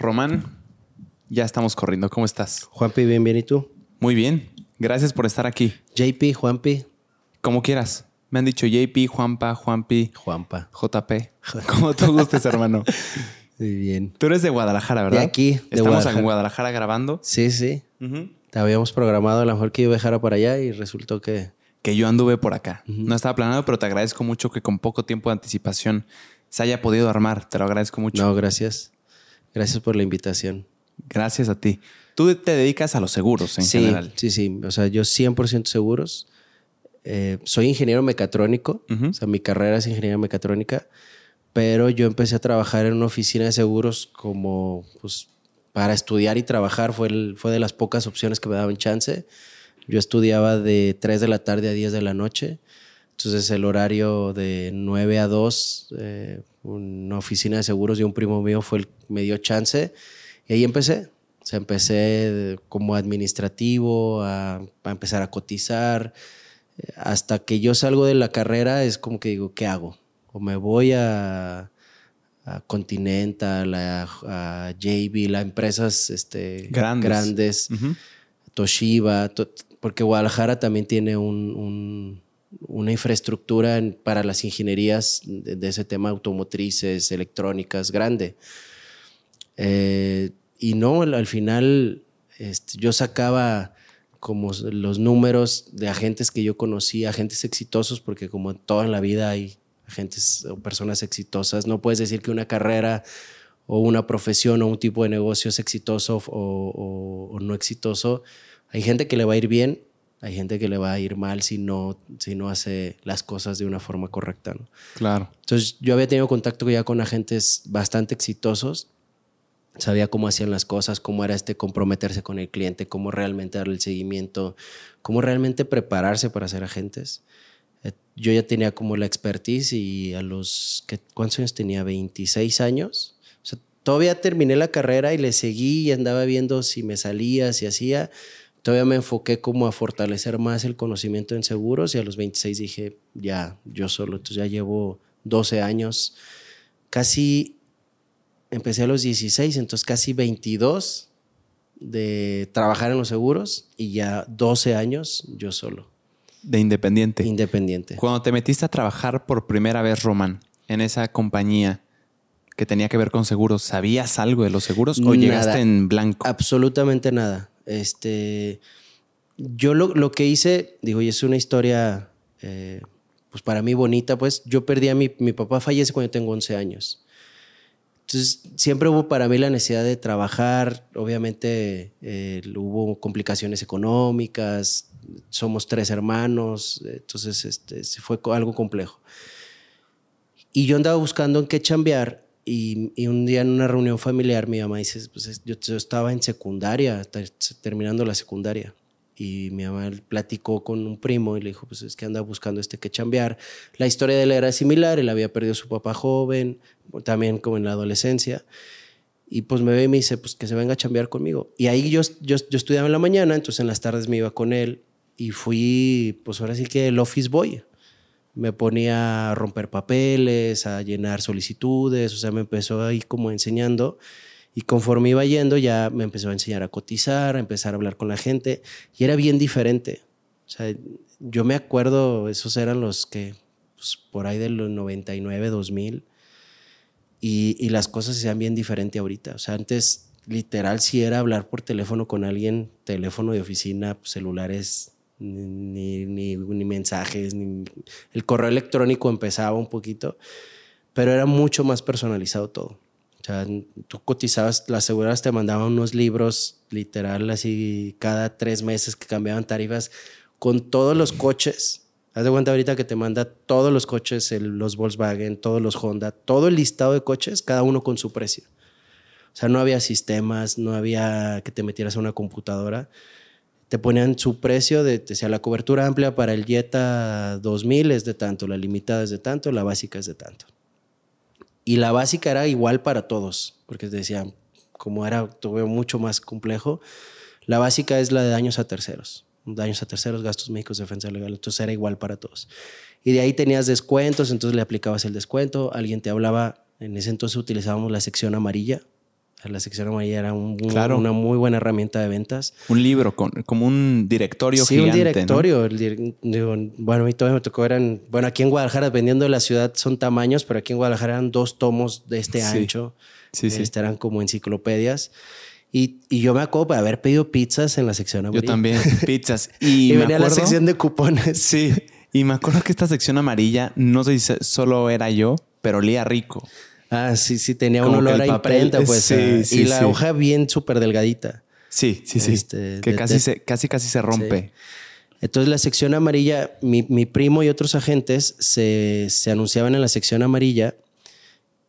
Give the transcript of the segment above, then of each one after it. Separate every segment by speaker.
Speaker 1: Román, ya estamos corriendo. ¿Cómo estás?
Speaker 2: Juanpi, bien, bien. ¿Y tú?
Speaker 1: Muy bien. Gracias por estar aquí.
Speaker 2: JP, Juanpi.
Speaker 1: Como quieras. Me han dicho JP, Juanpa, Juanpi,
Speaker 2: Juanpa.
Speaker 1: JP. Como tú gustes, hermano.
Speaker 2: Muy bien.
Speaker 1: Tú eres de Guadalajara, ¿verdad?
Speaker 2: De aquí, de
Speaker 1: Estamos
Speaker 2: Guadalajara.
Speaker 1: en Guadalajara grabando.
Speaker 2: Sí, sí. Te habíamos programado a lo mejor que iba a dejar para allá y resultó que...
Speaker 1: Que yo anduve por acá. No estaba planeado, pero te agradezco mucho que con poco tiempo de anticipación se haya podido armar. Te lo agradezco mucho.
Speaker 2: No, gracias. Gracias por la invitación.
Speaker 1: Gracias a ti. Tú te dedicas a los seguros en
Speaker 2: sí,
Speaker 1: general.
Speaker 2: sí, sí. O sea, yo 100% seguros. Eh, soy ingeniero mecatrónico.
Speaker 1: Ujú.
Speaker 2: O sea, mi carrera es ingeniería mecatrónica. Pero yo empecé a trabajar en una oficina de seguros como, pues, para estudiar y trabajar. Fue, el- fue de las pocas opciones que me daban chance. Yo estudiaba de 3 de la tarde a 10 de la noche. Entonces el horario de 9 a 2, eh, una oficina de seguros de un primo mío fue el que me dio chance. Y ahí empecé. O sea, empecé como administrativo, a, a empezar a cotizar. Eh, Hasta que yo salgo de la carrera es como que digo, ¿qué hago? O me voy a, a Continental, a, a JB, a empresas este,
Speaker 1: Grandes.
Speaker 2: grandes. Toshiba, to- porque Guadalajara también tiene un- un- una infraestructura para las ingenierías de, de ese tema automotrices, electrónicas, grande. Eh, y no, al, al final este, yo sacaba como los números de agentes que yo conocí, agentes exitosos, porque como toda la vida hay agentes o personas exitosas, no puedes decir que una carrera o una profesión o un tipo de negocio es exitoso o no exitoso. Hay gente que le va a ir bien, hay gente que le va a ir mal si no, si no hace las cosas de una forma correcta. ¿no?
Speaker 1: Claro.
Speaker 2: Entonces yo había tenido contacto ya con agentes bastante exitosos, sabía cómo hacían las cosas, cómo era este comprometerse con el cliente, cómo realmente darle el seguimiento, cómo realmente prepararse para ser agentes. Eh, Yo ya tenía como la expertise y a los, ¿qué- ¿cuántos años tenía? 26 años. O sea, todavía terminé la carrera y le seguí y andaba viendo si me salía, si hacía. Todavía me enfoqué como a fortalecer más el conocimiento en seguros y a los 26 dije, ya, yo solo. Entonces ya llevo 12 años. Casi, empecé a los 16, entonces casi 22 de trabajar en los seguros y ya 12 años yo solo,
Speaker 1: De independiente.
Speaker 2: independiente.
Speaker 1: Cuando te metiste a trabajar por primera vez, Román, en esa compañía que tenía que ver con seguros, ¿sabías algo de los seguros o
Speaker 2: Nada.
Speaker 1: llegaste en blanco?
Speaker 2: Absolutamente nada. Este, yo lo, lo que hice, digo, y es una historia, eh, pues para mí bonita, pues yo perdí a mi, mi papá fallece cuando yo tengo 11 años. Entonces, siempre hubo para mí la necesidad de trabajar. Obviamente, eh, hubo complicaciones económicas. Somos tres hermanos. Entonces, este, fue algo complejo. Y yo andaba buscando en qué chambear. Y, un día en una reunión familiar, mi mamá dice: Pues es- yo, estaba en secundaria, ter- terminando la secundaria. Y mi mamá platicó con un primo y le dijo: Pues es que anda buscando este que chambear. La historia de él era similar. Él había perdido su papá joven, también como en la adolescencia. Y pues me ve y me dice, pues que se venga a chambear conmigo. Y ahí yo, yo, yo estudiaba en la mañana, entonces en las tardes me iba con él y fui, pues ahora sí que el office boy. Me ponía a romper papeles, a llenar solicitudes, o sea, me empezó ahí como enseñando. Y conforme iba yendo, ya me empezó a enseñar a cotizar, a empezar a hablar con la gente. Y era bien diferente. O sea, yo me acuerdo, esos eran los que, pues por ahí de los 99, 2000 y, y las cosas se hacían bien diferente ahorita. O sea, antes literal si era hablar por teléfono con alguien, teléfono de oficina, pues, celulares, ni, ni, ni mensajes, ni el correo electrónico empezaba un poquito, pero era mucho más personalizado todo. O sea, tú cotizabas, las aseguradoras te mandaban unos libros literal así cada tres meses que cambiaban tarifas con todos los coches. Haz de cuenta ahorita que te manda todos los coches, el- los Volkswagen, todos los Honda, todo el listado de coches, cada uno con su precio. O sea, no había sistemas, no había que te metieras a una computadora. Te ponían su precio de, decía, la cobertura amplia para el Jetta 2000 es de tanto, la limitada es de tanto, la básica es de tanto. Y la básica era igual para todos, porque te decían, como era todo mucho más complejo, la básica es la de daños a terceros. Daños a terceros, gastos médicos, defensa legal. Entonces era igual para todos. Y de ahí tenías descuentos, entonces le aplicabas el descuento. Alguien te hablaba, en ese entonces utilizábamos la sección amarilla. La sección amarilla era un-
Speaker 1: Claro.
Speaker 2: una muy buena herramienta de ventas.
Speaker 1: Un libro, con, como un directorio
Speaker 2: Sí,
Speaker 1: gigante.
Speaker 2: un
Speaker 1: ¿no?
Speaker 2: directorio. el dir- digo, bueno, a mí todavía me tocó, eran, bueno, aquí en Guadalajara, dependiendo de la ciudad, son tamaños, pero aquí en Guadalajara eran dos tomos de este
Speaker 1: Sí.
Speaker 2: ancho.
Speaker 1: Sí, sí.
Speaker 2: Este, eran como enciclopedias. Y, y yo me acuerdo de haber pedido pizzas en la sección
Speaker 1: Yo
Speaker 2: amarilla.
Speaker 1: también, pizzas. Y,
Speaker 2: Y, venía la
Speaker 1: acuerdo-
Speaker 2: sección de cupones.
Speaker 1: Sí. Y me acuerdo que esta sección amarilla, no sé si solo era yo, pero olía rico.
Speaker 2: Ah, sí, sí, tenía
Speaker 1: Como
Speaker 2: un olor a imprenta, pues.
Speaker 1: sí,
Speaker 2: ah,
Speaker 1: sí,
Speaker 2: y la
Speaker 1: sí.
Speaker 2: hoja bien súper delgadita.
Speaker 1: Sí, sí, sí.
Speaker 2: Este,
Speaker 1: que
Speaker 2: de-
Speaker 1: casi,
Speaker 2: de-
Speaker 1: se, casi, casi se rompe.
Speaker 2: Entonces la sección amarilla, mi, mi primo y otros agentes se, se anunciaban en la sección amarilla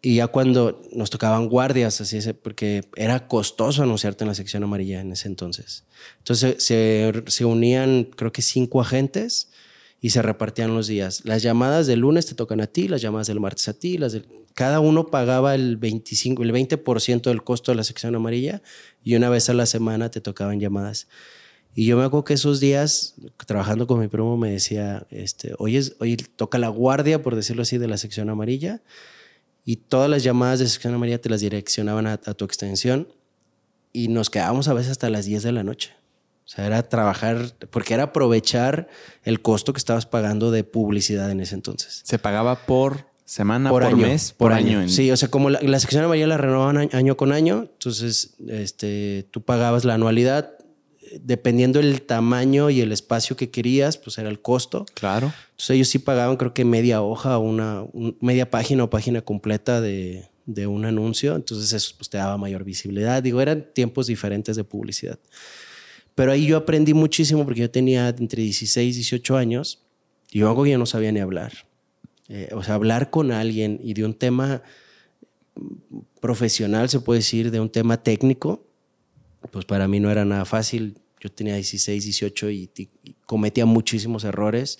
Speaker 2: y ya cuando nos tocaban guardias, así es, porque era costoso anunciarte en la sección amarilla en ese entonces. Entonces se, se unían creo que cinco agentes y se repartían los días. Las llamadas del lunes te tocan a ti, las llamadas del martes a ti, las del- cada uno pagaba el 25, el 20% del costo de la sección amarilla y una vez a la semana te tocaban llamadas. Y yo me acuerdo que esos días, trabajando con mi primo, me decía, este, oye, oye, toca la guardia, por decirlo así, de la sección amarilla. Y todas las llamadas de sección amarilla te las direccionaban a, a tu extensión. Y nos quedábamos a veces hasta las 10 de la noche. O sea, era trabajar, porque era aprovechar el costo que estabas pagando de publicidad en ese entonces.
Speaker 1: Se pagaba por semana, por, mes, por, año. en-
Speaker 2: Sí, o sea, como la, la sección amarilla la renovaban año, año con año, entonces este, tú pagabas la anualidad. Dependiendo el tamaño y el espacio que querías, pues era el costo.
Speaker 1: Claro.
Speaker 2: Entonces ellos sí pagaban creo que media hoja, una un- media página o página completa de, de un anuncio. Entonces eso pues, te daba mayor visibilidad. Digo, eran tiempos diferentes de publicidad. Pero ahí yo aprendí muchísimo porque yo tenía entre 16 y 18 años y yo algo que yo no sabía ni hablar. Eh, o sea, hablar con alguien y de un tema profesional, se puede decir, de un tema técnico, pues para mí no era nada fácil. Yo tenía 16, 18 y, y cometía muchísimos errores.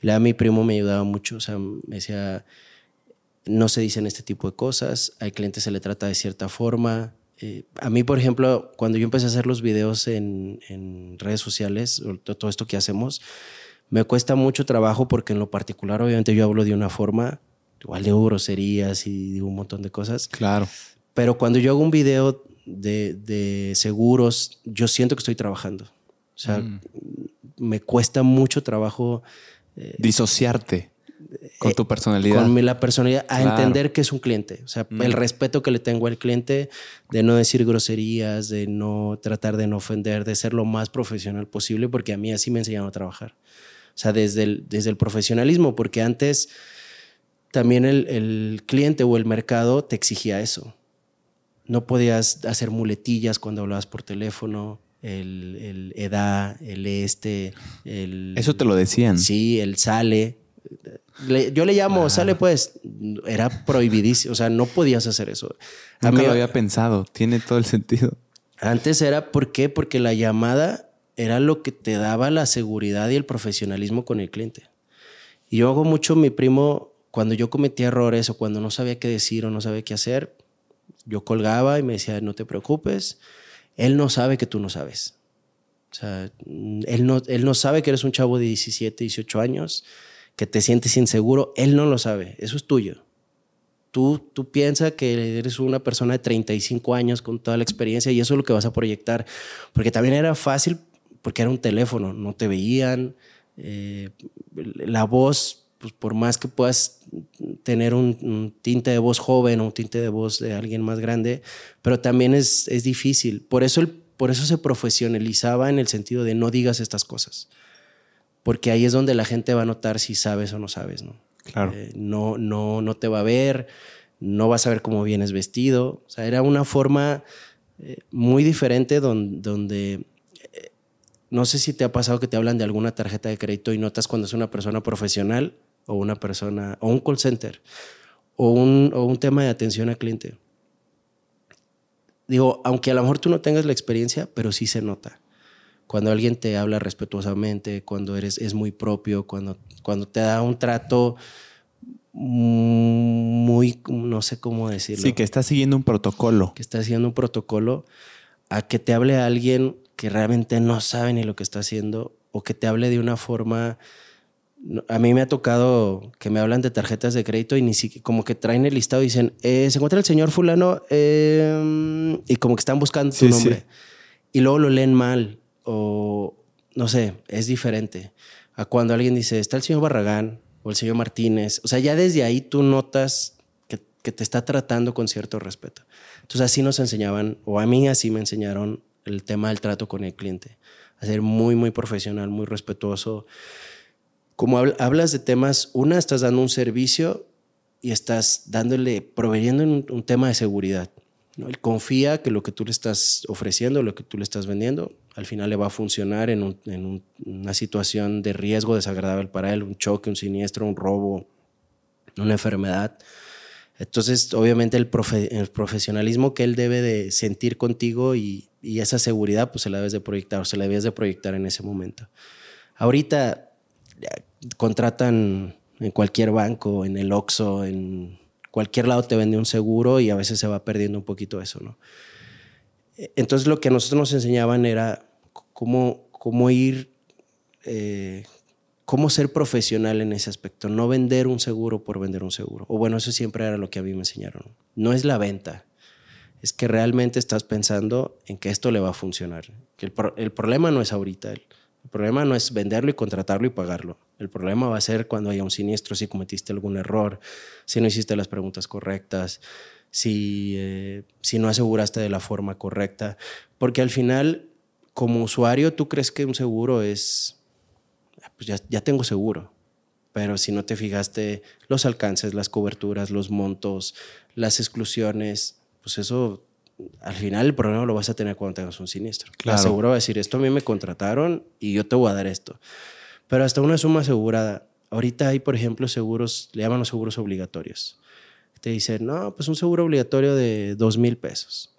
Speaker 2: La mi primo me ayudaba mucho, o sea, me decía, no se dicen este tipo de cosas, al cliente se le trata de cierta forma. Eh, a mí, por ejemplo, cuando yo empecé a hacer los videos en, en redes sociales, todo esto que hacemos, me cuesta mucho trabajo porque en lo particular, obviamente, yo hablo de una forma, igual digo groserías y digo un montón de cosas,
Speaker 1: Claro.
Speaker 2: pero cuando yo hago un video de, de seguros, yo siento que estoy trabajando. O sea,
Speaker 1: Mm.
Speaker 2: me cuesta mucho trabajo
Speaker 1: Disociarte con tu personalidad.
Speaker 2: con mi- la personalidad a
Speaker 1: Claro.
Speaker 2: entender que es un cliente. O sea,
Speaker 1: Mm.
Speaker 2: el respeto que le tengo al cliente, de no decir groserías, de no tratar de no ofender, de ser lo más profesional posible, porque a mí así me enseñaron a trabajar. O sea, desde el, desde el profesionalismo, porque antes también el, el cliente o el mercado te exigía eso. No podías hacer muletillas cuando hablabas por teléfono, el, el edad, el este, el...
Speaker 1: Eso te lo decían.
Speaker 2: Sí, el sale. Le- yo le llamo, sale pues, era prohibidísimo, o sea, no podías hacer eso. A
Speaker 1: Nunca
Speaker 2: mí-
Speaker 1: lo había pensado. Tiene todo el sentido.
Speaker 2: Antes era, ¿por qué? Porque la llamada era lo que te daba la seguridad y el profesionalismo con el cliente. Y yo hago mucho, mi primo, cuando yo cometía errores o cuando no sabía qué decir o no sabía qué hacer, yo colgaba y me decía, no te preocupes, él no sabe que tú no sabes. O sea, mm, él no, él no sabe que eres un chavo de 17, 18 años, que te sientes inseguro, él no lo sabe, eso es tuyo. Tú, tú piensas que eres una persona de 35 años con toda la experiencia y eso es lo que vas a proyectar. Porque también era fácil porque era un teléfono, no te veían. eh, la voz, pues por más que puedas tener un, tinte de voz joven o un tinte de voz de alguien más grande, pero también es, es difícil. Por eso, por eso se profesionalizaba en el sentido de no digas estas cosas. Porque ahí es donde la gente va a notar si sabes o no sabes, ¿no?
Speaker 1: Claro.
Speaker 2: Eh, no, no, no te va a ver, no vas a ver cómo vienes vestido. O sea, era una forma eh, muy diferente don- donde, eh, no sé si te ha pasado que te hablan de alguna tarjeta de crédito y notas cuando es una persona profesional o una persona, o un call center, o un, o un tema de atención al cliente. Digo, aunque a lo mejor tú no tengas la experiencia, pero sí se nota cuando alguien te habla respetuosamente, cuando eres es muy propio, cuando, cuando te da un trato muy, no sé cómo decirlo,
Speaker 1: Sí, que está siguiendo un protocolo.
Speaker 2: que está haciendo un protocolo, a que te hable alguien que realmente no sabe ni lo que está haciendo o que te hable de una forma a mí me ha tocado que me hablan de tarjetas de crédito y ni siquiera, como que traen el listado y dicen, eh, se encuentra el señor fulano em", y como que están buscando tu nombre. Y luego lo leen mal o no sé, es diferente a cuando alguien dice, está el señor Barragán o el señor Martínez. O sea, ya desde ahí tú notas que, te está tratando con cierto respeto. Entonces así nos enseñaban, o a mí así me enseñaron el tema del trato con el cliente, a ser muy, muy profesional, muy respetuoso como hablas de temas, una, estás dando un servicio y estás dándole, proveyendo un, tema de seguridad. ¿no? Él confía que lo que tú le estás ofreciendo, lo que tú le estás vendiendo, al final le va a funcionar en, una situación de riesgo desagradable para él, un choque, un siniestro, un robo, una enfermedad. Entonces, obviamente, el, profesionalismo que él debe de sentir contigo y, esa seguridad, pues se la debes de proyectar, o se la debes de proyectar en ese momento. Ahorita, contratan en cualquier banco, en el Oxxo, en cualquier lado te vende un seguro y a veces se va perdiendo un poquito eso, ¿no? Entonces lo que a nosotros nos enseñaban era cómo, cómo ir, eh, cómo ser profesional en ese aspecto, no vender un seguro por vender un seguro. O bueno, eso siempre era lo que a mí me enseñaron. No es la venta, es que realmente estás pensando en que esto le va a funcionar. Que el, el problema no es ahorita, el, el problema no es venderlo y contratarlo y pagarlo. El problema va a ser cuando haya un siniestro, si cometiste algún error, si no hiciste las preguntas correctas, si, eh, si no aseguraste de la forma correcta. Porque al final, como usuario, tú crees que un seguro es, pues ya, ya tengo seguro. Pero si no te fijaste los alcances, las coberturas, los montos, las exclusiones, pues eso al final el problema lo vas a tener cuando tengas un siniestro. Claro. seguro va a decir, esto a mí me contrataron y yo te voy a dar esto. Pero hasta una suma asegurada. Ahorita hay, por ejemplo, seguros, le llaman los seguros obligatorios. Te dicen, no, pues un seguro obligatorio de dos mil pesos.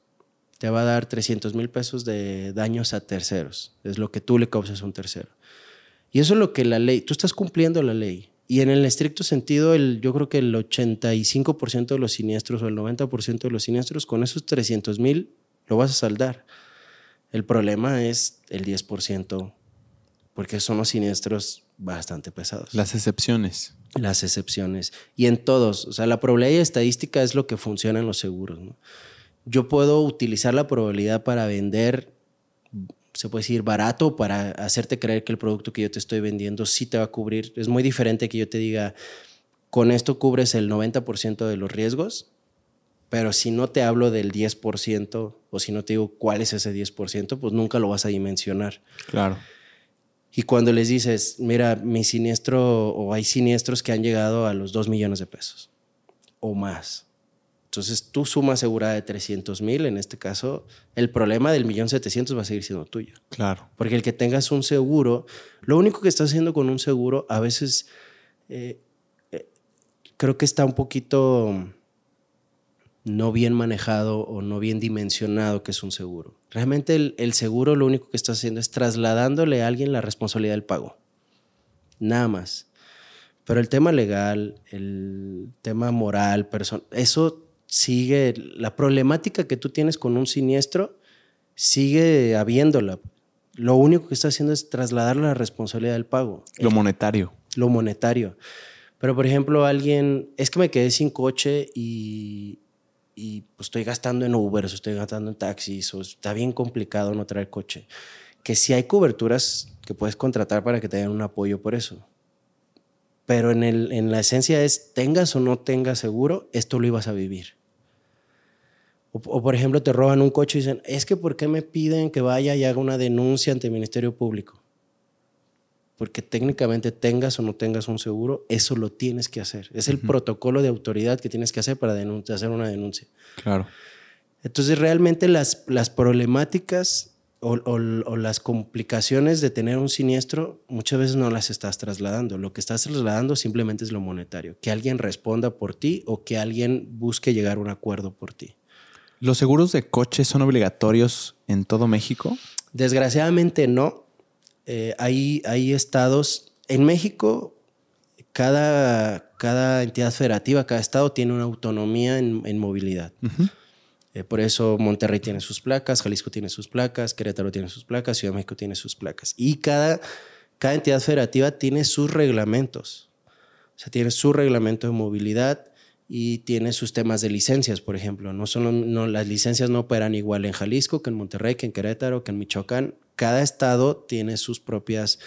Speaker 2: Te va a dar 300 mil pesos de daños a terceros. Es lo que tú le causas a un tercero. Y eso es lo que la ley, tú estás cumpliendo la ley. Y en el estricto sentido, el, yo creo que el 85% de los siniestros o el 90% de los siniestros, con esos 300 mil lo vas a saldar. El problema es el 10%, porque son los siniestros bastante pesados.
Speaker 1: Las excepciones.
Speaker 2: Las excepciones. Y en todos, o sea, la probabilidad estadística es lo que funciona en los seguros. Yo puedo utilizar la probabilidad para vender se puede decir, barato para hacerte creer que el producto que yo te estoy vendiendo sí te va a cubrir. Es muy diferente que yo te diga, con esto cubres el 90% de los riesgos, pero si no te hablo del 10% o si no te digo cuál es ese 10%, pues nunca lo vas a dimensionar.
Speaker 1: Claro.
Speaker 2: Y cuando les dices, mira, mi siniestro o hay siniestros que han llegado a los 2 millones de pesos o más. Entonces, tu suma asegurada de 300 mil, en este caso, el problema del millón setecientos va a seguir siendo tuyo.
Speaker 1: Claro.
Speaker 2: Porque el que tengas un seguro, lo único que estás haciendo con un seguro, a veces eh, eh, creo que está un poquito no bien manejado o no bien dimensionado que es un seguro. Realmente el, el seguro lo único que está haciendo es trasladándole a alguien la responsabilidad del pago. Nada más. Pero el tema legal, el tema moral, eso sigue, la problemática que tú tienes con un siniestro, sigue habiéndola. Lo único que está haciendo es trasladar la responsabilidad del pago.
Speaker 1: Lo monetario.
Speaker 2: Lo monetario. Pero, por ejemplo, alguien, es que me quedé sin coche y, y pues, estoy gastando en Uber, o estoy gastando en taxis, o está bien complicado no traer coche. Que si hay coberturas que puedes contratar para que te den un apoyo por eso. Pero en, el, en la esencia es, tengas o no tengas seguro, esto lo ibas a vivir. O, por ejemplo, te roban un coche y dicen, es que ¿por qué me piden que vaya y haga una denuncia ante el Ministerio Público? Porque técnicamente tengas o no tengas un seguro, eso lo tienes que hacer. Es el protocolo de autoridad que tienes que hacer para hacer una denuncia.
Speaker 1: Claro.
Speaker 2: Entonces, realmente las, las problemáticas o, o, las complicaciones de tener un siniestro muchas veces no las estás trasladando. Lo que estás trasladando simplemente es lo monetario, que alguien responda por ti o que alguien busque llegar a un acuerdo por ti.
Speaker 1: ¿Los seguros de coche son obligatorios en todo México?
Speaker 2: Desgraciadamente no. Eh, hay, hay, estados. En México, cada, cada, entidad federativa, cada estado tiene una autonomía en, movilidad. Eh, por eso Monterrey tiene sus placas, Jalisco tiene sus placas, Querétaro tiene sus placas, Ciudad de México tiene sus placas. Y cada, cada entidad federativa tiene sus reglamentos. O sea, tiene su reglamento de movilidad y tiene sus temas de licencias, por ejemplo. No son, no, las licencias no operan igual en Jalisco que en Monterrey, que en Querétaro, que en Michoacán. Cada estado tiene sus propias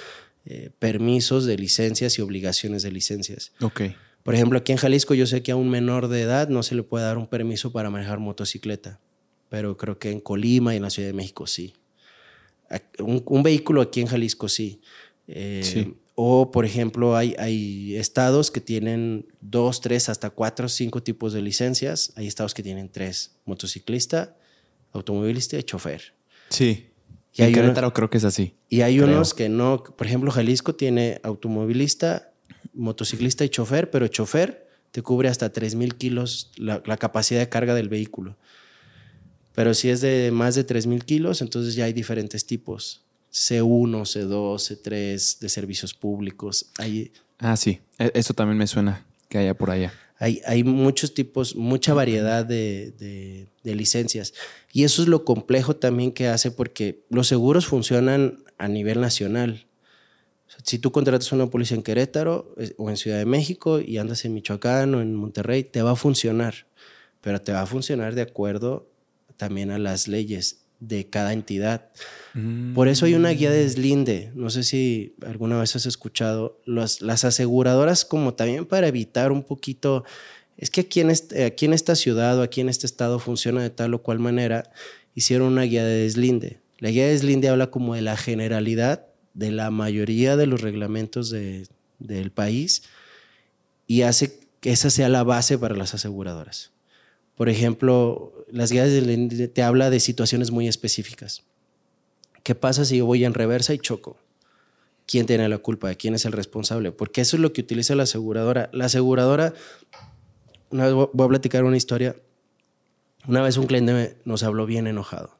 Speaker 2: eh, permisos de licencias y obligaciones de licencias.
Speaker 1: Ok.
Speaker 2: Por ejemplo, aquí en Jalisco yo sé que a un menor de edad no se le puede dar un permiso para manejar motocicleta, pero creo que en Colima y en la Ciudad de México sí. Un, vehículo aquí en Jalisco sí. Eh, sí. O, por ejemplo, hay, hay estados que tienen dos, tres, hasta cuatro, cinco tipos de licencias. Hay estados que tienen tres, motociclista, automovilista y chofer.
Speaker 1: Sí. Y en Querétaro creo que es así.
Speaker 2: Y hay unos que no, por ejemplo, Jalisco tiene automovilista, motociclista y chofer, pero chofer te cubre hasta 3.000 kilos la, la, capacidad de carga del vehículo. Pero si es de más de 3.000 kilos, entonces ya hay diferentes tipos. C1, C2, C3 de servicios públicos. Hay,
Speaker 1: ah, sí, e, eso también me suena que haya por allá.
Speaker 2: Hay, hay muchos tipos, mucha variedad de, de, de, licencias. Y eso es lo complejo también que hace porque los seguros funcionan a nivel nacional. si tú contratas una policía en Querétaro o en Ciudad de México y andas en Michoacán o en Monterrey, te va a funcionar, pero te va a funcionar de acuerdo también a las leyes de cada entidad. Por eso hay una guía de deslinde. No sé si alguna vez has escuchado. las aseguradoras, como también para evitar un poquito. Es que aquí en, esta ciudad o aquí en este estado funciona de tal o cual manera. Hicieron una guía de deslinde. La guía de deslinde habla como de la generalidad de la mayoría de los reglamentos de, del país y hace que esa sea la base para las aseguradoras. Por ejemplo, las guías te habla de situaciones muy específicas. ¿Qué pasa si yo voy en reversa y choco? ¿Quién tiene la culpa? ¿Quién es el responsable? Porque eso es lo que utiliza la aseguradora. La aseguradora, una vez voy a platicar una historia. Una vez un cliente nos habló bien enojado.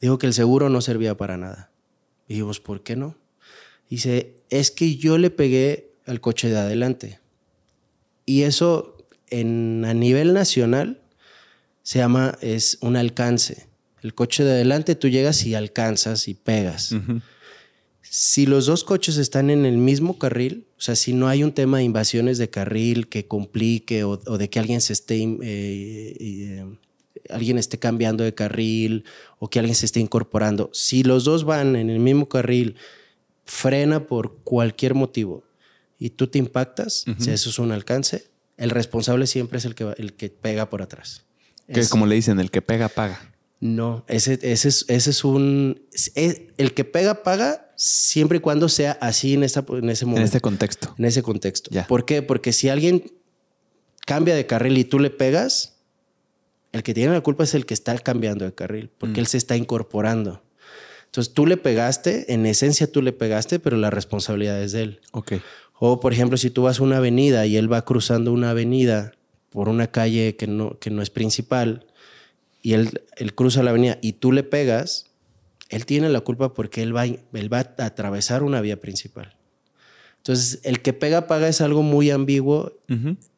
Speaker 2: Dijo que el seguro no servía para nada. Dijimos, ¿por qué no? Dice, es que yo le pegué al coche de adelante. Y eso en, a nivel nacional se llama, es un alcance. El coche de adelante tú llegas y alcanzas y pegas. Si los dos coches están en el mismo carril, o sea, si no hay un tema de invasiones de carril que complique o, de que alguien se esté, eh, eh, alguien esté cambiando de carril o que alguien se esté incorporando, si los dos van en el mismo carril, frena por cualquier motivo y tú te impactas, si eso es un alcance, el responsable siempre es el que, el que pega por atrás.
Speaker 1: Que es, como le dicen, el que pega, paga.
Speaker 2: No, ese, ese, es, ese es un... el que pega, paga siempre y cuando sea así en, esta, en ese momento.
Speaker 1: En este contexto.
Speaker 2: En ese contexto. ¿Por qué? Porque si alguien cambia de carril y tú le pegas, el que tiene la culpa es el que está cambiando de carril, porque mm. él se está incorporando. Entonces tú le pegaste, en esencia tú le pegaste, pero la responsabilidad es de él.
Speaker 1: Ok.
Speaker 2: O, por ejemplo, si tú vas a una avenida y él va cruzando una avenida por una calle que no, que no es principal y él, él cruza la avenida y tú le pegas, él tiene la culpa porque él va, él va a atravesar una vía principal. Entonces, el que pega, paga es algo muy ambiguo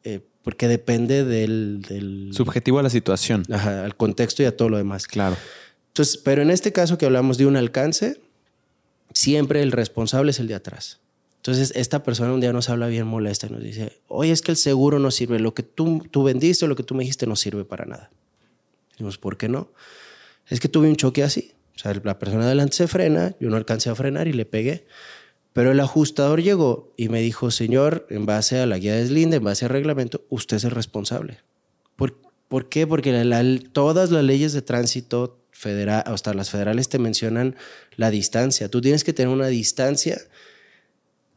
Speaker 2: eh, porque depende del, del,
Speaker 1: Subjetivo a la situación.
Speaker 2: Ajá, al contexto y a todo lo demás.
Speaker 1: Claro.
Speaker 2: Entonces, pero en este caso que hablamos de un alcance, siempre el responsable es el de atrás. Entonces, esta persona un día nos habla bien molesta y nos dice, oye, es que el seguro no sirve, lo que tú, tú vendiste o lo que tú me dijiste no sirve para nada. Dijimos, ¿por qué no? Es que tuve un choque así. O sea, la persona adelante se frena, yo no alcancé a frenar y le pegué. Pero el ajustador llegó y me dijo, señor, en base a la guía de deslinde, en base al reglamento, usted es el responsable. ¿Por, ¿por qué? Porque todas las leyes de tránsito federal, hasta las federales te mencionan la distancia. Tú tienes que tener una distancia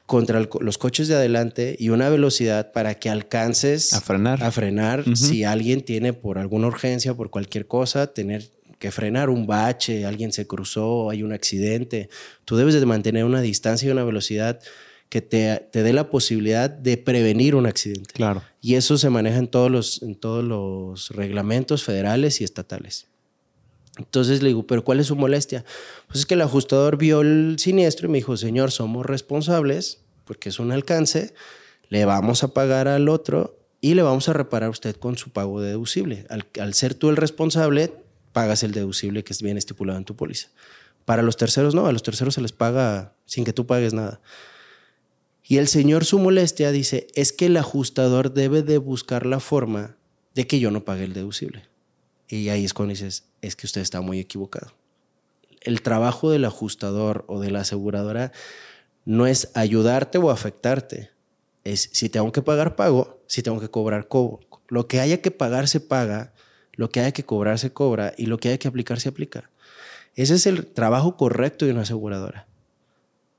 Speaker 2: contra los coches de adelante y una velocidad para que alcances
Speaker 1: a frenar.
Speaker 2: A frenar si alguien tiene por alguna urgencia, por cualquier cosa, tener que frenar un bache, alguien se cruzó, hay un accidente. Tú debes de mantener una distancia y una velocidad que te, te dé la posibilidad de prevenir un accidente.
Speaker 1: Claro.
Speaker 2: Y eso se maneja en todos los, en todos los reglamentos federales y estatales. Entonces le digo, ¿pero cuál es su molestia? Pues es que el ajustador vio el siniestro y me dijo, señor, somos responsables, porque es un alcance, le vamos a pagar al otro y le vamos a reparar a usted con su pago deducible. Al, ser tú el responsable, pagas el deducible que es bien estipulado en tu póliza. Para los terceros no, a los terceros se les paga sin que tú pagues nada. Y el señor su molestia dice, es que el ajustador debe de buscar la forma de que yo no pague el deducible. Y ahí es cuando dices, es que usted está muy equivocado. El trabajo del ajustador o de la aseguradora no es ayudarte o afectarte. Es si tengo que pagar, pago. Si tengo que cobrar, cobro. Lo que haya que pagar, se paga. Lo que haya que cobrar, se cobra. Y lo que haya que aplicar, se aplica. Ese es el trabajo correcto de una aseguradora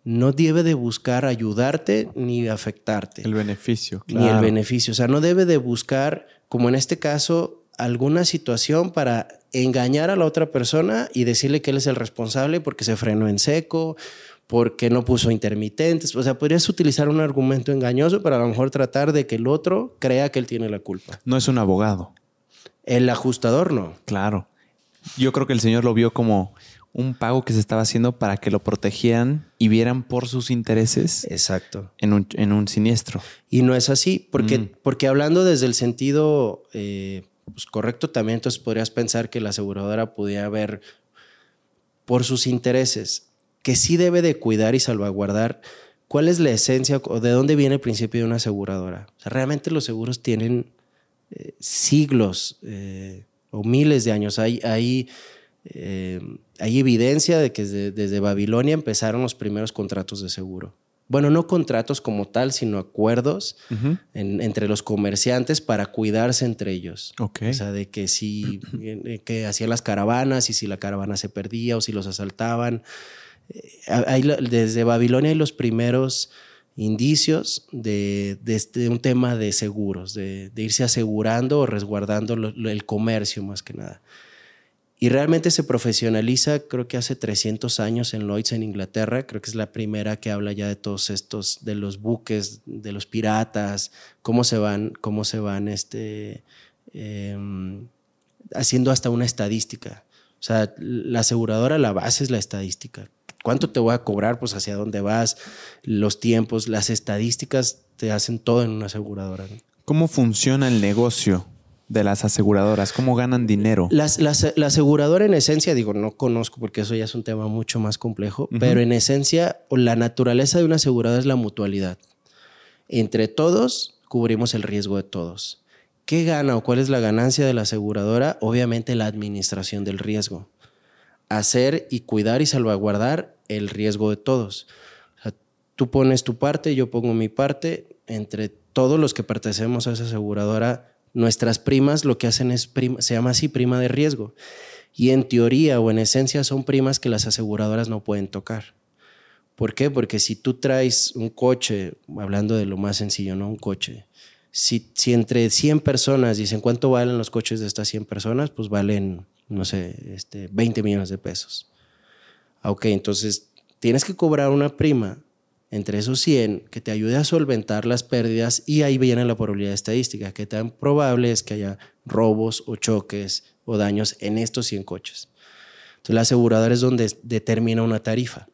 Speaker 2: no debe de buscar ayudarte ni afectarte.
Speaker 1: El beneficio.
Speaker 2: Ni el beneficio. O sea, no debe de buscar, como en este caso, alguna situación para engañar a la otra persona y decirle que él es el responsable porque se frenó en seco, porque no puso intermitentes. O sea, podrías utilizar un argumento engañoso para a lo mejor tratar de que el otro crea que él tiene la culpa.
Speaker 1: No es un abogado.
Speaker 2: El ajustador no.
Speaker 1: Claro. Yo creo que el Señor lo vio como un pago que se estaba haciendo para que lo protegieran y vieran por sus intereses.
Speaker 2: Exacto.
Speaker 1: En un, siniestro.
Speaker 2: Y no es así, porque, mm. porque hablando desde el sentido eh, pues, correcto también, entonces podrías pensar que la aseguradora pudiera ver por sus intereses, que sí debe de cuidar y salvaguardar cuál es la esencia o de dónde viene el principio de una aseguradora. O sea, realmente los seguros tienen eh, siglos eh, o miles de años. Hay, hay eh, hay evidencia de que desde, Babilonia empezaron los primeros contratos de seguro. Bueno, no contratos como tal, sino acuerdos entre los comerciantes para cuidarse entre ellos. O sea, de que si eh, que hacían las caravanas y si la caravana se perdía o si los asaltaban. Eh, desde Babilonia hay los primeros indicios de, este, un tema de seguros, de, irse asegurando o resguardando el comercio más que nada. Y realmente se profesionaliza, creo que hace 300 años en Lloyds, en Inglaterra. Creo que es la primera que habla ya de todos estos, de los buques, de los piratas, cómo se van, cómo se van este, em, haciendo hasta una estadística. O sea, la aseguradora, la base es la estadística. ¿Cuánto te voy a cobrar? Pues hacia dónde vas, los tiempos, las estadísticas te hacen todo en una aseguradora.
Speaker 1: ¿Cómo funciona el negocio de las aseguradoras? ¿Cómo ganan dinero?
Speaker 2: Las, la aseguradora en esencia, digo, no conozco porque eso ya es un tema mucho más complejo, pero en esencia la naturaleza de una aseguradora es la mutualidad. Entre todos cubrimos el riesgo de todos. ¿Qué gana o cuál es la ganancia de la aseguradora? Obviamente la administración del riesgo. Hacer y cuidar y salvaguardar el riesgo de todos. tú pones tu parte, yo pongo mi parte, entre todos los que pertenecemos a esa aseguradora nuestras primas lo que hacen es, se llama así, prima de riesgo. Y en teoría o en esencia son primas que las aseguradoras no pueden tocar. ¿Por qué? Porque si tú traes un coche, hablando de lo más sencillo, ¿no? Un coche. Si, si entre 100 personas dicen cuánto valen los coches de estas 100 personas, pues valen, no sé, este, 20 millones de pesos. Ah, ok, entonces tienes que cobrar una prima entre esos 100 que te ayude a solventar las pérdidas y ahí viene la probabilidad estadística, que tan probable es que haya robos o choques o daños en estos 100 coches. Entonces la aseguradora es donde determina una tarifa.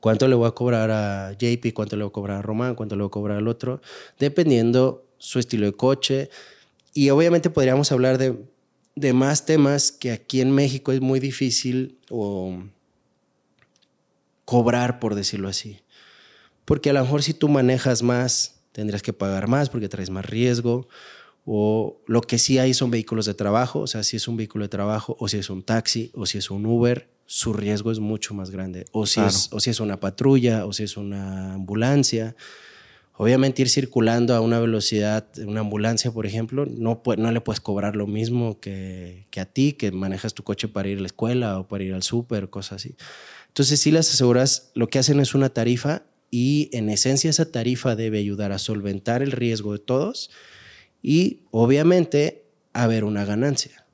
Speaker 2: ¿Cuánto le voy a cobrar a JP? ¿Cuánto le voy a cobrar a Román? ¿Cuánto le voy a cobrar al otro? Dependiendo su estilo de coche. Y obviamente podríamos hablar de, de más temas que aquí en México es muy difícil o cobrar, por decirlo así. Porque a lo mejor si tú manejas más, tendrías que pagar más porque traes más riesgo. O lo que sí hay son vehículos de trabajo, o sea, si es un vehículo de trabajo, o si es un taxi, o si es un Uber, su riesgo es mucho más grande. O si, es, o si es una patrulla, o si es una ambulancia. Obviamente ir circulando a una velocidad, una ambulancia, por ejemplo, no, no le puedes cobrar lo mismo que, que, a ti, que manejas tu coche para ir a la escuela o para ir al súper, cosas así. Entonces, si las aseguras lo que hacen es una tarifa y en esencia esa tarifa debe ayudar a solventar el riesgo de todos y obviamente haber una ganancia.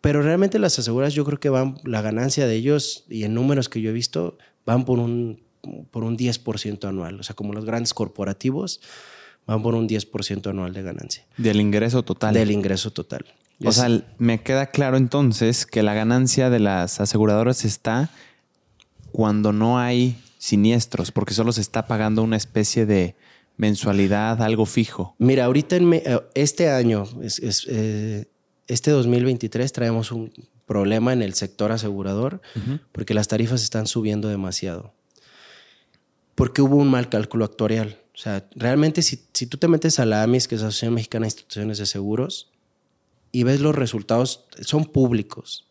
Speaker 2: Pero realmente las aseguras yo creo que van, la ganancia de ellos y en números que yo he visto van por un, por un 10% anual. O sea, como los grandes corporativos van por un 10% anual de ganancia.
Speaker 1: Del ingreso total.
Speaker 2: Del ingreso total.
Speaker 1: O sea, me queda claro entonces que la ganancia de las aseguradoras está cuando no hay siniestros, porque solo se está pagando una especie de mensualidad, algo fijo.
Speaker 2: Mira, ahorita en eh, este año, es, eh, este 2023, traemos un problema en el sector asegurador porque las tarifas están subiendo demasiado. Porque hubo un mal cálculo actuarial. O sea, realmente si, si tú te metes a la AMIS, que es la Asociación Mexicana de Instituciones de Seguros, y ves los resultados, son públicos.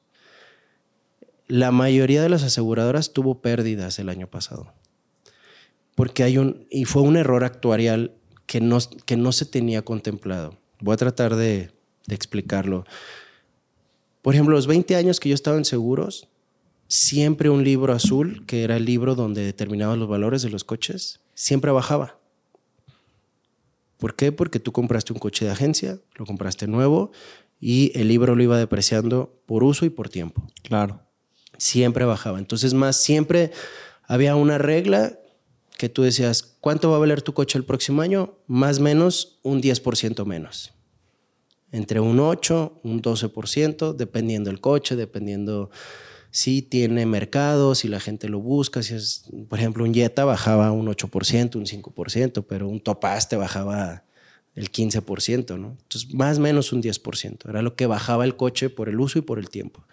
Speaker 2: La mayoría de las aseguradoras tuvo pérdidas el año pasado. Porque hay un, y fue un error actuarial que no, que no se tenía contemplado. Voy a tratar de, explicarlo. Por ejemplo, los 20 años que yo estaba en seguros, siempre un libro azul, que era el libro donde determinaba los valores de los coches, siempre bajaba. ¿Por qué? Porque tú compraste un coche de agencia, lo compraste nuevo y el libro lo iba depreciando por uso y por tiempo.
Speaker 1: Claro.
Speaker 2: Siempre bajaba. Entonces, más siempre había una regla que tú decías, ¿cuánto va a valer tu coche el próximo año? Más o menos un 10% menos. Entre un 8, un 12%, dependiendo el coche, dependiendo si tiene mercado, si la gente lo busca, si es, por ejemplo, un Jetta bajaba un 8%, un 5%, pero un Topaz te bajaba el 15%, ¿no? Entonces, más o menos un 10%. Era lo que bajaba el coche por el uso y por el tiempo.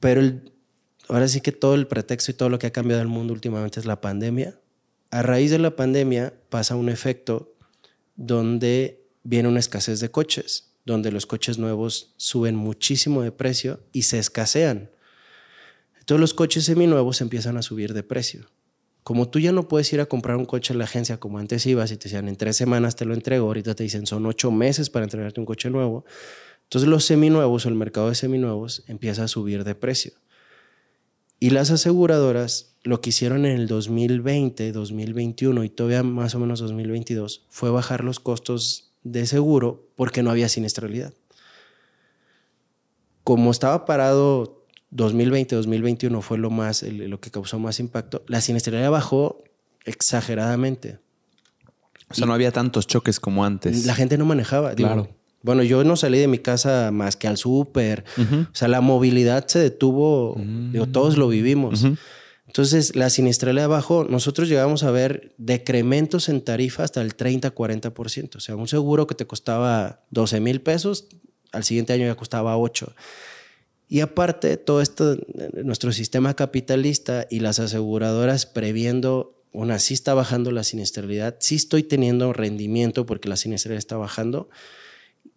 Speaker 2: Pero ahora sí que todo el pretexto y todo lo que ha cambiado el mundo últimamente es la pandemia. A raíz de la pandemia pasa un efecto donde viene una escasez de coches, donde los coches nuevos suben muchísimo de precio y se escasean. Entonces los coches seminuevos empiezan a subir de precio. Como tú ya no puedes ir a comprar un coche en la agencia como antes ibas y te decían en tres semanas te lo entrego, ahorita te dicen son ocho meses para entregarte un coche nuevo. Entonces los seminuevos o el mercado de seminuevos empieza a subir de precio. Y las aseguradoras lo que hicieron en el 2020, 2021 y todavía más o menos 2022 fue bajar los costos de seguro porque no había siniestralidad. Como estaba parado 2020, 2021 fue lo más lo que causó más impacto, la siniestralidad bajó exageradamente.
Speaker 1: O sea, no había tantos choques como antes.
Speaker 2: La gente no manejaba. Claro. Bueno, yo no salí de mi casa más que al súper. O sea, la movilidad se detuvo. Digo, todos lo vivimos. Entonces, la siniestralidad bajó. Nosotros llegamos a ver decrementos en tarifa hasta el 30-40%. O sea, un seguro que te costaba 12 mil pesos, al siguiente año ya costaba 8. Y aparte, todo esto, nuestro sistema capitalista y las aseguradoras previendo, una, sí está bajando la siniestralidad, sí estoy teniendo rendimiento porque la siniestralidad está bajando.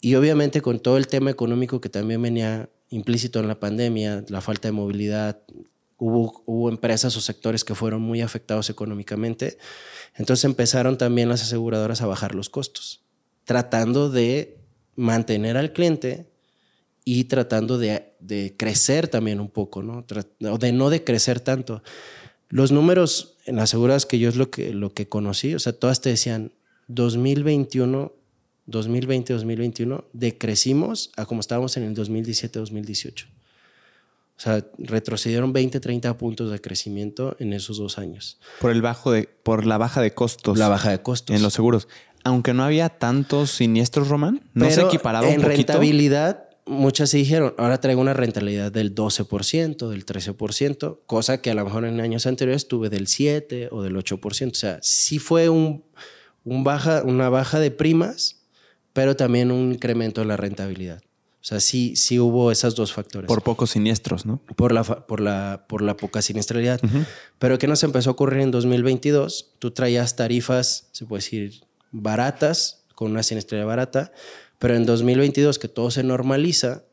Speaker 2: Y obviamente con todo el tema económico que también venía implícito en la pandemia, la falta de movilidad, hubo, empresas o sectores que fueron muy afectados económicamente. Entonces empezaron también las aseguradoras a bajar los costos, tratando de mantener al cliente y tratando de, crecer también un poco, ¿no? O de no decrecer tanto. Los números en las aseguradoras que yo es lo que, lo que conocí, o sea, todas te decían 2021, 2020, 2021, decrecimos a como estábamos en el 2017, 2018. O sea, retrocedieron 20, 30 puntos de crecimiento en esos dos años.
Speaker 1: Por, el bajo de, por la baja de costos.
Speaker 2: La baja de costos.
Speaker 1: En los seguros. Aunque no había tantos siniestros, Román, no se equiparaba
Speaker 2: en rentabilidad, muchas se dijeron, ahora traigo una rentabilidad del 12%, del 13%, cosa que a lo mejor en años anteriores tuve del 7 o del 8%. O sea, sí fue un, un baja, una baja de primas, pero también un incremento de la rentabilidad. O sea, sí, sí hubo esos dos factores.
Speaker 1: Por pocos siniestros, ¿no?
Speaker 2: Por la, por la, por la poca siniestralidad. Pero ¿qué nos empezó a ocurrir en 2022? Tú traías tarifas, se puede decir, baratas, con una siniestralidad barata, pero en 2022 que todo se normaliza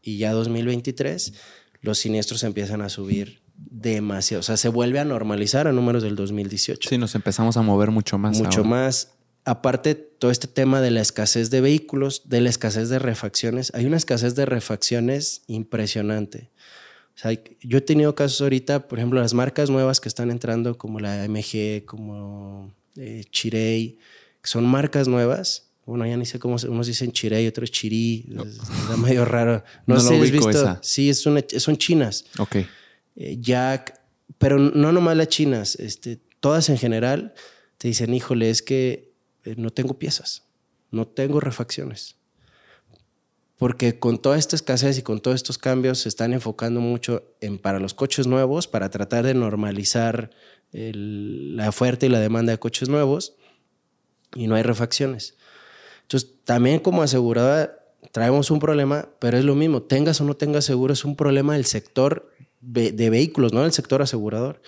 Speaker 2: y ya 2023, los siniestros empiezan a subir demasiado. O sea, se vuelve a normalizar a números del 2018.
Speaker 1: Sí, nos empezamos a mover mucho más.
Speaker 2: Mucho más aparte todo este tema de la escasez de vehículos, de la escasez de refacciones, hay una escasez de refacciones impresionante. O sea, yo he tenido casos ahorita, por ejemplo, las marcas nuevas que están entrando, como la MG, como eh, Chirey, que son marcas nuevas. Bueno, ya ni sé cómo, unos dicen Chirey, otros Chirí, es, medio raro. No, sé si has visto. Sí, es son chinas.
Speaker 1: Ok.
Speaker 2: Eh, Jack, pero no nomás las chinas, este, todas en general te dicen, híjole, es que eh, no tengo piezas, no tengo refacciones. Porque con toda esta escasez y con todos estos cambios se están enfocando mucho en para los coches nuevos, para tratar de normalizar la oferta y la demanda de coches nuevos y no hay refacciones. Entonces, también como aseguradora traemos un problema, pero es lo mismo, tengas o no tengas seguro, es un problema del sector de vehículos, no del sector asegurador.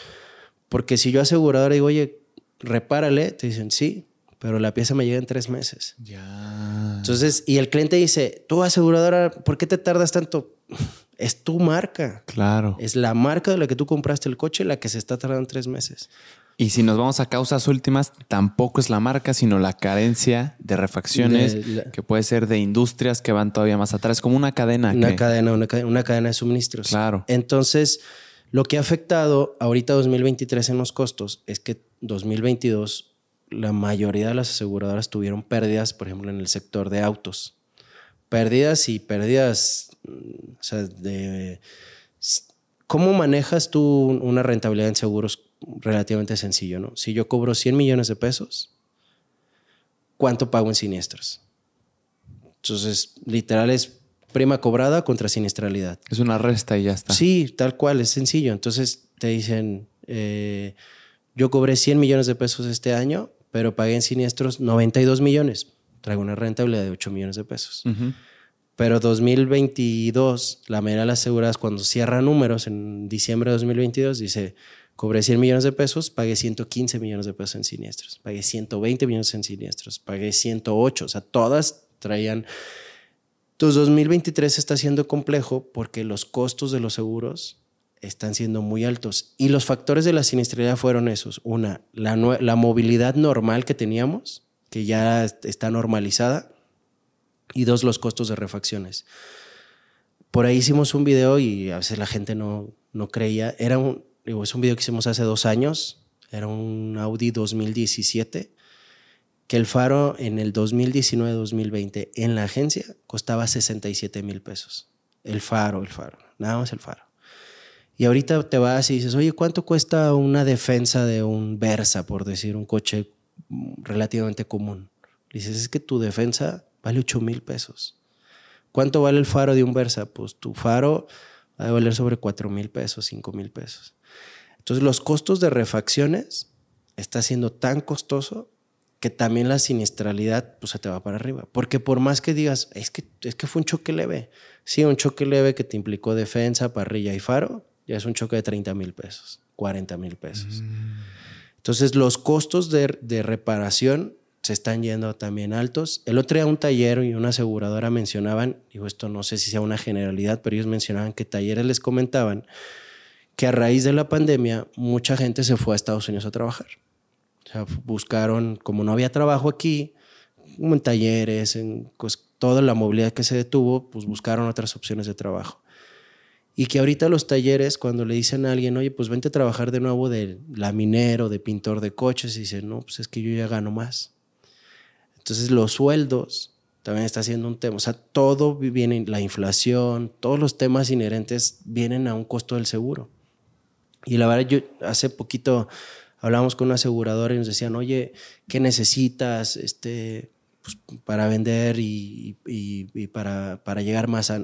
Speaker 2: Porque si yo asegurador digo, oye, repárale, te dicen, sí, pero la pieza me llega en tres meses.
Speaker 1: Ya.
Speaker 2: Entonces, y el cliente dice, tú aseguradora, ¿por qué te tardas tanto? Es tu marca.
Speaker 1: Claro.
Speaker 2: Es la marca de la que tú compraste el coche la que se está tardando tres meses.
Speaker 1: Y si nos vamos a causas últimas, tampoco es la marca, sino la carencia de refacciones, que puede ser de industrias que van todavía más atrás, como una cadena.
Speaker 2: Una cadena, una, una cadena de suministros.
Speaker 1: Claro.
Speaker 2: Entonces, lo que ha afectado ahorita 2023 en los costos es que 2022 la mayoría de las aseguradoras tuvieron pérdidas, por ejemplo, en el sector de autos. Pérdidas y pérdidas, mm, o sea, de... ¿Cómo manejas tú una rentabilidad en seguros relativamente sencillo, no? Si yo cobro 100 millones de pesos, ¿cuánto pago en siniestros? Entonces, literal es prima cobrada contra siniestralidad.
Speaker 1: Es una resta y ya está.
Speaker 2: Sí, tal cual, es sencillo. Entonces te dicen, eh, yo cobré 100 millones de pesos este año, pero pagué en siniestros 92 millones. Traigo una rentabilidad de 8 millones de pesos. Pero 2022, la mayoría de las aseguradas, cuando cierra números en diciembre de 2022, dice, cobré 100 millones de pesos, pagué 115 millones de pesos en siniestros, pagué 120 millones en siniestros, pagué 108, o sea, todas traían... Entonces, 2023 está siendo complejo porque los costos de los seguros están siendo muy altos. Y los factores de la siniestralidad fueron esos. Una, la, la movilidad normal que teníamos, que ya está normalizada. Y dos, los costos de refacciones. Por ahí hicimos un video y a veces la gente no, no creía. Era un, es un video que hicimos hace dos años. Era un Audi 2017 que el faro en el 2019-2020 en la agencia costaba 67 mil pesos. El faro, el faro, nada más el faro. Y ahorita te vas y dices, oye, ¿cuánto cuesta una defensa de un Versa, por decir, un coche relativamente común? dices, es que tu defensa vale 8 mil pesos. ¿Cuánto vale el faro de un Versa? Pues tu faro va a valer sobre 4 mil pesos, 5 mil pesos. Entonces los costos de refacciones está siendo tan costoso que también la siniestralidad pues, se te va para arriba. Porque por más que digas, es que, es que fue un choque leve. Sí, un choque leve que te implicó defensa, parrilla y faro, ya es un choque de 30 mil pesos, 40 mil pesos. Mm. Entonces los costos de, reparación se están yendo también altos. El otro día un taller y una aseguradora mencionaban, digo esto no sé si sea una generalidad, pero ellos mencionaban que talleres les comentaban que a raíz de la pandemia mucha gente se fue a Estados Unidos a trabajar. O sea, buscaron, como no había trabajo aquí, como en talleres, en pues, toda la movilidad que se detuvo, pues buscaron otras opciones de trabajo. Y que ahorita los talleres, cuando le dicen a alguien, oye, pues vente a trabajar de nuevo de laminero, de pintor de coches, y dicen, no, pues es que yo ya gano más. Entonces los sueldos también está siendo un tema. O sea, todo viene, la inflación, todos los temas inherentes vienen a un costo del seguro. Y la verdad, yo hace poquito hablamos con un asegurador y nos decían, oye, ¿qué necesitas? Este, pues, para vender y, para, para, llegar más a,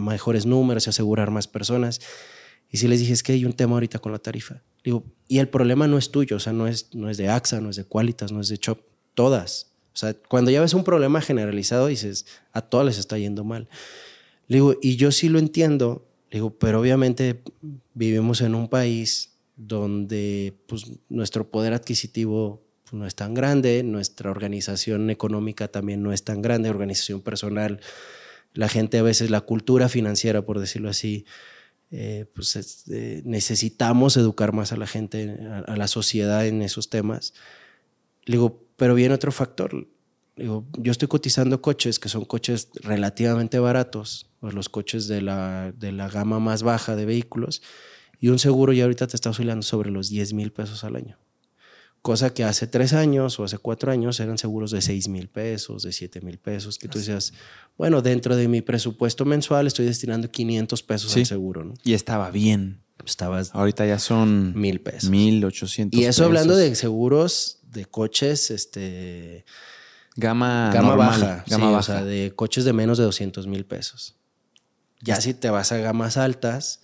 Speaker 2: mejores números y asegurar más personas. Y si les dije, es que hay un tema ahorita con la tarifa. Digo, y el problema no es tuyo, o sea, no es, no es de AXA, no es de Qualitas, no es de Chop, todas. O sea, cuando ya ves un problema generalizado, dices, a todas les está yendo mal. Digo, y yo sí lo entiendo, digo, pero obviamente vivimos en un país donde pues, nuestro poder adquisitivo no es tan grande, nuestra organización económica también no es tan grande, organización personal, la gente a veces, la cultura financiera, por decirlo así, eh, pues eh, necesitamos educar más a la gente, a, la sociedad en esos temas. Le digo, pero viene otro factor. digo, yo estoy cotizando coches que son coches relativamente baratos, o los coches de la, de la gama más baja de vehículos, y un seguro ya ahorita te está oscilando sobre los 10 mil pesos al año. Cosa que hace tres años o hace cuatro años eran seguros de seis mil pesos, de siete mil pesos, que tú decías, bueno, dentro de mi presupuesto mensual estoy destinando 500 pesos al seguro. ¿no?
Speaker 1: Y estaba bien.
Speaker 2: Estaba
Speaker 1: Ahorita ya son
Speaker 2: mil pesos.
Speaker 1: Mil ochocientos
Speaker 2: Y eso hablando de seguros de coches, este...
Speaker 1: Gama,
Speaker 2: gama baja. Gama baja. O sea, de coches de menos de 200 mil pesos. Ya si te vas a gamas altas,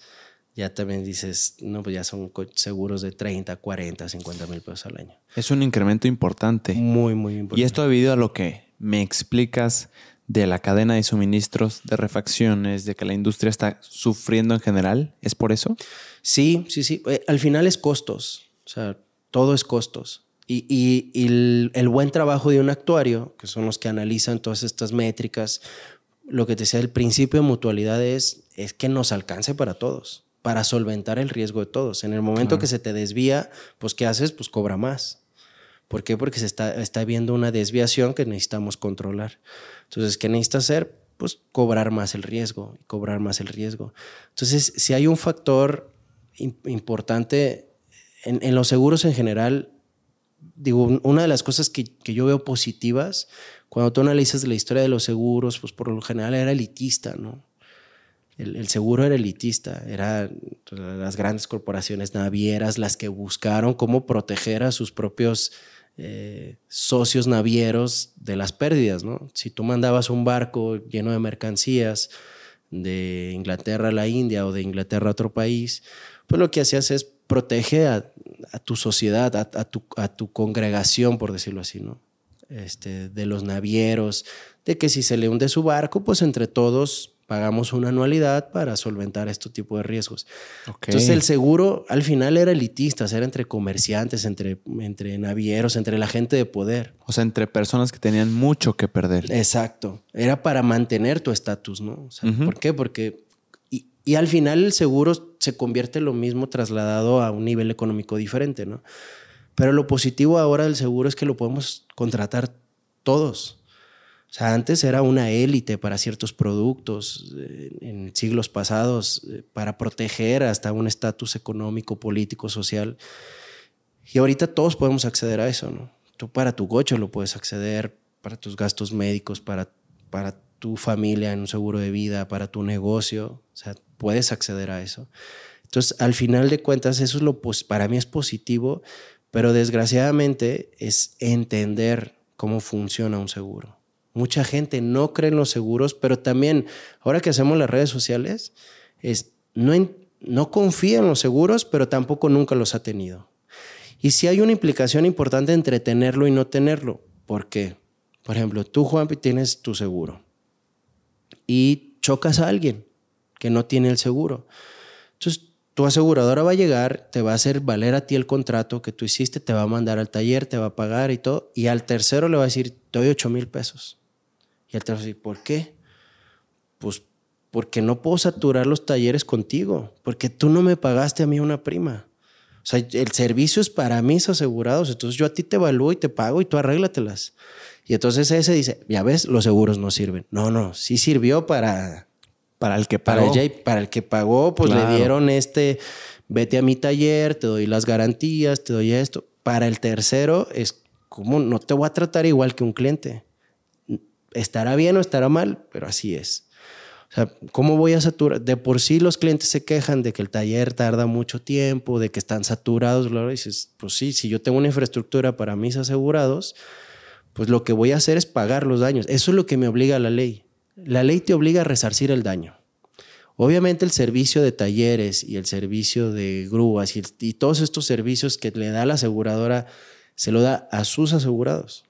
Speaker 2: ya también dices, no, pues ya son seguros de 30, 40, 50 mil pesos al año.
Speaker 1: Es un incremento importante.
Speaker 2: Muy, muy importante.
Speaker 1: Y esto debido a lo que me explicas de la cadena de suministros, de refacciones, de que la industria está sufriendo en general? ¿Es por eso?
Speaker 2: Sí, sí, sí. Eh, al final es costos. O sea, todo es costos. Y, el, buen trabajo de un actuario, que son los que analizan todas estas métricas, lo que te decía, el principio de mutualidad es, es que nos alcance para todos, para solventar el riesgo de todos. En el momento que se te desvía, pues ¿qué haces? Pues cobra más. ¿Por qué? Porque se está, está viendo una desviación que necesitamos controlar. Entonces, ¿qué necesita hacer? Pues cobrar más el riesgo, cobrar más el riesgo. Entonces, si hay un factor importante en, los seguros en general, digo, una de las cosas que, yo veo positivas, cuando tú analizas la historia de los seguros, pues por lo general era elitista, ¿no? El, seguro era elitista, eran las grandes corporaciones navieras las que buscaron cómo proteger a sus propios eh, socios navieros de las pérdidas, ¿no? Si tú mandabas un barco lleno de mercancías de Inglaterra a la India o de Inglaterra a otro país, pues lo que hacías es protege a, tu sociedad, a, tu, a, tu, congregación, por decirlo así, ¿no? Este, de los navieros, de que si se le hunde su barco, pues entre todos pagamos una anualidad para solventar este tipo de riesgos. Entonces el seguro al final era elitista, era entre comerciantes, entre, entre navieros, entre la gente de poder.
Speaker 1: O sea, entre personas que tenían mucho que perder.
Speaker 2: Exacto. Era para mantener tu estatus, ¿no? ¿Por qué? Porque... Y, y, al final el seguro se convierte en lo mismo trasladado a un nivel económico diferente, ¿no? Pero lo positivo ahora del seguro es que lo podemos contratar todos. O sea, antes era una élite para ciertos productos, eh, en siglos pasados, eh, para proteger hasta un estatus económico, político, social. Y ahorita todos podemos acceder a eso, ¿no? Tú para tu coche lo puedes acceder, para tus gastos médicos, para, para tu familia en un seguro de vida, para tu negocio, o sea, puedes acceder a eso. Entonces, al final de cuentas, eso es lo, para mí es positivo, pero desgraciadamente es entender cómo funciona un seguro. Mucha gente no cree en los seguros, pero también, ahora que hacemos las redes sociales, es, no, no confía en los seguros, pero tampoco nunca los ha tenido. Y si hay una implicación importante entre tenerlo y no tenerlo. ¿Por qué? Por ejemplo, tú, Juanpi, tienes tu seguro y chocas a alguien que no tiene el seguro. Entonces, tu aseguradora va a llegar, te va a hacer valer a ti el contrato que tú hiciste, te va a mandar al taller, te va a pagar y todo, y al tercero le va a decir, te doy 8 mil pesos. Y el tercero dice, ¿por qué? Pues porque no puedo saturar los talleres contigo, porque tú no me pagaste a mí una prima. O sea, el servicio es para mis asegurados, entonces yo a ti te evalúo y te pago y tú arréglatelas. Y entonces ese dice, ya ves, los seguros no sirven. No, no, sí sirvió para...
Speaker 1: Para el que pagó.
Speaker 2: Para el, para el que pagó, pues le dieron este, vete a mi taller, te doy las garantías, te doy esto. Para el tercero es como, no te voy a tratar igual que un cliente estará bien o estará mal, pero así es. O sea, ¿cómo voy a saturar? De por sí los clientes se quejan de que el taller tarda mucho tiempo, de que están saturados. Y dices, pues sí, si yo tengo una infraestructura para mis asegurados, pues lo que voy a hacer es pagar los daños. Eso es lo que me obliga la ley. La ley te obliga a resarcir el daño. Obviamente el servicio de talleres y el servicio de grúas y todos estos servicios que le da la aseguradora, se lo da a sus asegurados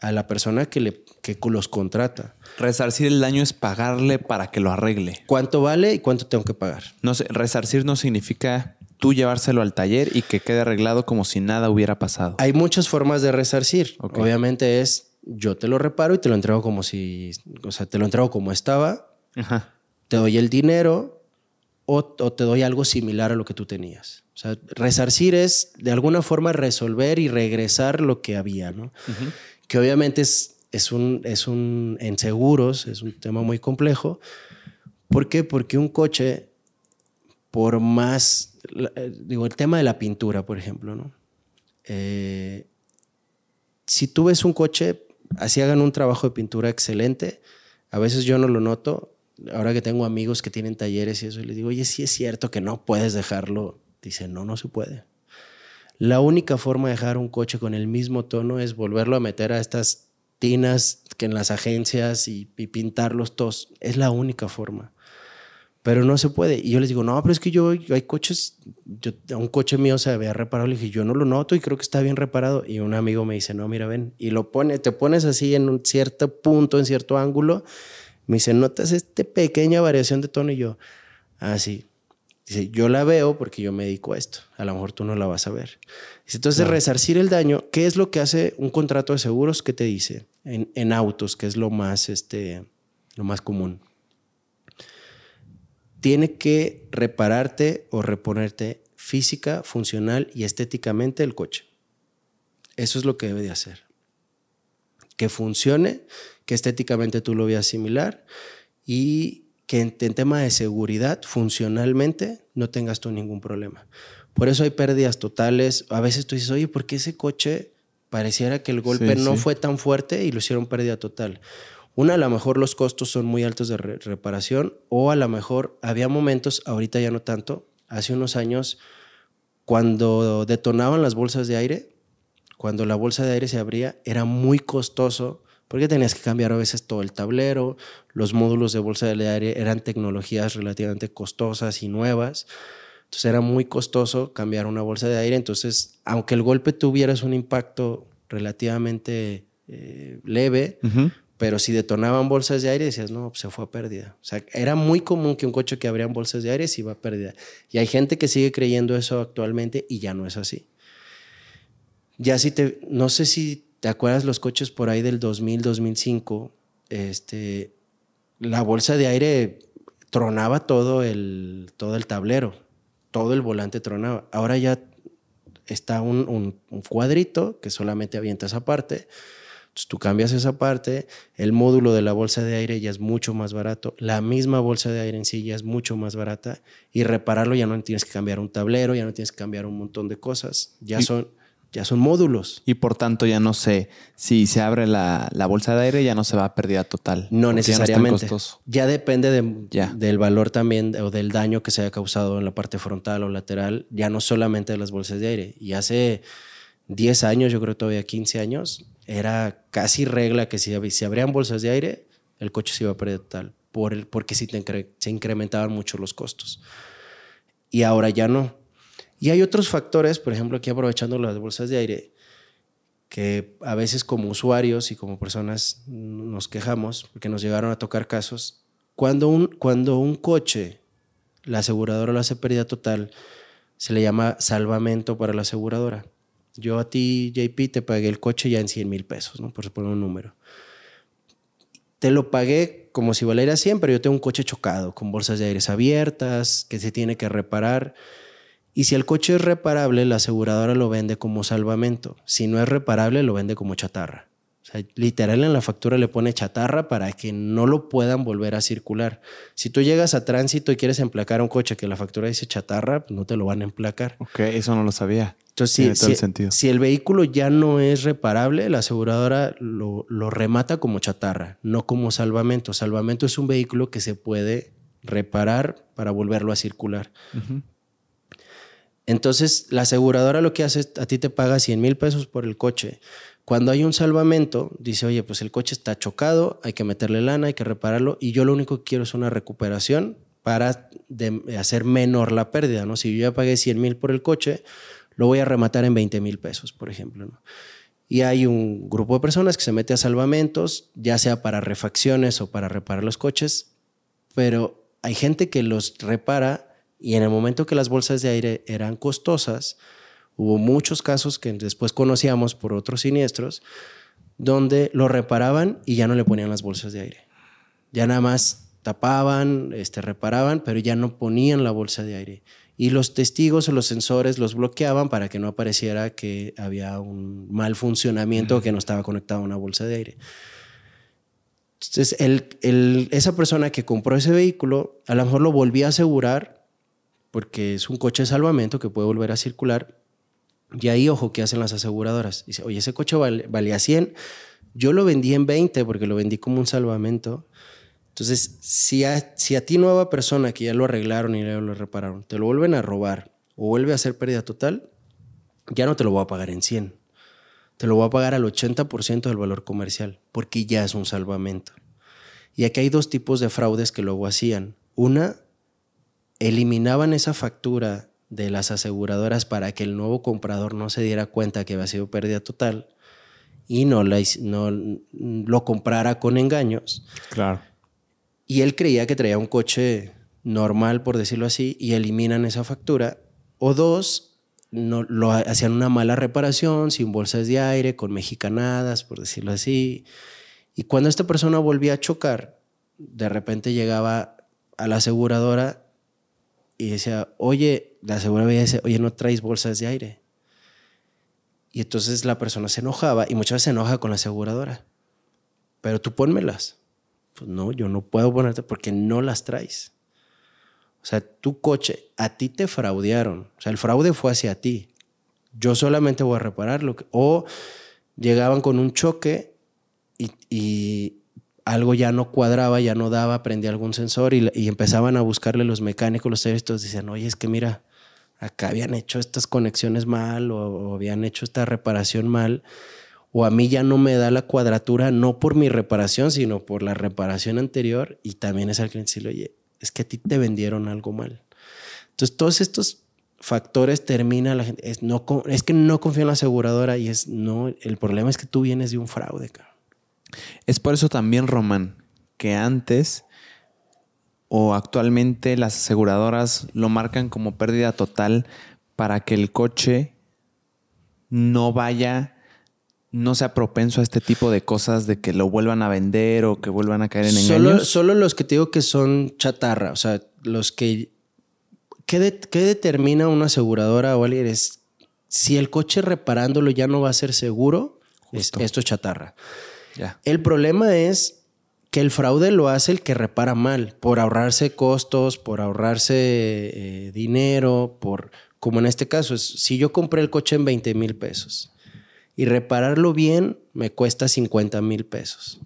Speaker 2: a la persona que, le, que los contrata.
Speaker 1: Resarcir el daño es pagarle para que lo arregle.
Speaker 2: ¿Cuánto vale y cuánto tengo que pagar?
Speaker 1: No sé, resarcir no significa tú llevárselo al taller y que quede arreglado como si nada hubiera pasado.
Speaker 2: Hay muchas formas de resarcir. Obviamente es yo te lo reparo y te lo entrego como si, o sea, te lo entrego como estaba, te doy el dinero o, te doy algo similar a lo que tú tenías. O sea, resarcir es de alguna forma resolver y regresar lo que había, ¿no? Que obviamente es, es, un, es un, en seguros, es un tema muy complejo. ¿Por qué? Porque un coche, por más, eh, digo, el tema de la pintura, por ejemplo, ¿no? Eh, si tú ves un coche, así hagan un trabajo de pintura excelente, a veces yo no lo noto, ahora que tengo amigos que tienen talleres y eso, les digo, oye, sí es cierto que no puedes dejarlo. Dicen, no, no se puede. La única forma de dejar un coche con el mismo tono es volverlo a meter a estas tinas que en las agencias y, pintarlos todos. Es la única forma. pero no se puede. Y yo les digo, no, pero es que yo, hay coches, yo, un coche mío se había reparado. Le dije, yo no lo noto y creo que está bien reparado. Y un amigo me dice, no, mira, ven. Y lo pone, te pones así en un cierto punto, en cierto ángulo. Me dice, ¿notas esta pequeña variación de tono? Y yo, así. Ah, dice, yo la veo porque yo me dedico a esto. A lo mejor tú no la vas a ver. Dice, entonces, resarcir el daño, ¿qué es lo que hace un contrato de seguros? ¿Qué te dice? En, en autos, que es lo más, este, lo más común tiene que repararte o reponerte física, funcional y estéticamente el coche. Eso es lo que debe de hacer. Que funcione, que estéticamente tú lo veas similar y que en, tema de seguridad, funcionalmente, no tengas tú ningún problema. Por eso hay pérdidas totales. A veces tú dices, oye, ¿por qué ese coche pareciera que el golpe no fue tan fuerte y lo hicieron pérdida total? Una, a lo mejor los costos son muy altos de reparación o a lo mejor había momentos, ahorita ya no tanto, hace unos años, cuando detonaban las bolsas de aire, cuando la bolsa de aire se abría, era muy costoso porque tenías que cambiar a veces todo el tablero, los módulos de bolsa de aire eran tecnologías relativamente costosas y nuevas. Entonces era muy costoso cambiar una bolsa de aire. Entonces, aunque el golpe tuvieras un impacto relativamente eh, leve, pero si detonaban bolsas de aire, decías, no, pues se fue a pérdida. O sea, era muy común que un coche que abrían bolsas de aire se iba a pérdida. Y hay gente que sigue creyendo eso actualmente y ya no es así. Ya si te, no sé si te acuerdas los coches por ahí del 2000, 2005, este, la bolsa de aire tronaba todo el, todo el tablero, todo el volante tronaba. Ahora ya está un, un cuadrito que solamente avienta esa parte entonces tú cambias esa parte, el módulo de la bolsa de aire ya es mucho más barato, la misma bolsa de aire en sí ya es mucho más barata y repararlo ya no tienes que cambiar un tablero, ya no tienes que cambiar un montón de cosas, ya son ya son módulos.
Speaker 1: Y por tanto ya no sé, si se abre la, bolsa de aire ya no se va a pérdida total.
Speaker 2: No necesariamente. Ya, depende del valor también o del daño que se haya causado en la parte frontal o lateral, ya no solamente de las bolsas de aire. Y hace 10 años, yo creo todavía 15 años, era casi regla que si, si abrían bolsas de aire, el coche se iba a perder total, por el, porque si se incrementaban mucho los costos. Y ahora ya no. Y hay otros factores, por ejemplo, aquí aprovechando las bolsas de aire, que a veces como usuarios y como personas nos quejamos, porque nos llegaron a tocar casos, cuando un, cuando un coche, la aseguradora lo hace pérdida total, se le llama salvamento para la aseguradora. Yo a ti, JP, te pagué el coche ya en 100 mil pesos, ¿no? por poner un número. Te lo pagué como si valiera 100, pero yo tengo un coche chocado, con bolsas de aires abiertas, que se tiene que reparar. Y si el coche es reparable, la aseguradora lo vende como salvamento. Si no es reparable, lo vende como chatarra literal en la factura le pone chatarra para que no lo puedan volver a circular. Si tú llegas a tránsito y quieres emplacar un coche que la factura dice chatarra, no te lo van a emplacar.
Speaker 1: Ok, eso no lo sabía.
Speaker 2: Entonces, si, el si, el vehículo ya no es reparable, la aseguradora lo, remata como chatarra, no como salvamento. Salvamento es un vehículo que se puede reparar para volverlo a circular. Entonces, la aseguradora lo que hace a ti te paga 100 mil pesos por el coche cuando hay un salvamento, dice, oye, pues el coche está chocado, hay que meterle lana, hay que repararlo, y yo lo único que quiero es una recuperación para hacer menor la pérdida, ¿no? Si yo ya pagué 100 mil por el coche, lo voy a rematar en 20 mil pesos, por ejemplo. Y hay un grupo de personas que se mete a salvamentos, ya sea para refacciones o para reparar los coches, pero hay gente que los repara y en el momento que las bolsas de aire eran costosas, Hubo muchos casos que después conocíamos por otros siniestros donde lo reparaban y ya no le ponían las bolsas de aire. Ya nada más tapaban, este, reparaban, pero ya no ponían la bolsa de aire. Y los testigos o los sensores los bloqueaban para que no apareciera que había un mal funcionamiento o que no estaba conectado a una bolsa de aire. Entonces, el, esa persona que compró ese vehículo a lo mejor lo volvía a asegurar porque es un coche de salvamento que puede volver a circular, y ahí, ojo, ¿qué hacen las aseguradoras? Dice, oye, ese coche valía 100, yo lo vendí en 20 porque lo vendí como un salvamento. Entonces, si a, si a ti nueva persona que ya lo arreglaron y ya lo repararon, te lo vuelven a robar o vuelve a hacer pérdida total, ya no te lo voy a pagar en 100. Te lo voy a pagar al 80% del valor comercial porque ya es un salvamento. Y aquí hay dos tipos de fraudes que luego hacían. Una eliminaban esa factura de las aseguradoras para que el nuevo comprador no se diera cuenta que había sido pérdida total y no, la, no lo comprara con engaños.
Speaker 1: Claro.
Speaker 2: Y él creía que traía un coche normal, por decirlo así, y eliminan esa factura. O dos, no, lo hacían una mala reparación, sin bolsas de aire, con mexicanadas, por decirlo así. Y cuando esta persona volvía a chocar, de repente llegaba a la aseguradora y decía, oye, la aseguradora decía, oye, no traes bolsas de aire. Y entonces la persona se enojaba y muchas veces se enoja con la aseguradora. Pero tú pónmelas. Pues no, yo no puedo ponerte porque no las traes. O sea, tu coche, a ti te fraudearon. O sea, el fraude fue hacia ti. Yo solamente voy a repararlo. O llegaban con un choque y, algo ya no cuadraba, ya no daba, prendía algún sensor y, empezaban a buscarle los mecánicos, los técnicos, decían, oye, es que mira, acá habían hecho estas conexiones mal o, habían hecho esta reparación mal, o a mí ya no me da la cuadratura, no por mi reparación, sino por la reparación anterior, y también es al cliente decirle, oye, es que a ti te vendieron algo mal. Entonces, todos estos factores termina la gente, es, no, es que no confío en la aseguradora y es, no, el problema es que tú vienes de un fraude.
Speaker 1: Es por eso también, Román, que antes o actualmente las aseguradoras lo marcan como pérdida total para que el coche no vaya, no sea propenso a este tipo de cosas de que lo vuelvan a vender o que vuelvan a caer en
Speaker 2: engaños. Solo los que te digo que son chatarra, o sea, los que... ¿Qué, determina una aseguradora o alguien? Es si el coche reparándolo ya no va a ser seguro, esto es chatarra. El problema es que el fraude lo hace el que repara mal, por ahorrarse costos, por ahorrarse eh, dinero, por, como en este caso, si yo compré el coche en 20 mil pesos y repararlo bien me cuesta 50 mil pesos.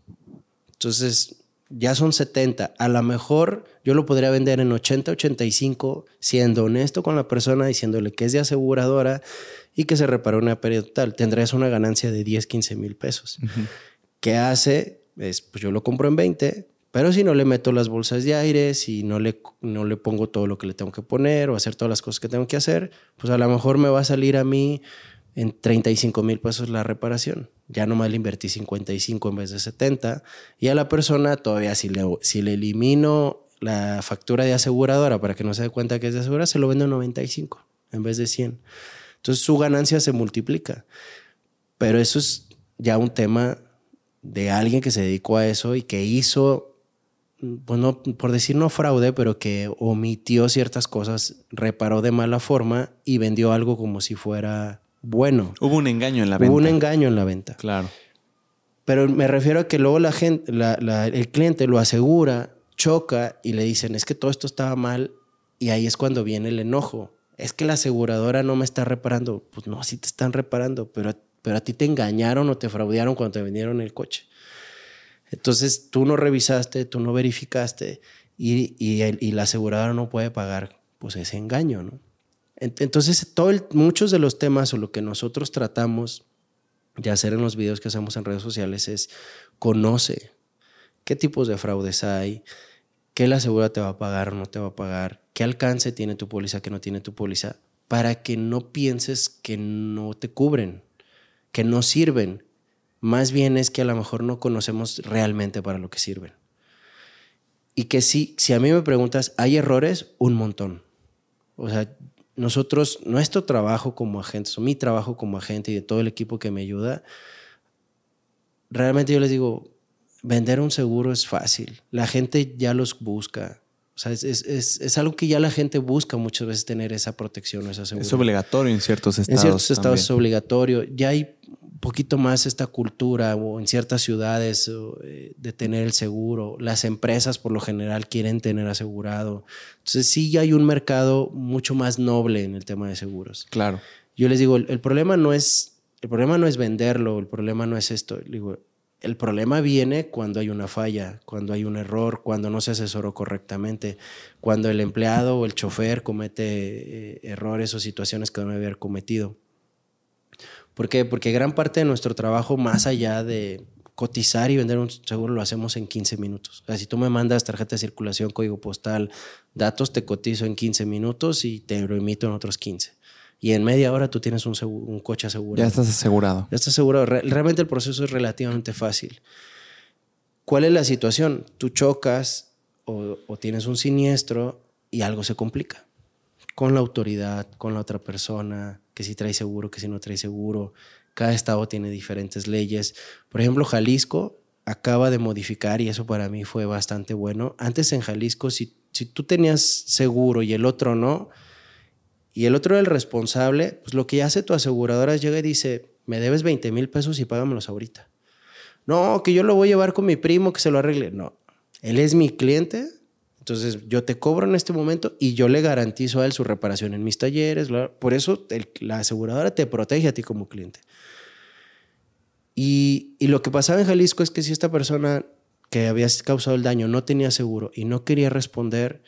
Speaker 2: Entonces, ya son 70. A lo mejor yo lo podría vender en 80, 85, siendo honesto con la persona, diciéndole que es de aseguradora y que se reparó una pérdida total. Tendrías una ganancia de 10, 15 mil pesos. ¿Qué hace? Es, pues yo lo compro en 20, pero si no le meto las bolsas de aire, si no le, no le pongo todo lo que le tengo que poner o hacer todas las cosas que tengo que hacer, pues a lo mejor me va a salir a mí en 35 mil pesos la reparación. Ya nomás le invertí 55 en vez de 70. Y a la persona todavía si le, si le elimino la factura de aseguradora para que no se dé cuenta que es de aseguradora, se lo vendo en 95 en vez de 100. Entonces su ganancia se multiplica. Pero eso es ya un tema de alguien que se dedicó a eso y que hizo, bueno, por decir no fraude, pero que omitió ciertas cosas, reparó de mala forma y vendió algo como si fuera bueno.
Speaker 1: Hubo un engaño en la venta.
Speaker 2: Hubo un engaño en la venta.
Speaker 1: Claro.
Speaker 2: Pero me refiero a que luego la gente, el cliente lo asegura, choca y le dicen, es que todo esto estaba mal y ahí es cuando viene el enojo. Es que la aseguradora no me está reparando. Pues no, sí te están reparando, pero pero a ti te engañaron o te fraudearon cuando te vendieron el coche. Entonces tú no revisaste, tú no verificaste y, y, la aseguradora no puede pagar pues ese engaño, ¿no? Entonces todo muchos de los temas o lo que nosotros tratamos de hacer en los videos que hacemos en redes sociales es conoce qué tipos de fraudes hay, qué la aseguradora te va a pagar o no te va a pagar, qué alcance tiene tu póliza, qué no tiene tu póliza, para que no pienses que no te cubren que no sirven. Más bien es que a lo mejor no conocemos realmente para lo que sirven. Y que sí, si a mí me preguntas, ¿hay errores? Un montón. O sea, nosotros, nuestro trabajo como agentes, o mi trabajo como agente y de todo el equipo que me ayuda, realmente yo les digo, vender un seguro es fácil. La gente ya los busca. O sea, es, es, es, algo que ya la gente busca muchas veces tener esa protección, esa seguridad.
Speaker 1: Es obligatorio en ciertos estados.
Speaker 2: En ciertos estados es obligatorio. Ya hay un poquito más esta cultura o en ciertas ciudades eh, de tener el seguro. Las empresas por lo general quieren tener asegurado. Entonces sí ya hay un mercado mucho más noble en el tema de seguros.
Speaker 1: Claro.
Speaker 2: Yo les digo, el, el problema no es el problema no es venderlo, el problema no es esto. Digo, el problema viene cuando hay una falla, cuando hay un error, cuando no se asesoró correctamente, cuando el empleado o el chofer comete eh, errores o situaciones que no debe haber cometido. ¿Por qué? Porque gran parte de nuestro trabajo, más allá de cotizar y vender un seguro lo hacemos en 15 minutos. O sea, si tú me mandas tarjeta de circulación, código postal, datos, te cotizo en 15 minutos y te lo emito en otros 15. Y en media hora tú tienes un, un coche asegurado.
Speaker 1: Ya estás asegurado.
Speaker 2: Ya estás asegurado. realmente el proceso es relativamente fácil. ¿Cuál es la situación? Tú chocas o, o tienes un siniestro y algo se complica. Con la autoridad, con la otra persona, que si trae seguro, que si no trae seguro, cada estado tiene diferentes leyes. Por ejemplo, Jalisco acaba de modificar, y eso para mí fue bastante bueno. Antes en Jalisco, si, si tú tenías seguro y el otro no, y el otro el responsable, pues lo que hace tu aseguradora es llega y dice, me debes 20 mil pesos y págamelos ahorita. No, que yo lo voy a llevar con mi primo que se lo arregle. No, él es mi cliente, entonces yo te cobro en este momento y yo le garantizo a él su reparación en mis talleres. Por eso la aseguradora te protege a ti como cliente. Y, lo que pasaba en Jalisco es que si esta persona que había causado el daño no tenía seguro y no quería responder,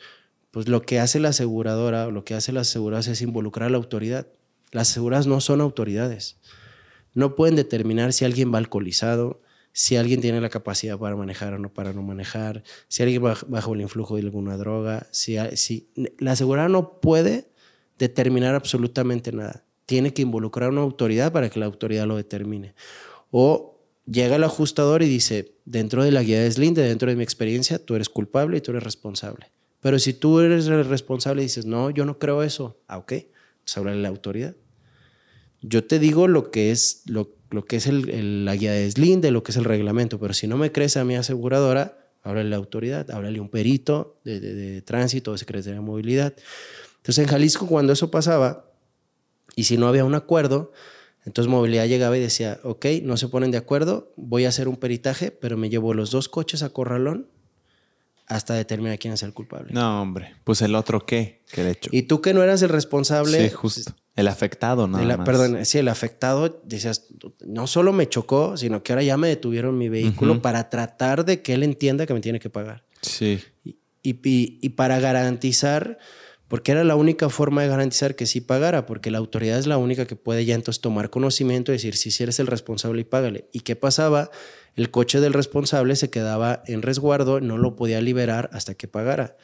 Speaker 2: pues lo que hace la aseguradora lo que hace las aseguradoras es involucrar a la autoridad. Las aseguradoras no son autoridades. No pueden determinar si alguien va alcoholizado, si alguien tiene la capacidad para manejar o no para no manejar, si alguien va bajo el influjo de alguna droga, si, la aseguradora no puede determinar absolutamente nada. Tiene que involucrar a una autoridad para que la autoridad lo determine. O llega el ajustador y dice, dentro de la guía de Slinde, dentro de mi experiencia, tú eres culpable y tú eres responsable. Pero si tú eres el responsable y dices, no, yo no creo eso, ah, ok, entonces habla la autoridad. Yo te digo lo que es, lo, que es el, la guía de Slinde, lo que es el reglamento, pero si no me crees a mi aseguradora, háblale a la autoridad, háblale a un perito de, de, de tránsito, de Secretaría de Movilidad. Entonces en Jalisco cuando eso pasaba, y si no había un acuerdo, entonces movilidad llegaba y decía, ok, no se ponen de acuerdo, voy a hacer un peritaje, pero me llevo los dos coches a corralón hasta determinar quién es el culpable.
Speaker 1: No, hombre, pues el otro qué, que de hecho.
Speaker 2: Y tú que no eras el responsable.
Speaker 1: Sí, justo. El afectado, ¿no?
Speaker 2: Perdón, sí, el afectado, decías, no solo me chocó, sino que ahora ya me detuvieron mi vehículo para tratar de que él entienda que me tiene que pagar.
Speaker 1: Sí.
Speaker 2: Y, y, y para garantizar porque era la única forma de garantizar que sí pagara, porque la autoridad es la única que puede ya entonces tomar conocimiento y decir, si sí, eres el responsable y págale. ¿Y qué pasaba? El coche del responsable se quedaba en resguardo, no lo podía liberar hasta que pagara.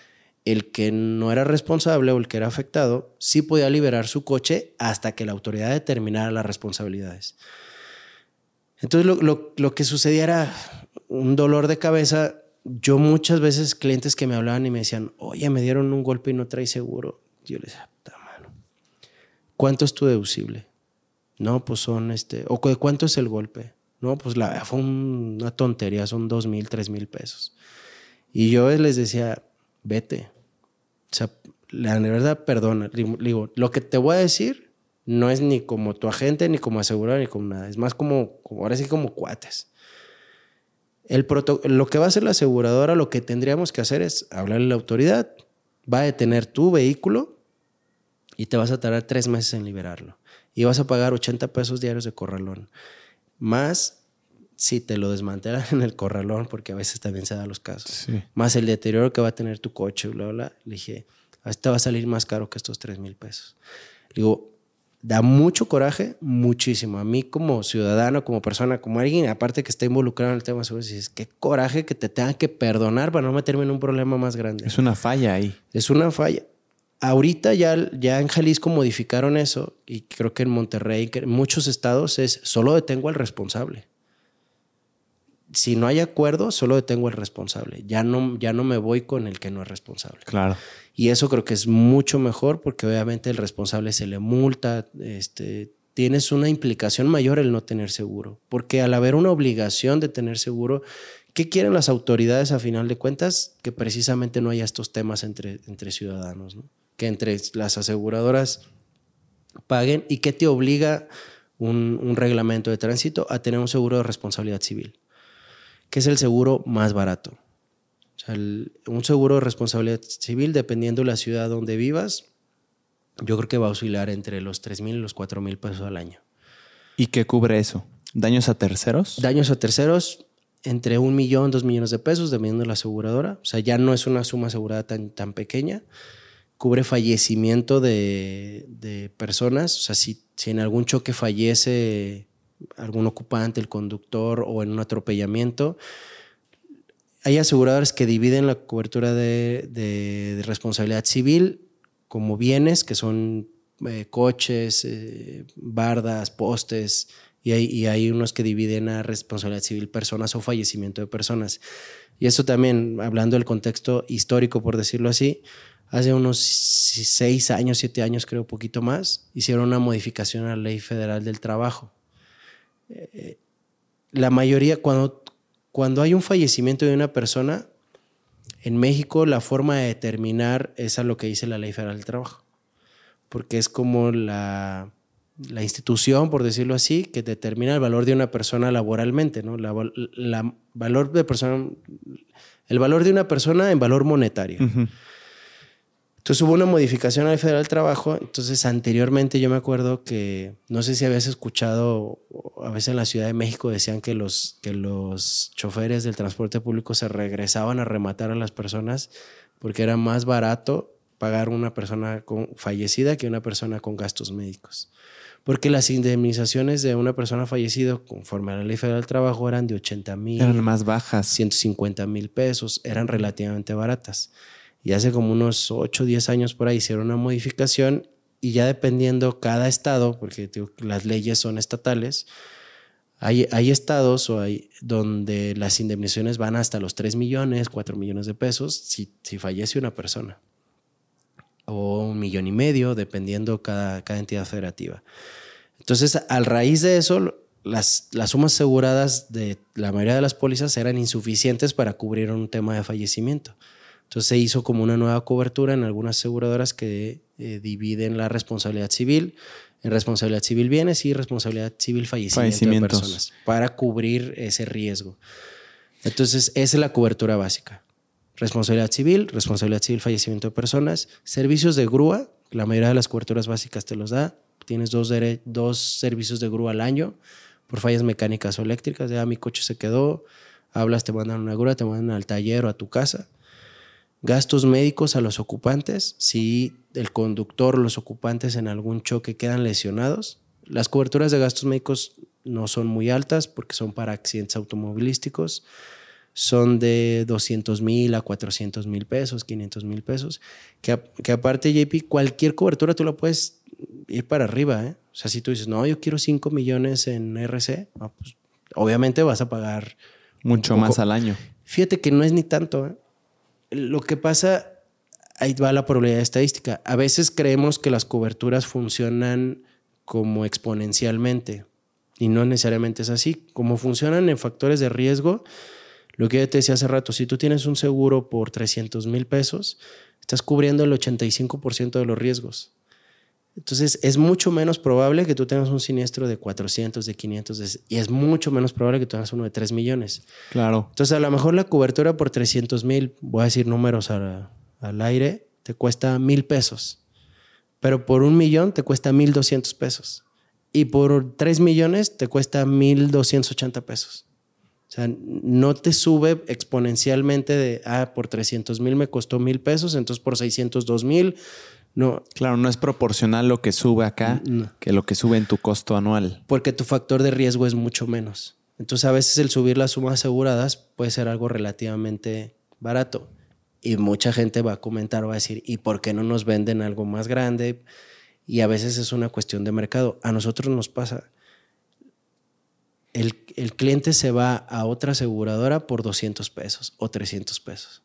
Speaker 2: El que no era responsable o el que era afectado sí podía liberar su coche hasta que la autoridad determinara las responsabilidades. Entonces lo, lo, lo que sucedía era un dolor de cabeza yo muchas veces clientes que me hablaban y me decían, oye, me dieron un golpe y no trae seguro. Yo les decía, mano, ¿cuánto es tu deducible? No, pues son este, o cuánto es el golpe. No, pues la fue una tontería, son dos mil, tres mil pesos. Y yo les decía, vete. O sea, la verdad, perdona. Digo, lo que te voy a decir no es ni como tu agente, ni como asegurador, ni como nada. Es más como, ahora sí como cuates. El lo que va a hacer la aseguradora, lo que tendríamos que hacer es hablarle a la autoridad, va a detener tu vehículo y te vas a tardar tres meses en liberarlo. Y vas a pagar 80 pesos diarios de corralón. Más si te lo desmantelan en el corralón, porque a veces también se dan los casos. Más el deterioro que va a tener tu coche, bla, bla. Le dije, te va a salir más caro que estos 3 mil pesos. Le digo, da mucho coraje, muchísimo. A mí como ciudadano, como persona, como alguien, aparte que está involucrado en el tema seguro, dices, qué coraje que te tengan que perdonar para no meterme en un problema más grande.
Speaker 1: Es una falla ahí.
Speaker 2: Es una falla. Ahorita ya, ya en Jalisco modificaron eso y creo que en Monterrey, que en muchos estados es solo detengo al responsable. Si no hay acuerdo, solo detengo al responsable. Ya no, ya no me voy con el que no es responsable.
Speaker 1: Claro.
Speaker 2: Y eso creo que es mucho mejor porque obviamente el responsable se le multa, este, tienes una implicación mayor el no tener seguro. Porque al haber una obligación de tener seguro, ¿qué quieren las autoridades a final de cuentas? Que precisamente no haya estos temas entre, entre ciudadanos, que entre las aseguradoras paguen y qué te obliga un, un reglamento de tránsito a tener un seguro de responsabilidad civil, que es el seguro más barato un seguro de responsabilidad civil, dependiendo de la ciudad donde vivas, yo creo que va a oscilar entre los 3 mil y los 4 mil pesos al año.
Speaker 1: ¿Y qué cubre eso? ¿Daños a terceros?
Speaker 2: Daños a terceros entre un millón, dos millones de pesos, dependiendo de la aseguradora. O sea, ya no es una suma asegurada tan, tan pequeña. Cubre fallecimiento de, de personas. O sea, si, si en algún choque fallece algún ocupante, el conductor o en un atropellamiento. Hay aseguradoras que dividen la cobertura de, responsabilidad civil como bienes, que son eh, coches, eh, bardas, postes, y hay, y hay, unos que dividen a responsabilidad civil personas o fallecimiento de personas. Y eso también, hablando del contexto histórico, por decirlo así, hace unos seis años, siete años, creo, poquito más, hicieron una modificación a la ley federal del trabajo. Eh, la mayoría, cuando, cuando hay un fallecimiento de una persona, en México la forma de determinar es a lo que dice la ley federal del trabajo, porque es como la, la institución, por decirlo así, que determina el valor de una persona laboralmente, ¿no? La, valor de persona, el valor de una persona en valor monetario. Entonces hubo una modificación al Federal del Trabajo. Entonces, anteriormente yo me acuerdo que, no sé si habías escuchado, a veces en la Ciudad de México decían que los, que los choferes del transporte público se regresaban a rematar a las personas porque era más barato pagar una persona con, fallecida que una persona con gastos médicos. Porque las indemnizaciones de una persona fallecida, conforme a la Ley Federal del Trabajo, eran de 80 mil.
Speaker 1: Eran más bajas.
Speaker 2: 150 mil pesos, eran relativamente baratas. Y hace como unos 8 o 10 años por ahí hicieron una modificación y ya dependiendo cada estado, porque las leyes son estatales, hay, hay estados o hay, donde las indemnizaciones van hasta los 3 millones, 4 millones de pesos si, si fallece una persona. O un millón y medio, dependiendo cada, cada entidad federativa. Entonces, al raíz de eso, las, las sumas aseguradas de la mayoría de las pólizas eran insuficientes para cubrir un tema de fallecimiento. Entonces se hizo como una nueva cobertura en algunas aseguradoras que eh, dividen la responsabilidad civil en responsabilidad civil bienes y responsabilidad civil fallecimiento de personas para cubrir ese riesgo. Entonces esa es la cobertura básica. Responsabilidad civil, responsabilidad civil fallecimiento de personas, servicios de grúa, la mayoría de las coberturas básicas te los da. Tienes dos, dos servicios de grúa al año por fallas mecánicas o eléctricas. Ya mi coche se quedó, hablas, te mandan una grúa, te mandan al taller o a tu casa gastos médicos a los ocupantes, si el conductor o los ocupantes en algún choque quedan lesionados. Las coberturas de gastos médicos no son muy altas porque son para accidentes automovilísticos. Son de 200 mil a 400 mil pesos, 500 mil pesos. Que, aparte, JP, cualquier cobertura tú la puedes ir para arriba. ¿eh? O sea, si tú dices, no, yo quiero 5 millones en RC, pues, obviamente vas a pagar
Speaker 1: mucho más al año.
Speaker 2: Fíjate que no es ni tanto. ¿eh? Lo que pasa, ahí va la probabilidad estadística. A veces creemos que las coberturas funcionan como exponencialmente y no necesariamente es así. Como funcionan en factores de riesgo, lo que yo te decía hace rato, si tú tienes un seguro por 300 mil pesos, estás cubriendo el 85% de los riesgos. Entonces es mucho menos probable que tú tengas un siniestro de 400, de 500, y es mucho menos probable que tengas uno de 3 millones.
Speaker 1: Claro.
Speaker 2: Entonces a lo mejor la cobertura por 300 mil, voy a decir números al aire, te cuesta mil pesos. Pero por un millón te cuesta 1.200 pesos. Y por 3 millones te cuesta 1.280 pesos. O sea, no te sube exponencialmente de, ah, por 300 mil me costó mil pesos, entonces por 602 mil no.
Speaker 1: Claro, no es proporcional lo que sube acá que lo que sube en tu costo anual.
Speaker 2: Porque tu factor de riesgo es mucho menos. Entonces, a veces el subir las sumas aseguradas puede ser algo relativamente barato. Y mucha gente va a comentar, va a decir, ¿y por qué no nos venden algo más grande? Y a veces es una cuestión de mercado. A nosotros nos pasa. El, el cliente se va a otra aseguradora por 200 pesos o 300 pesos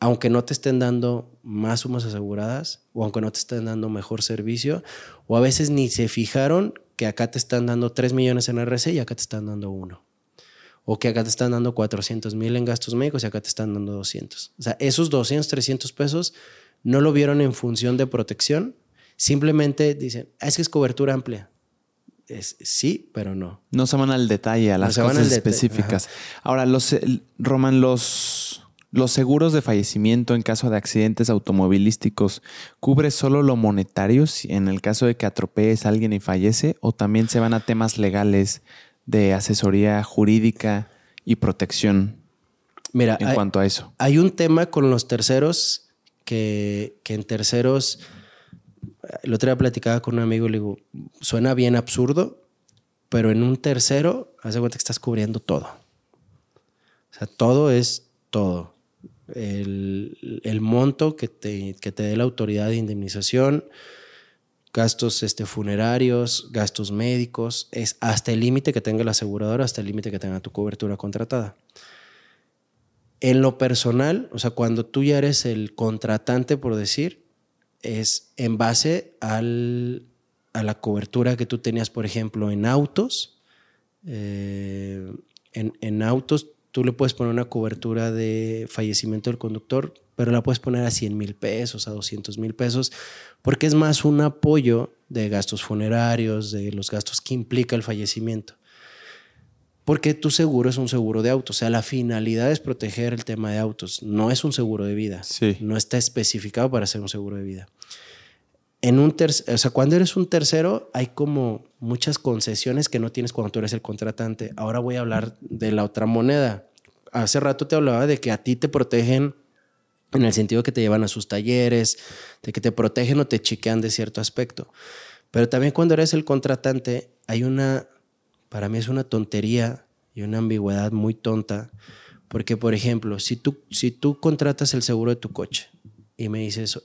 Speaker 2: aunque no te estén dando más sumas aseguradas o aunque no te estén dando mejor servicio, o a veces ni se fijaron que acá te están dando 3 millones en RC y acá te están dando 1. O que acá te están dando 400 mil en gastos médicos y acá te están dando 200. O sea, esos 200, 300 pesos no lo vieron en función de protección. Simplemente dicen, ah, es que es cobertura amplia. Es, sí, pero no.
Speaker 1: No se van al detalle, a las cosas específicas. Ahora, los, Roman, los ¿Los seguros de fallecimiento en caso de accidentes automovilísticos cubre solo lo monetario en el caso de que atropelles a alguien y fallece o también se van a temas legales de asesoría jurídica y protección
Speaker 2: Mira,
Speaker 1: en cuanto a eso?
Speaker 2: Hay un tema con los terceros que, que en terceros, el otro día platicaba con un amigo y le digo, suena bien absurdo, pero en un tercero, haz de cuenta que estás cubriendo todo. O sea, todo es todo. El, monto que te, que te dé la autoridad de indemnización, gastos este, funerarios, gastos médicos, es hasta el límite que tenga la aseguradora, hasta el límite que tenga tu cobertura contratada. En lo personal, o sea, cuando tú ya eres el contratante, por decir, es en base al, a la cobertura que tú tenías, por ejemplo, en autos. Eh, en, en, autos tú le puedes poner una cobertura de fallecimiento del conductor, pero la puedes poner a 100 mil pesos, a 200 mil pesos, porque es más un apoyo de gastos funerarios, de los gastos que implica el fallecimiento. Porque tu seguro es un seguro de autos. O sea, la finalidad es proteger el tema de autos. No es un seguro de vida.
Speaker 1: Sí.
Speaker 2: No está especificado para ser un seguro de vida. En un o sea, cuando eres un tercero, hay como muchas concesiones que no tienes cuando tú eres el contratante. Ahora voy a hablar de la otra moneda. Hace rato te hablaba de que a ti te protegen en el sentido que te llevan a sus talleres, de que te protegen o te chiquean de cierto aspecto. Pero también cuando eres el contratante, hay una para mí es una tontería y una ambigüedad muy tonta, porque por ejemplo, si tú, si tú contratas el seguro de tu coche y me dices,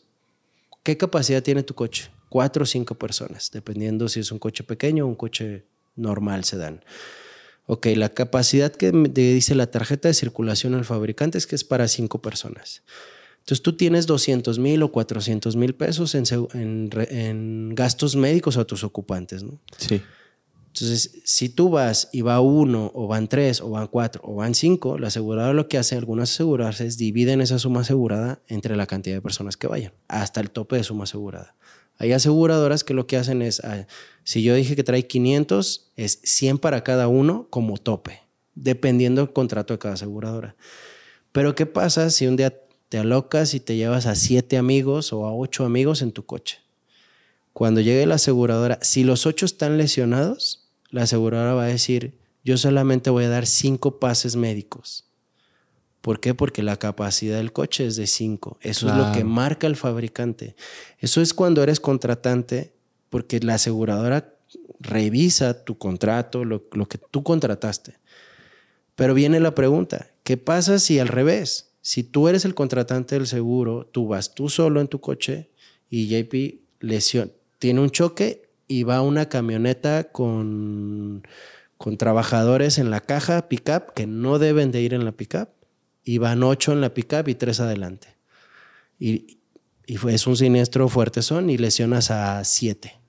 Speaker 2: ¿qué capacidad tiene tu coche? Cuatro o cinco personas, dependiendo si es un coche pequeño o un coche normal sedán. Ok, la capacidad que dice la tarjeta de circulación al fabricante es que es para cinco personas. Entonces tú tienes 200 mil o 400 mil pesos en, en, en, gastos médicos a tus ocupantes, ¿no?
Speaker 1: Sí.
Speaker 2: Entonces, si tú vas y va uno, o van tres, o van cuatro, o van cinco, la aseguradora lo que hace, algunas aseguradoras, es dividen esa suma asegurada entre la cantidad de personas que vayan, hasta el tope de suma asegurada. Hay aseguradoras que lo que hacen es, ah, si yo dije que trae 500, es 100 para cada uno como tope, dependiendo del contrato de cada aseguradora. Pero ¿qué pasa si un día te alocas y te llevas a siete amigos o a ocho amigos en tu coche? Cuando llegue la aseguradora, si los ocho están lesionados, la aseguradora va a decir, yo solamente voy a dar cinco pases médicos. ¿Por qué? Porque la capacidad del coche es de cinco. Eso es lo que marca el fabricante. Eso es cuando eres contratante, porque la aseguradora revisa tu contrato, lo, lo que tú contrataste. Pero viene la pregunta, ¿qué pasa si al revés? Si tú eres el contratante del seguro, tú vas tú solo en tu coche y JP lesión, tiene un choque y va una camioneta con, con trabajadores en la caja pickup que no deben de ir en la pickup y van ocho en la pickup y tres adelante. Y, y es un siniestro fuerte son y lesionas a siete.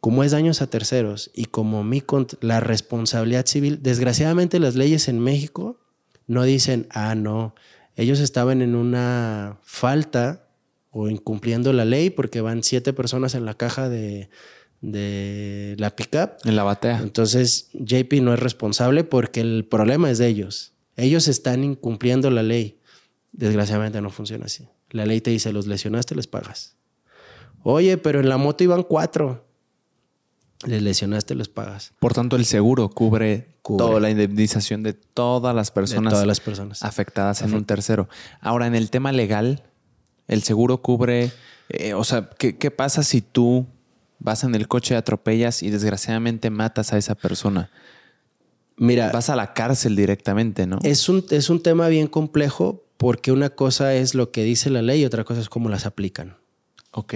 Speaker 2: Como es daños a terceros y como mi, la responsabilidad civil, desgraciadamente las leyes en México no dicen, ah, no, ellos estaban en una falta o incumpliendo la ley porque van siete personas en la caja de, de la pickup.
Speaker 1: En la batea.
Speaker 2: Entonces JP no es responsable porque el problema es de ellos. Ellos están incumpliendo la ley. Desgraciadamente no funciona así. La ley te dice, los lesionaste, les pagas. Oye, pero en la moto iban cuatro. Les lesionaste, les pagas.
Speaker 1: Por tanto, el seguro cubre, toda la indemnización de todas las personas,
Speaker 2: todas las personas.
Speaker 1: afectadas en un tercero. Ahora, en el tema legal, el seguro cubre, eh, o sea, ¿qué, ¿qué, pasa si tú vas en el coche, atropellas y desgraciadamente matas a esa persona?
Speaker 2: Mira,
Speaker 1: vas a la cárcel directamente, ¿no?
Speaker 2: Es un, es un tema bien complejo porque una cosa es lo que dice la ley y otra cosa es cómo las aplican.
Speaker 1: Ok.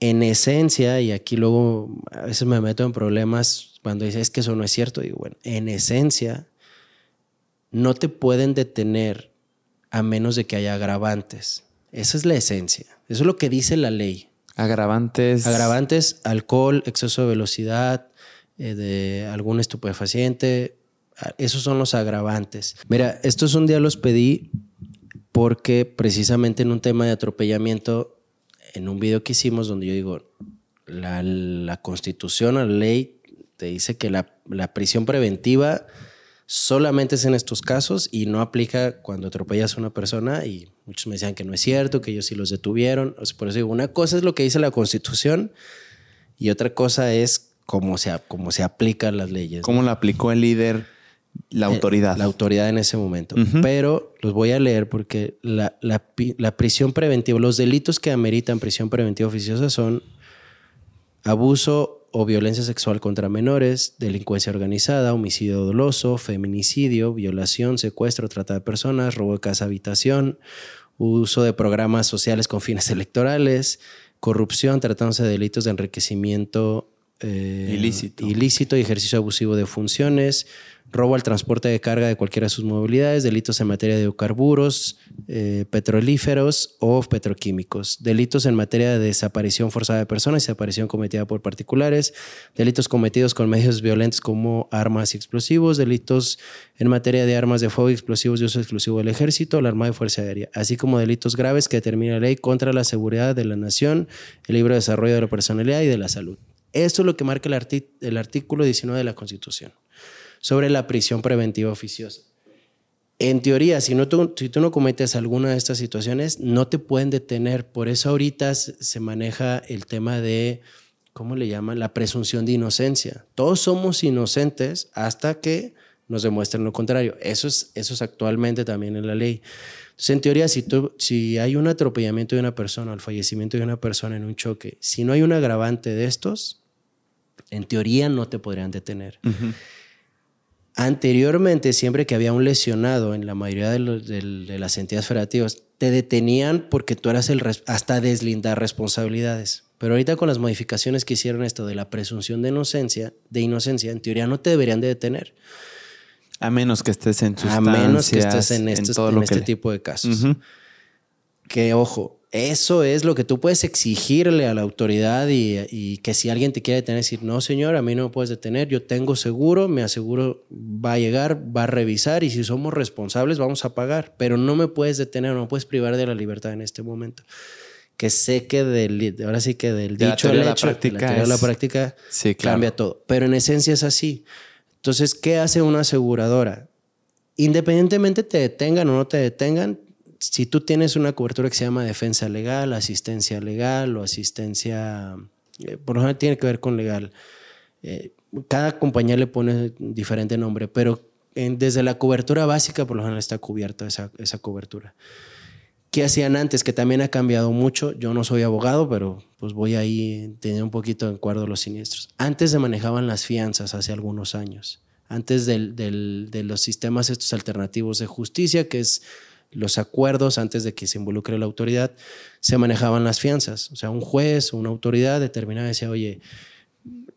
Speaker 2: En esencia, y aquí luego a veces me meto en problemas cuando dices que eso no es cierto, digo, bueno, en esencia no te pueden detener a menos de que haya agravantes. Esa es la esencia. Eso es lo que dice la ley.
Speaker 1: Agravantes.
Speaker 2: Agravantes, alcohol, exceso de velocidad, eh, de algún estupefaciente. Esos son los agravantes. Mira, estos un día los pedí porque precisamente en un tema de atropellamiento, en un video que hicimos donde yo digo, la, la constitución, la ley, te dice que la, la prisión preventiva solamente es en estos casos y no aplica cuando atropellas a una persona y muchos me decían que no es cierto, que ellos sí los detuvieron. por eso digo, una cosa es lo que dice la Constitución y otra cosa es cómo se, cómo se aplican las leyes.
Speaker 1: ¿Cómo la aplicó el líder, la
Speaker 2: eh,
Speaker 1: autoridad?
Speaker 2: La autoridad en ese momento. Pero los voy a leer porque la, la prisión preventiva, los delitos que ameritan prisión preventiva oficiosa son abuso o violencia sexual contra menores, delincuencia organizada, homicidio doloso, feminicidio, violación, secuestro, trata de personas, robo de casa, habitación, uso de programas sociales con fines electorales, corrupción, tratándose de delitos de enriquecimiento eh,
Speaker 1: ilícito.
Speaker 2: ilícito y ejercicio abusivo de funciones, robo al transporte de carga de cualquiera de sus movilidades, delitos en materia de hidrocarburos, eh, petrolíferos o petroquímicos, delitos en materia de desaparición forzada de personas y desaparición cometida por particulares, delitos cometidos con medios violentos como armas y explosivos, delitos en materia de armas de fuego y explosivos de uso exclusivo del ejército, la Armada y Fuerza Aérea, así como delitos graves que determina la ley contra la seguridad de la nación, el libre desarrollo de la personalidad y de la salud. Esto es lo que marca el, el artículo 19 de la Constitución sobre la prisión preventiva oficiosa. En teoría, si, no tú, tú no cometes alguna de estas situaciones, no te pueden detener. Por eso ahorita se maneja el tema de, ¿cómo le llaman? La presunción de inocencia. Todos somos inocentes hasta que nos demuestren lo contrario. Eso es, eso es actualmente también en la ley. Entonces, en teoría, si, tú, si hay un atropellamiento de una persona, el fallecimiento de una persona en un choque, si no hay un agravante de estos, en teoría no te podrían detener. Anteriormente, siempre que había un lesionado en la mayoría de, las entidades federativas, te detenían porque tú eras el hasta deslindar responsabilidades. Pero ahorita con las modificaciones que hicieron esto de la presunción de inocencia, de inocencia, en teoría no te deberían de detener.
Speaker 1: A menos que estés en
Speaker 2: A menos que estés en, este tipo de casos. Que ojo, eso es lo que tú puedes exigirle a la autoridad y, que si alguien te quiere detener, decir, no señor, a mí no me puedes detener, yo tengo seguro, me aseguro va a llegar, va a revisar y si somos responsables vamos a pagar, pero no me puedes detener, no me puedes privar de la libertad en este momento. Que sé que del, ahora sí que del dicho
Speaker 1: a la práctica,
Speaker 2: la, la práctica cambia todo, pero en esencia es así. Entonces, ¿qué hace una aseguradora? Independientemente te detengan o no te detengan, si tú tienes una cobertura que se llama defensa legal, asistencia legal o asistencia, eh, por lo general tiene que ver con legal. Eh, cada compañía le pone diferente nombre, pero desde la cobertura básica por lo general está cubierta esa, esa cobertura. ¿Qué hacían antes? Que también ha cambiado mucho. Yo no soy abogado, pero pues voy ahí tener un poquito de acuerdo los siniestros. Antes se manejaban las fianzas hace algunos años. Antes del, del, de los sistemas estos alternativos de justicia, que es los acuerdos antes de que se involucre la autoridad, se manejaban las fianzas. O sea, un juez o una autoridad determinada decía, oye,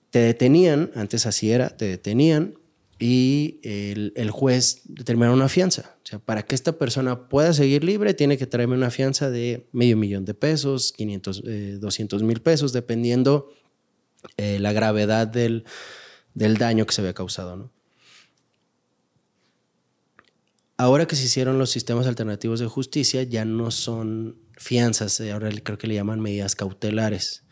Speaker 2: te detenían, antes así era, te detenían y el, juez determinaba una fianza. O sea, para que esta persona pueda seguir libre, tiene que traerme una fianza de medio millón de pesos, 500, 200 mil pesos, dependiendo eh, la gravedad del, del daño que se había causado. ¿no? Ahora que se hicieron los sistemas alternativos de justicia, ya no son fianzas, eh, ahora creo que le llaman medidas cautelares.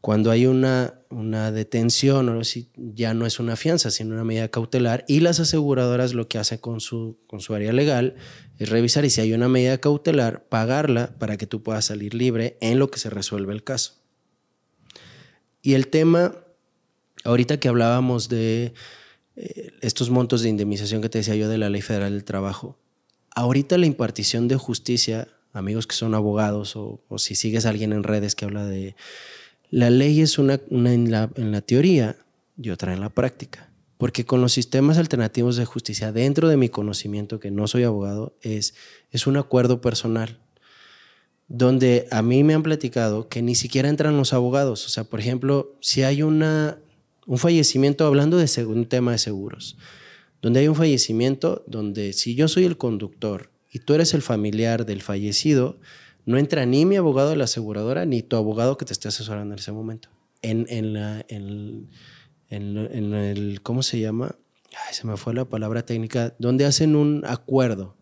Speaker 2: Cuando hay una, una detención, ya no es una fianza, sino una medida cautelar, y las aseguradoras lo que hacen con su, con su área legal es revisar y si hay una medida cautelar, pagarla para que tú puedas salir libre en lo que se resuelve el caso. Y el tema, ahorita que hablábamos de eh, estos montos de indemnización que te decía yo de la Ley Federal del Trabajo. Ahorita la impartición de justicia, amigos que son abogados o, si sigues a alguien en redes que habla de... La ley es una, en, la, en la teoría y otra en la práctica. Porque con los sistemas alternativos de justicia, dentro de mi conocimiento, que no soy abogado, es, es un acuerdo personal donde a mí me han platicado que ni siquiera entran los abogados. O sea, por ejemplo, si hay una un fallecimiento, hablando de un tema de seguros, donde hay un fallecimiento donde si yo soy el conductor y tú eres el familiar del fallecido, no entra ni mi abogado de la aseguradora ni tu abogado que te esté asesorando en ese momento. En, en, la, en, en el, ¿cómo se llama? Ay, se me fue la palabra técnica, donde hacen un acuerdo.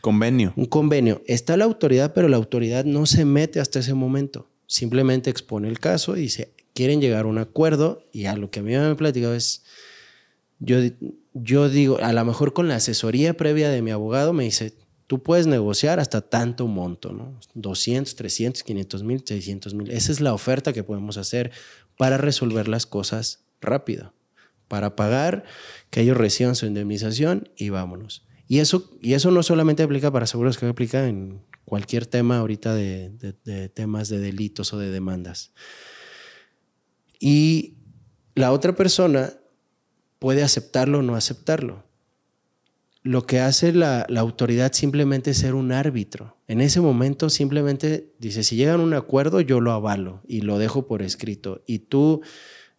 Speaker 1: Convenio.
Speaker 2: Un convenio. Está la autoridad, pero la autoridad no se mete hasta ese momento. Simplemente expone el caso y dice, quieren llegar a un acuerdo y a lo que a mí me han platicado es, yo, yo digo, a lo mejor con la asesoría previa de mi abogado me dice, tú puedes negociar hasta tanto monto, ¿no? 200, 300, 500 mil, 600 mil. Esa es la oferta que podemos hacer para resolver las cosas rápido, para pagar, que ellos reciban su indemnización y vámonos. Y eso, y eso no solamente aplica para seguros, que aplica en cualquier tema ahorita de, de temas de delitos o de demandas. Y la otra persona puede aceptarlo o no aceptarlo. Lo que hace la, la, autoridad simplemente es ser un árbitro. En ese momento simplemente dice, si llegan a un acuerdo, yo lo avalo y lo dejo por escrito. Y tú,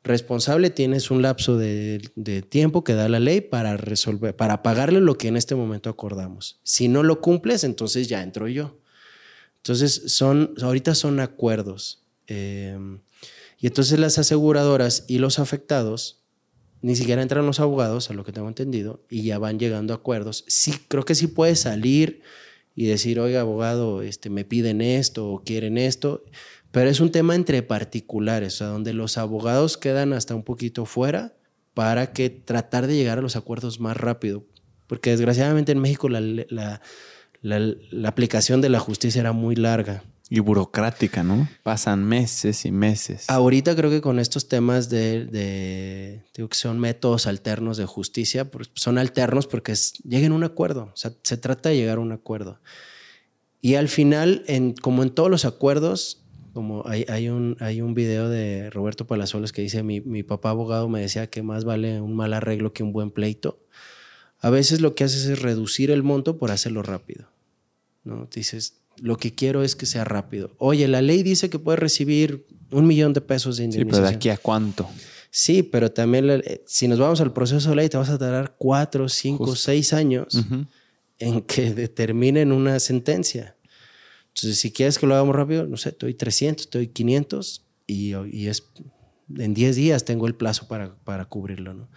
Speaker 2: responsable, tienes un lapso de, de tiempo que da la ley para resolver, para pagarle lo que en este momento acordamos. Si no lo cumples, entonces ya entro yo. Entonces, son, ahorita son acuerdos. Eh, y entonces las aseguradoras y los afectados ni siquiera entran los abogados, a lo que tengo entendido, y ya van llegando a acuerdos. Sí, creo que sí puede salir y decir, oiga, abogado, este, me piden esto o quieren esto, pero es un tema entre particulares, o sea, donde los abogados quedan hasta un poquito fuera para que tratar de llegar a los acuerdos más rápido, porque desgraciadamente en México la, la, la aplicación de la justicia era muy larga.
Speaker 1: Y burocrática, ¿no? Pasan meses y meses.
Speaker 2: Ahorita creo que con estos temas de, de digo que son métodos alternos de justicia, son alternos porque es, lleguen a un acuerdo, o sea, se trata de llegar a un acuerdo. Y al final, en, como en todos los acuerdos, como hay, hay, un, hay un video de Roberto Palazuelos que dice, mi, mi papá abogado me decía que más vale un mal arreglo que un buen pleito. A veces lo que haces es reducir el monto por hacerlo rápido. ¿no? Dices, lo que quiero es que sea rápido. Oye, la ley dice que puedes recibir un millón de pesos de indemnización.
Speaker 1: Sí, pero de aquí a cuánto.
Speaker 2: Sí, pero también eh, si nos vamos al proceso de ley, te vas a tardar cuatro, cinco, seis años en que determinen una sentencia. Entonces, si quieres que lo hagamos rápido, no sé, estoy 300, estoy 500 y, y es, en 10 días tengo el plazo para, para cubrirlo. ¿no?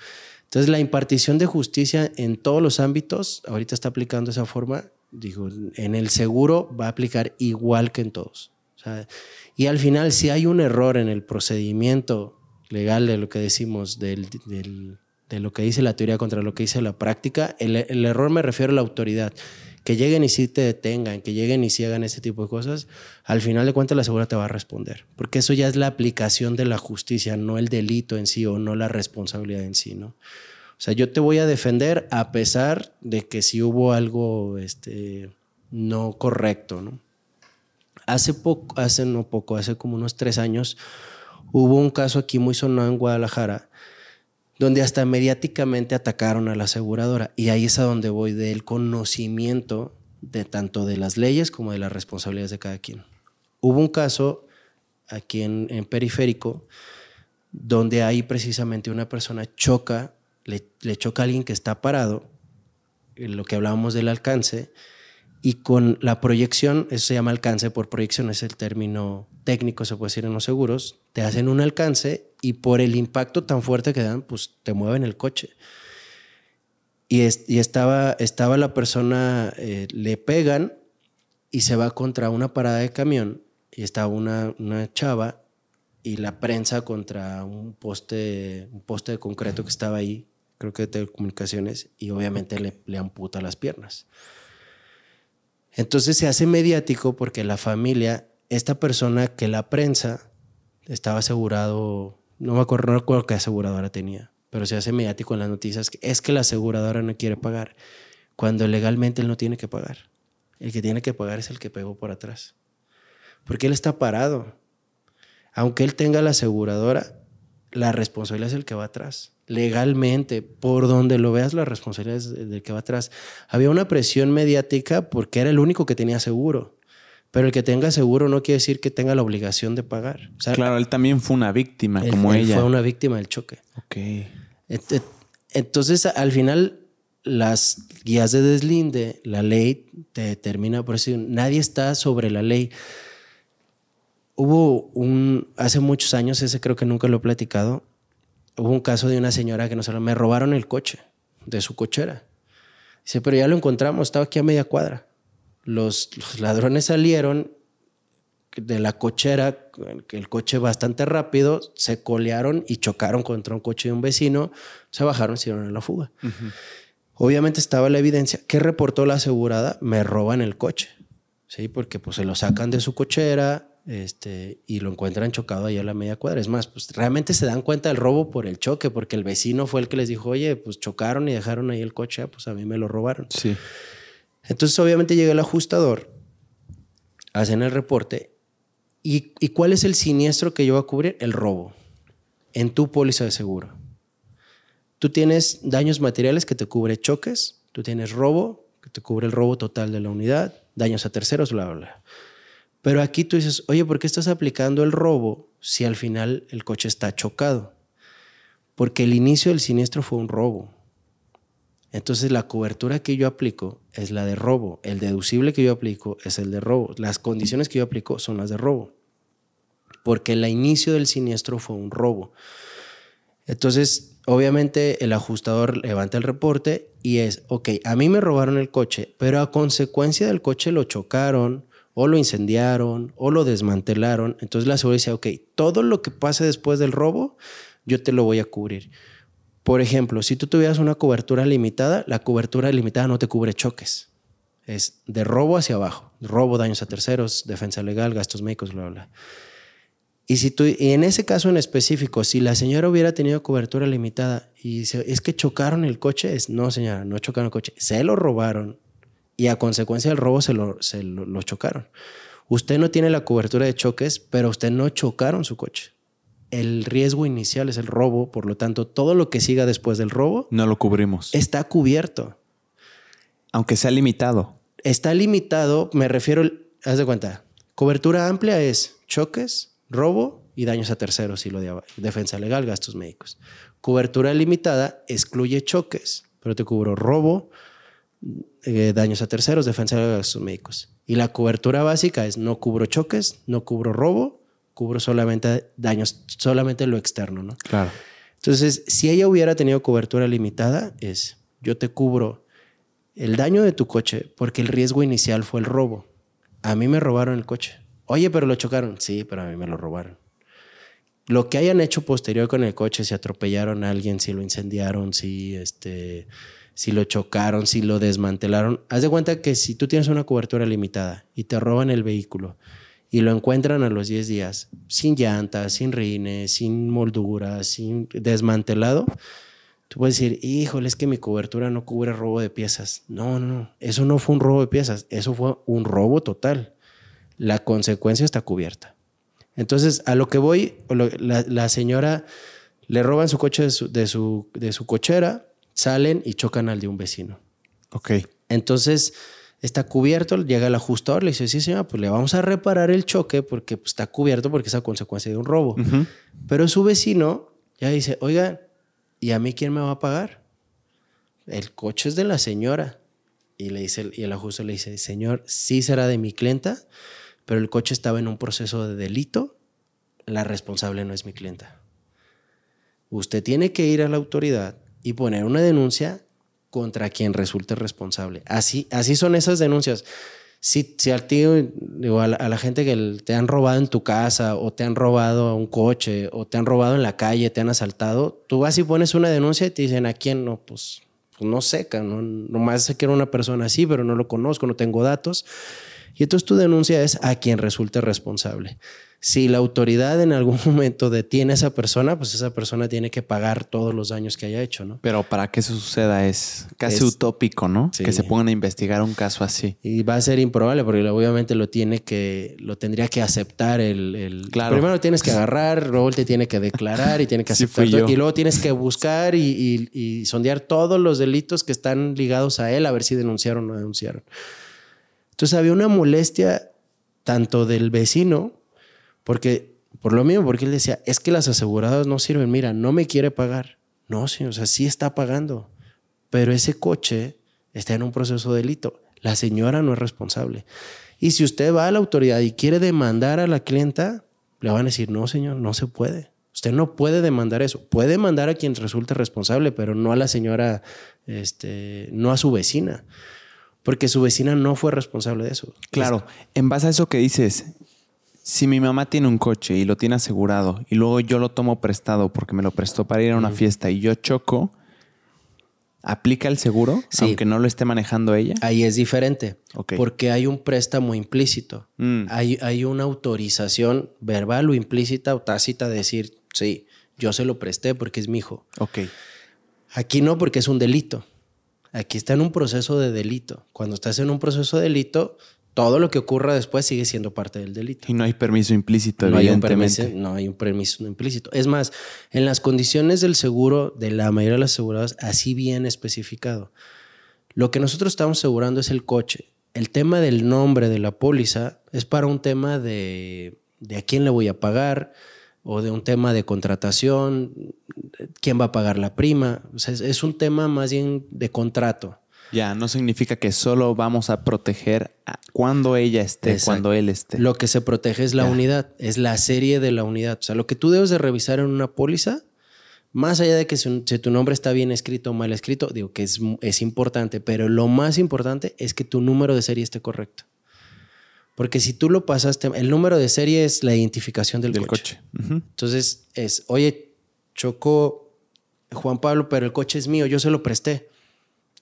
Speaker 2: Entonces, la impartición de justicia en todos los ámbitos, ahorita está aplicando esa forma Digo, en el seguro va a aplicar igual que en todos. y al final, si hay un error en el procedimiento legal de lo que decimos, del, de lo que dice la teoría contra lo que dice la práctica, el, error me refiero a la autoridad. Que lleguen y sí te detengan, que lleguen y sí hagan ese tipo de cosas, al final de cuentas la segura te va a responder. Porque eso ya es la aplicación de la justicia, no el delito en sí o no la responsabilidad en sí, ¿no? O sea, yo te voy a defender a pesar de que si hubo algo este, no correcto, ¿no? Hace poco, hace no poco, hace como unos tres años, hubo un caso aquí muy sonado en Guadalajara, donde hasta mediáticamente atacaron a la aseguradora. Y ahí es a donde voy del conocimiento de tanto de las leyes como de las responsabilidades de cada quien. Hubo un caso aquí en, en Periférico, donde ahí precisamente una persona choca le, choca a alguien que está parado, en lo que hablábamos del alcance, y con la proyección, eso se llama alcance por proyección, es el término técnico, se puede decir en los seguros, te hacen un alcance y por el impacto tan fuerte que dan, pues te mueven el coche. Y, y estaba, estaba la persona, eh, le pegan y se va contra una parada de camión y estaba una, una chava y la prensa contra un poste, un poste de concreto que estaba ahí creo que de telecomunicaciones, y obviamente le, amputa las piernas. Entonces se hace mediático porque la familia, esta persona que la prensa estaba asegurado, no me acuerdo, no recuerdo qué aseguradora tenía, pero se hace mediático en las noticias, es que la aseguradora no quiere pagar, cuando legalmente él no tiene que pagar. El que tiene que pagar es el que pegó por atrás. Porque él está parado. Aunque él tenga la aseguradora, la responsabilidad es el que va atrás legalmente, por donde lo veas, la responsabilidad es del que va atrás. Había una presión mediática porque era el único que tenía seguro. Pero el que tenga seguro no quiere decir que tenga la obligación de pagar.
Speaker 1: claro, él también fue una víctima, como ella.
Speaker 2: Fue una víctima del choque.
Speaker 1: Ok.
Speaker 2: Entonces, al final, las guías de deslinde, la ley te determina, por eso nadie está sobre la ley. Hubo un, hace muchos años, ese creo que nunca lo he platicado, hubo un caso de una señora que nos me robaron el coche de su cochera. Dice, pero ya lo encontramos, estaba aquí a media cuadra. Los, ladrones salieron de la cochera, el coche bastante rápido, se colearon y chocaron contra un coche de un vecino, se bajaron se dieron a la fuga. Obviamente estaba la evidencia. ¿Qué reportó la asegurada? Me roban el coche. Sí, porque pues se lo sacan de su cochera, este, y lo encuentran chocado ahí a la media cuadra. Es más, pues realmente se dan cuenta del robo por el choque, porque el vecino fue el que les dijo, oye, pues chocaron y dejaron ahí el coche, ah, pues a mí me lo robaron.
Speaker 1: Sí.
Speaker 2: Entonces, obviamente llega el ajustador, hacen el reporte. ¿Y, ¿Y cuál es el siniestro que yo voy a cubrir? El robo. en tu póliza de seguro. Tú tienes daños materiales que te cubre choques, tú tienes robo, que te cubre el robo total de la unidad, daños a terceros, bla, bla, bla. Pero aquí tú dices, oye, ¿por qué estás aplicando el robo si al final el coche está chocado? Porque el inicio del siniestro fue un robo. Entonces la cobertura que yo aplico es la de robo, el deducible que yo aplico es el de robo, las condiciones que yo aplico son las de robo, porque el inicio del siniestro fue un robo. Entonces obviamente el ajustador levanta el reporte y es, ok, a mí me robaron el coche, pero a consecuencia del coche lo chocaron o lo incendiaron o lo desmantelaron. Entonces la seguridad dice, ok, todo lo que pase después del robo, yo te lo voy a cubrir. Por ejemplo, si tú tuvieras una cobertura limitada, la cobertura limitada no te cubre choques. Es de robo hacia abajo. Robo, daños a terceros, defensa legal, gastos médicos, bla, bla. Y, si tú, y en ese caso en específico, si la señora hubiera tenido cobertura limitada y dice, es que chocaron el coche, es, no señora, no chocaron el coche, se lo robaron y a consecuencia del robo se lo, se lo, chocaron. Usted no tiene la cobertura de choques, pero usted no chocaron su coche. El riesgo inicial es el robo, por lo tanto, todo lo que siga después del robo...
Speaker 1: No lo cubrimos.
Speaker 2: Está cubierto.
Speaker 1: Aunque sea limitado.
Speaker 2: Está limitado, me refiero, haz de cuenta, cobertura amplia es choques, robo y daños a terceros y lo de defensa legal, gastos médicos. Cobertura limitada excluye choques, pero te cubro robo, eh, daños a terceros, defensa legal, gastos médicos. Y la cobertura básica es no cubro choques, no cubro robo, cubro solamente daños, solamente lo externo, ¿no?
Speaker 1: Claro.
Speaker 2: Entonces, si ella hubiera tenido cobertura limitada, es yo te cubro el daño de tu coche porque el riesgo inicial fue el robo. A mí me robaron el coche. Oye, pero lo chocaron. Sí, pero a mí me lo robaron. Lo que hayan hecho posterior con el coche, si atropellaron a alguien, si lo incendiaron, si, este, si lo chocaron, si lo desmantelaron. Haz de cuenta que si tú tienes una cobertura limitada y te roban el vehículo y lo encuentran a los 10 días, sin llantas, sin rines, sin molduras, sin desmantelado, tú puedes decir, híjole, es que mi cobertura no cubre robo de piezas. No, no, no, eso no fue un robo de piezas, eso fue un robo total la consecuencia está cubierta. Entonces, a lo que voy, la, señora le roban su coche de su, de su, cochera, salen y chocan al de un vecino.
Speaker 1: Ok.
Speaker 2: Entonces, está cubierto, llega el ajustador, le dice, sí, señora, pues le vamos a reparar el choque porque pues, está cubierto porque es a consecuencia de un robo. Pero su vecino ya dice, oiga, ¿y a mí quién me va a pagar? El coche es de la señora. Y, le dice, y el ajustador le dice, señor, sí será de mi clienta, pero el coche estaba en un proceso de delito, la responsable no es mi clienta. Usted tiene que ir a la autoridad y poner una denuncia contra quien resulte responsable. Así, así son esas denuncias. Si, si a ti, digo, a, la, gente que te han robado en tu casa o te han robado un coche o te han robado en la calle, te han asaltado, tú vas y pones una denuncia y te dicen, ¿a quién? No, pues, pues no seca, ¿no? nomás sé que era una persona así, pero no lo conozco, no tengo datos. Y entonces tu denuncia es a quien resulte responsable. Si la autoridad en algún momento detiene a esa persona, pues esa persona tiene que pagar todos los daños que haya hecho, ¿no?
Speaker 1: Pero para que eso suceda es casi utópico, ¿no? Que se pongan a investigar un caso así.
Speaker 2: Y va a ser improbable porque obviamente lo tiene que, lo tendría que aceptar el...
Speaker 1: Claro.
Speaker 2: Primero tienes que agarrar, luego te tiene que declarar y tiene que aceptar. y luego tienes que buscar y, y sondear todos los delitos que están ligados a él a ver si denunciaron o no denunciaron. Entonces había una molestia tanto del vecino, porque por lo mismo, porque él decía, es que las aseguradoras no sirven, mira, no me quiere pagar. No, sí, o sea, sí está pagando, pero ese coche está en un proceso de delito. La señora no es responsable. Y si usted va a la autoridad y quiere demandar a la clienta, le van a decir, no, señor, no se puede. Usted no puede demandar eso. Puede demandar a quien resulte responsable, pero no a la señora, este, no a su vecina porque su vecina no fue responsable de eso.
Speaker 1: Claro, en base a eso que dices, si mi mamá tiene un coche y lo tiene asegurado y luego yo lo tomo prestado porque me lo prestó para ir a una fiesta y yo choco, ¿aplica el seguro aunque no lo esté manejando ella?
Speaker 2: Ahí es diferente, porque hay un préstamo implícito, mm. hay, hay una autorización verbal o implícita o tácita de decir, sí, yo se lo presté porque es mi hijo.
Speaker 1: Ok.
Speaker 2: Aquí no porque es un delito. Aquí está en un proceso de delito. Cuando estás en un proceso de delito, todo lo que ocurra después sigue siendo parte del delito.
Speaker 1: Y no hay permiso implícito,
Speaker 2: no
Speaker 1: evidentemente.
Speaker 2: Hay un permiso, no hay un permiso implícito. Es más, en las condiciones del seguro de la mayoría de las aseguradoras, así bien especificado. Lo que nosotros estamos asegurando es el coche. El tema del nombre de la póliza es para un tema de, de a quién le voy a pagar o de un tema de contratación, quién va a pagar la prima. O sea, es, es un tema más bien de contrato.
Speaker 1: Ya, no significa que solo vamos a proteger a cuando ella esté,
Speaker 2: Exacto.
Speaker 1: cuando él esté.
Speaker 2: Lo que se protege es la
Speaker 1: Ya.
Speaker 2: unidad, es la serie de la unidad. O sea, lo que tú debes de revisar en una póliza, más allá de que si, si tu nombre está bien escrito o mal escrito, digo que es, es importante, pero lo más importante es que tu número de serie esté correcto. Porque si tú lo pasaste, el número de serie es la identificación del,
Speaker 1: del
Speaker 2: coche. Entonces es, oye, chocó Juan Pablo, pero el coche es mío, yo se lo presté.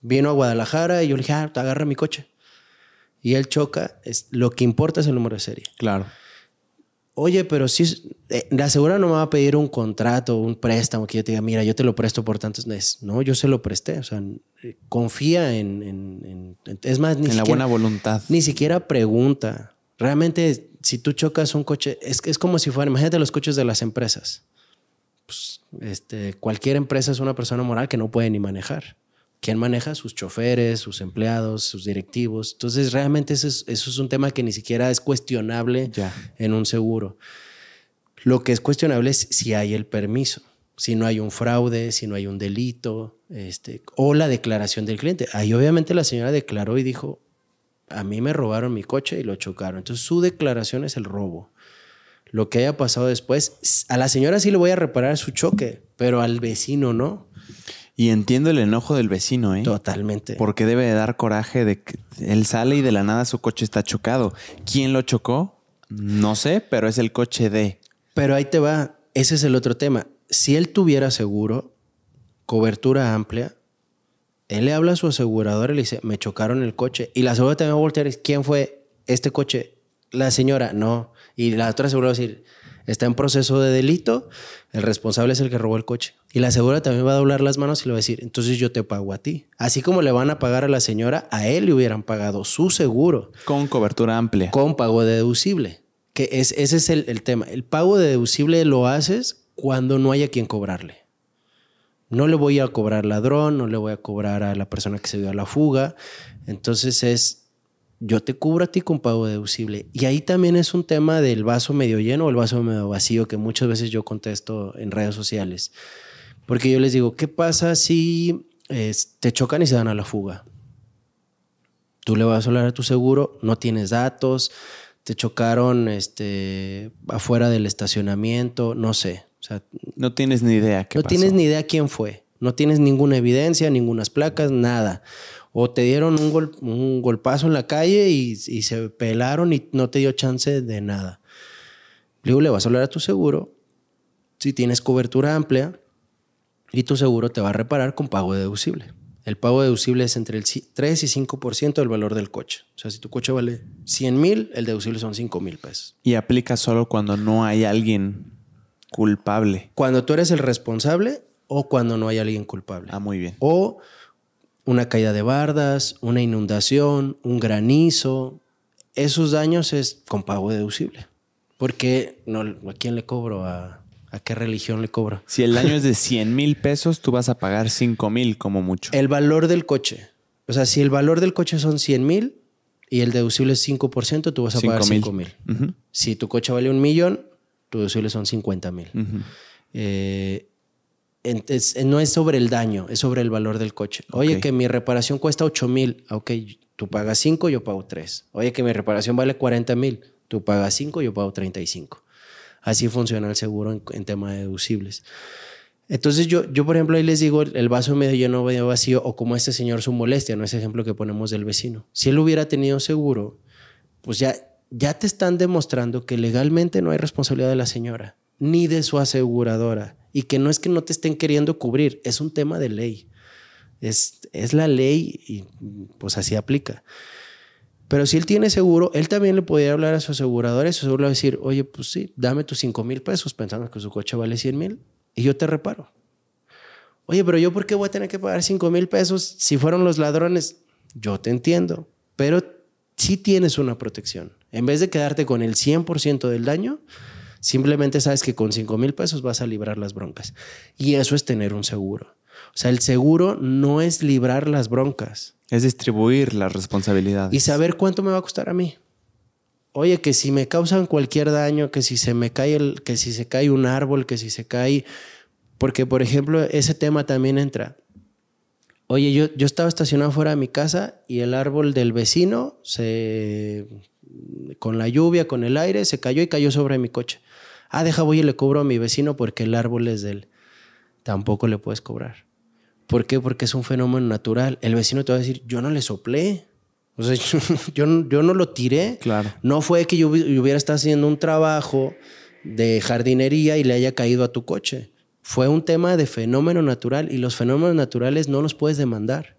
Speaker 2: Vino a Guadalajara y yo le dije, ah, te agarra mi coche. Y él choca, es, lo que importa es el número de serie.
Speaker 1: Claro.
Speaker 2: Oye, pero si eh, la asegura no me va a pedir un contrato, un préstamo que yo te diga, mira, yo te lo presto por tantos meses. No, yo se lo presté. O sea, eh, confía en, en- es más, ni
Speaker 1: en la
Speaker 2: siquiera,
Speaker 1: buena voluntad.
Speaker 2: ni siquiera pregunta. Realmente, si tú chocas un coche, es, es como si fuera, imagínate los coches de las empresas. Pues, este, cualquier empresa es una persona moral que no puede ni manejar. ¿Quién maneja? Sus choferes, sus empleados, sus directivos. Entonces, realmente eso es, eso es un tema que ni siquiera es cuestionable
Speaker 1: Ya.
Speaker 2: en un seguro. Lo que es cuestionable es si hay el permiso, si no hay un fraude, si no hay un delito, este, o la declaración del cliente. Ahí obviamente la señora declaró y dijo, a mí me robaron mi coche y lo chocaron. Entonces su declaración es el robo. Lo que haya pasado después, a la señora sí le voy a reparar su choque, pero al vecino no.
Speaker 1: Y entiendo el enojo del vecino, ¿eh?
Speaker 2: Totalmente.
Speaker 1: Porque debe de dar coraje de que él sale y de la nada su coche está chocado. ¿Quién lo chocó? No sé, pero es el coche de.
Speaker 2: Pero ahí te va, ese es el otro tema. Si él tuviera seguro, cobertura amplia, él le habla a su aseguradora y le dice, me chocaron el coche. Y la aseguradora también va a voltear y dice, ¿quién fue este coche? La señora, no. Y la otra aseguradora va a decir, está en proceso de delito, el responsable es el que robó el coche. Y la aseguradora también va a doblar las manos y le va a decir, entonces yo te pago a ti. Así como le van a pagar a la señora, a él le hubieran pagado su seguro
Speaker 1: Con cobertura amplia.
Speaker 2: con pago de deducible. Que es, ese es el, el tema. El pago de deducible lo haces cuando no haya quien cobrarle. No le voy a cobrar ladrón, no le voy a cobrar a la persona que se dio a la fuga. Entonces es, yo te cubro a ti con pago deducible. Y ahí también es un tema del vaso medio lleno o el vaso medio vacío que muchas veces yo contesto en redes sociales. Porque yo les digo, ¿qué pasa si eh, te chocan y se dan a la fuga? Tú le vas a hablar a tu seguro, no tienes datos, te chocaron este, afuera del estacionamiento, no sé. O sea,
Speaker 1: No tienes ni idea qué
Speaker 2: no
Speaker 1: pasó.
Speaker 2: tienes ni idea quién fue. No tienes ninguna evidencia, ningunas placas, nada. O te dieron un, gol- un golpazo en la calle y, y se pelaron y no te dio chance de nada. Luego le vas a hablar a tu seguro. Si tienes cobertura amplia y tu seguro te va a reparar con pago deducible. El pago deducible es entre el ci- 3 y 5% del valor del coche. O sea, si tu coche vale 100 mil, el deducible son 5 mil pesos.
Speaker 1: Y aplica solo cuando no hay alguien culpable.
Speaker 2: Cuando tú eres el responsable o cuando no hay alguien culpable.
Speaker 1: Ah, muy bien.
Speaker 2: O una caída de bardas, una inundación, un granizo. Esos daños es con pago deducible. Porque no, ¿a quién le cobro? ¿A, a qué religión le cobro?
Speaker 1: Si el daño es de 100 mil pesos, tú vas a pagar 5 mil como mucho.
Speaker 2: El valor del coche. O sea, si el valor del coche son 100 mil y el deducible es 5%, tú vas a pagar 5 mil. Si tu coche vale un millón, tu deducible son 50 mil. Eh, entonces, eh, no es sobre el daño, es sobre el valor del coche. Oye, que mi reparación cuesta 8 mil. Ok, tú pagas 5, yo pago 3. Oye, que mi reparación vale 40 mil. Tú pagas 5, yo pago 35. Así funciona el seguro en, en tema de deducibles. Entonces yo, yo, por ejemplo, ahí les digo el, vaso medio lleno, medio vacío, o como este señor su molestia, no ese ejemplo que ponemos del vecino. Si él hubiera tenido seguro, pues ya, ya te están demostrando que legalmente no hay responsabilidad de la señora, ni de su aseguradora, y que no es que no te estén queriendo cubrir, es un tema de ley. Es, es la ley y pues así aplica. Pero si él tiene seguro, él también le podría hablar a su aseguradora y su aseguradora le va a decir, oye, pues sí, dame tus 5 mil pesos pensando que su coche vale 100 mil y yo te reparo. Oye, pero yo por qué voy a tener que pagar 5 mil pesos si fueron los ladrones? Yo te entiendo, pero sí tienes una protección. En vez de quedarte con el 100% del daño, simplemente sabes que con 5 mil pesos vas a librar las broncas. Y eso es tener un seguro. O sea, el seguro no es librar las broncas.
Speaker 1: Es distribuir las responsabilidades.
Speaker 2: Y saber cuánto me va a costar a mí. Oye, que si me causan cualquier daño, que si se me cae el, que si se cae un árbol, que si se cae. Porque, por ejemplo, ese tema también entra. Oye, yo, yo estaba estacionado fuera de mi casa y el árbol del vecino se. con la lluvia, con el aire, se cayó y cayó sobre mi coche. Ah, deja, voy y le cobro a mi vecino porque el árbol es de él. Tampoco le puedes cobrar. ¿Por qué? Porque es un fenómeno natural. El vecino te va a decir, yo no le soplé. O sea, yo, yo, no lo tiré.
Speaker 1: Claro.
Speaker 2: No fue que yo, hubiera estado haciendo un trabajo de jardinería y le haya caído a tu coche. Fue un tema de fenómeno natural y los fenómenos naturales no los puedes demandar.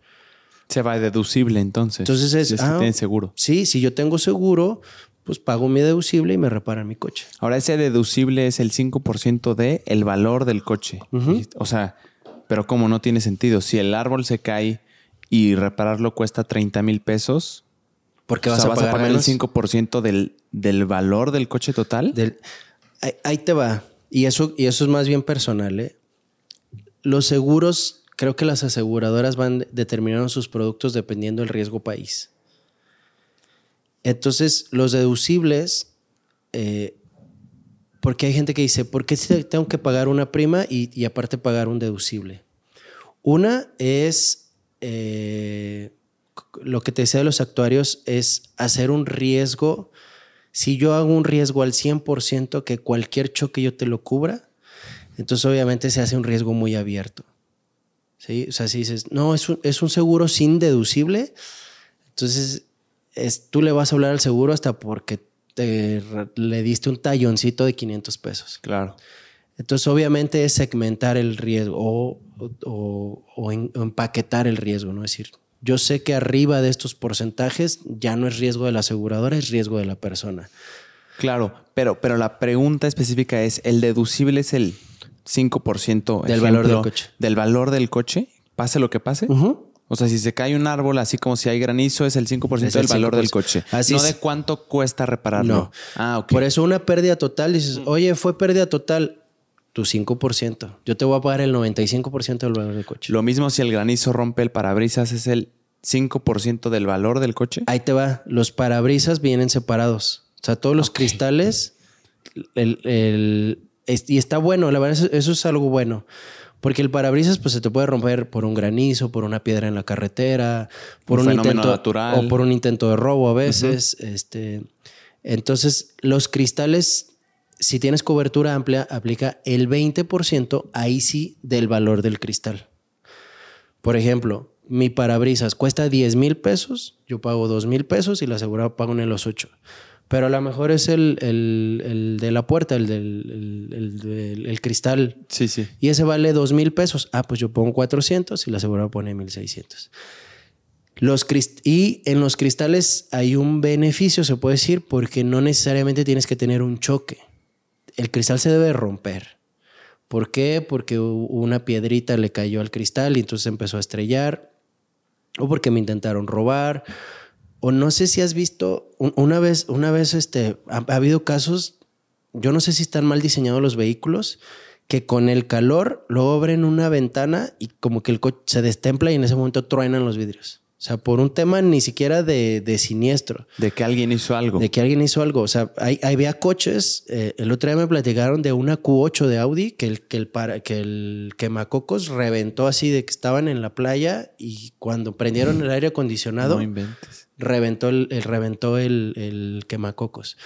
Speaker 1: Se va deducible entonces.
Speaker 2: Entonces es,
Speaker 1: si ah, seguro.
Speaker 2: Sí, si yo tengo seguro, pues pago mi deducible y me reparan mi coche.
Speaker 1: Ahora ese deducible es el 5% de el valor del coche. O sea, pero como no tiene sentido, si el árbol se cae y repararlo cuesta 30 mil pesos,
Speaker 2: porque vas, a, pagar
Speaker 1: el 5% del, del, valor del coche total.
Speaker 2: ahí, te va. Y eso, y eso es más bien personal. ¿eh? Los seguros, creo que las aseguradoras van determinando sus productos dependiendo del riesgo país. Entonces, los deducibles, eh, porque hay gente que dice, ¿por qué tengo que pagar una prima y, aparte pagar un deducible? Una es, eh, lo que te decía de los actuarios, es hacer un riesgo. Si yo hago un riesgo al 100% que cualquier choque yo te lo cubra, entonces obviamente se hace un riesgo muy abierto. ¿Sí? O sea, si dices, no, es un, es un seguro sin deducible, entonces es, tú le vas a hablar al seguro hasta porque te, le diste un talloncito de 500 pesos.
Speaker 1: Claro.
Speaker 2: Entonces, obviamente es segmentar el riesgo o, o, empaquetar el riesgo, ¿no? Es decir, yo sé que arriba de estos porcentajes ya no es riesgo de la aseguradora, es riesgo de la persona.
Speaker 1: Claro, pero, pero la pregunta específica es, ¿el deducible es el 5%
Speaker 2: del valor del coche?
Speaker 1: Del valor del coche, pase lo que pase. O sea, si se cae un árbol, así como si hay granizo, es el 5% del valor del coche. Así no de cuánto cuesta repararlo. No.
Speaker 2: Ah, ok. Por eso una pérdida total, dices, oye, fue pérdida total, tu 5%. Yo te voy a pagar el 95% del valor del coche.
Speaker 1: Lo mismo si el granizo rompe el parabrisas, es el 5% del valor del coche.
Speaker 2: Ahí te va. Los parabrisas vienen separados. O sea, todos los cristales, el, y está bueno, la verdad, eso es algo bueno. Porque el parabrisas pues se te puede romper por un granizo, por una piedra en la carretera, por un, intento
Speaker 1: natural.
Speaker 2: o por un intento de robo a veces, este entonces los cristales si tienes cobertura amplia aplica el 20% ahí sí del valor del cristal. Por ejemplo, mi parabrisas cuesta 10 mil pesos, yo pago 2 mil pesos y la aseguradora paga en los 8. Pero a lo mejor es el, el, de la puerta, el del el, cristal.
Speaker 1: Sí, sí.
Speaker 2: Y ese vale dos mil pesos. Ah, pues yo pongo 400 y la aseguradora pone 1600. Los y en los cristales hay un beneficio, se puede decir, porque no necesariamente tienes que tener un choque. El cristal se debe romper. ¿Por qué? Porque una piedrita le cayó al cristal y entonces empezó a estrellar. O porque me intentaron robar o no sé si has visto, una vez, una vez este, ha, habido casos, yo no sé si están mal diseñados los vehículos, que con el calor lo abren una ventana y como que el coche se destempla y en ese momento truenan los vidrios. O sea, por un tema ni siquiera de, siniestro.
Speaker 1: De que alguien hizo algo.
Speaker 2: De que alguien hizo algo. O sea, hay, había coches. Eh, el otro día me platicaron de una Q8 de Audi que el, que el, para, que el quemacocos reventó así de que estaban en la playa y cuando prendieron el aire acondicionado.
Speaker 1: No inventes
Speaker 2: reventó el, reventó el, quemacocos.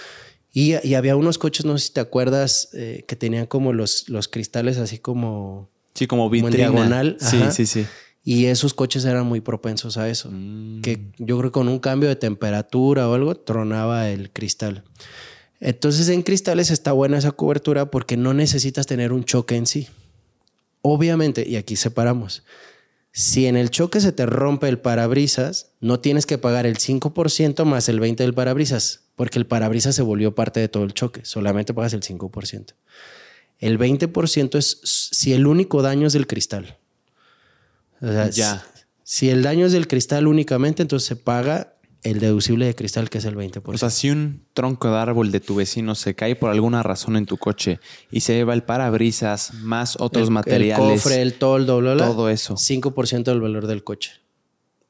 Speaker 2: Y, había unos coches, no sé si te acuerdas, eh, que tenían como los, los cristales así como...
Speaker 1: Sí, como vitrina.
Speaker 2: diagonal.
Speaker 1: Sí, sí, sí.
Speaker 2: Y esos coches eran muy propensos a eso. Mm. Que yo creo que con un cambio de temperatura o algo tronaba el cristal. Entonces en cristales está buena esa cobertura porque no necesitas tener un choque en sí. Obviamente, y aquí separamos, si en el choque se te rompe el parabrisas, no tienes que pagar el 5% más el 20% del parabrisas, porque el parabrisas se volvió parte de todo el choque, solamente pagas el 5%. El 20% es si el único daño es del cristal.
Speaker 1: ya.
Speaker 2: Si el daño es del cristal únicamente, entonces se paga el deducible de cristal, que es el 20%.
Speaker 1: O sea, si un tronco de árbol de tu vecino se cae por alguna razón en tu coche y se lleva el parabrisas más otros
Speaker 2: el,
Speaker 1: materiales.
Speaker 2: El cofre, el toldo, bla, bla,
Speaker 1: todo eso.
Speaker 2: 5% del valor del coche.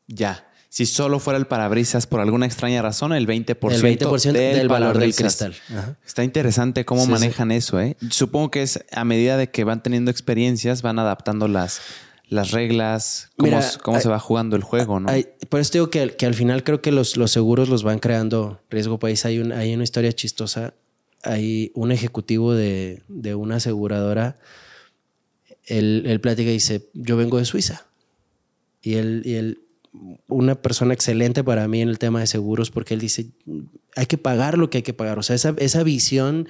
Speaker 1: Ya. Si solo fuera el parabrisas por alguna extraña razón, el 20%,
Speaker 2: el 20 del, del valor del cristal.
Speaker 1: Ajá. Está interesante cómo sí, manejan sí. eso, ¿eh? Supongo que es a medida de que van teniendo experiencias, van adaptando las, las reglas, cómo, Mira, cómo hay, se va jugando el juego, ¿no?
Speaker 2: Hay, por eso digo que, que, al final creo que los, los seguros los van creando riesgo país. Hay, un, hay una historia chistosa. Hay un ejecutivo de, de una aseguradora. Él, él platica y dice: Yo vengo de Suiza. Y él, y él, una persona excelente para mí en el tema de seguros, porque él dice: Hay que pagar lo que hay que pagar. O sea, esa, esa visión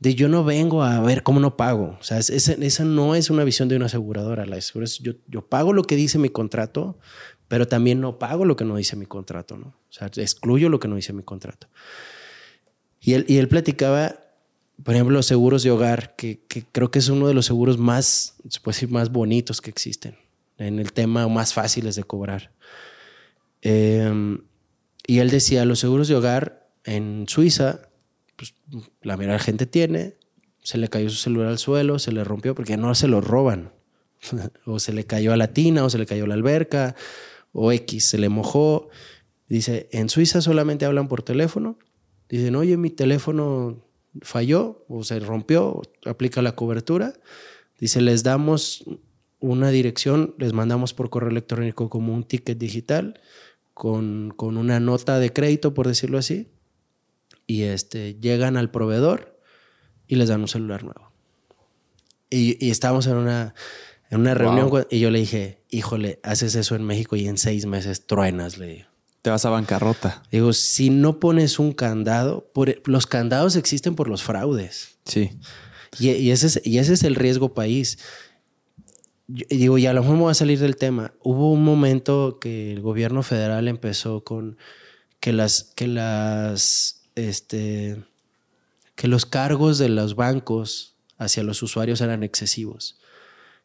Speaker 2: de yo no vengo a ver cómo no pago. O sea, esa, esa no es una visión de una aseguradora. La yo, yo pago lo que dice mi contrato, pero también no pago lo que no dice mi contrato. ¿no? O sea, excluyo lo que no dice mi contrato. Y él, y él platicaba, por ejemplo, los seguros de hogar, que, que creo que es uno de los seguros más, se puede decir, más bonitos que existen en el tema más fáciles de cobrar. Eh, y él decía, los seguros de hogar en Suiza pues, la mayoría de la gente tiene, se le cayó su celular al suelo, se le rompió porque no se lo roban. o se le cayó a la tina, o se le cayó a la alberca, o X, se le mojó. Dice, en Suiza solamente hablan por teléfono. Dicen, oye, mi teléfono falló o se rompió, aplica la cobertura. Dice, les damos una dirección, les mandamos por correo electrónico como un ticket digital con, con una nota de crédito, por decirlo así y este, llegan al proveedor y les dan un celular nuevo. Y, y estábamos en una, en una reunión wow. y yo le dije, híjole, haces eso en México y en seis meses truenas, le digo.
Speaker 1: Te vas a bancarrota.
Speaker 2: Digo, si no pones un candado, por, los candados existen por los fraudes.
Speaker 1: Sí.
Speaker 2: Y, y, ese, es, y ese es el riesgo país. Yo, digo, y a lo mejor me voy a salir del tema. Hubo un momento que el gobierno federal empezó con que las, que las este, que los cargos de los bancos hacia los usuarios eran excesivos.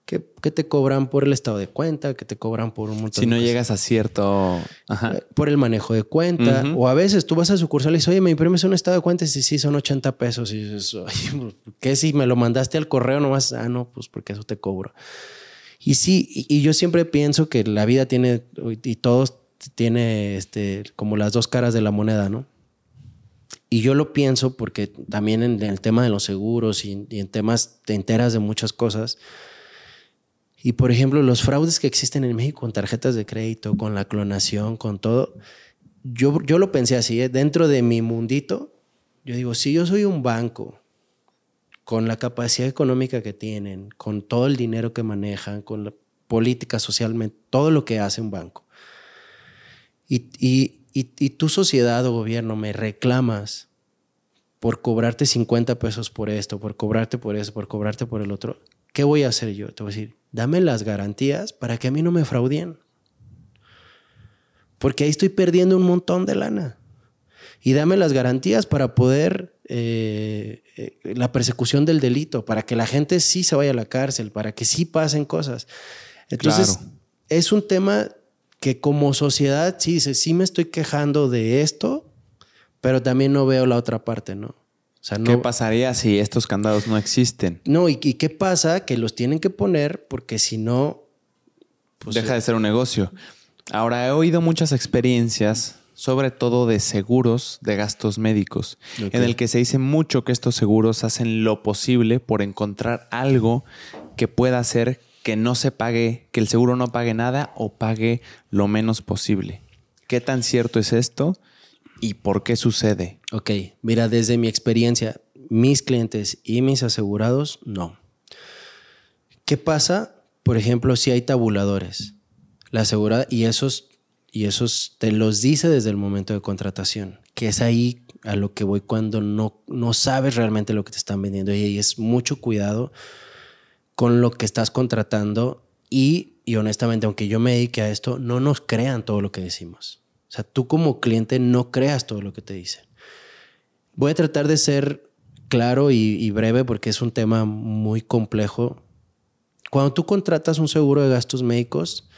Speaker 2: Que, que, te cobran por el estado de cuenta, que te cobran por un montón
Speaker 1: Si no
Speaker 2: de
Speaker 1: llegas a cierto... Ajá.
Speaker 2: Por el manejo de cuenta. Uh -huh. O a veces tú vas a sucursal y dices, oye, me imprimes un estado de cuenta y sí, sí, son 80 pesos. Y dices, ¿qué si me lo mandaste al correo nomás? Ah, no, pues porque eso te cobro. Y sí, y, y yo siempre pienso que la vida tiene, y todos tiene este, como las dos caras de la moneda, ¿no? Y yo lo pienso porque también en el tema de los seguros y, y en temas te enteras de muchas cosas. Y por ejemplo, los fraudes que existen en México con tarjetas de crédito, con la clonación, con todo, yo, yo lo pensé así, ¿eh? dentro de mi mundito, yo digo, si yo soy un banco con la capacidad económica que tienen, con todo el dinero que manejan, con la política socialmente, todo lo que hace un banco, y, y, y, y tu sociedad o gobierno me reclamas por cobrarte 50 pesos por esto, por cobrarte por eso, por cobrarte por el otro, ¿qué voy a hacer yo? Te voy a decir, dame las garantías para que a mí no me fraudien. Porque ahí estoy perdiendo un montón de lana. Y dame las garantías para poder eh, eh, la persecución del delito, para que la gente sí se vaya a la cárcel, para que sí pasen cosas. Entonces, claro. es un tema que como sociedad sí dice, sí me estoy quejando de esto, pero también no veo la otra parte, ¿no?
Speaker 1: O sea, no, ¿Qué pasaría si estos candados no existen?
Speaker 2: No, ¿y, y qué pasa? Que los tienen que poner porque si no...
Speaker 1: Pues, Deja de ser un negocio. Ahora, he oído muchas experiencias, sobre todo de seguros de gastos médicos, okay. en el que se dice mucho que estos seguros hacen lo posible por encontrar algo que pueda hacer que no se pague, que el seguro no pague nada o pague lo menos posible. ¿Qué tan cierto es esto? ¿Y por qué sucede?
Speaker 2: Ok, mira, desde mi experiencia, mis clientes y mis asegurados, no. ¿Qué pasa? Por ejemplo, si hay tabuladores, la asegurada, y esos, y esos te los dice desde el momento de contratación, que es ahí a lo que voy cuando no, no sabes realmente lo que te están vendiendo y es mucho cuidado con lo que estás contratando y, y honestamente, aunque yo me dedique a esto, no nos crean todo lo que decimos. O sea, tú como cliente no creas todo lo que te dicen. Voy a tratar de ser claro y, y, breve porque es un tema muy complejo. Cuando tú contratas un seguro de gastos médicos,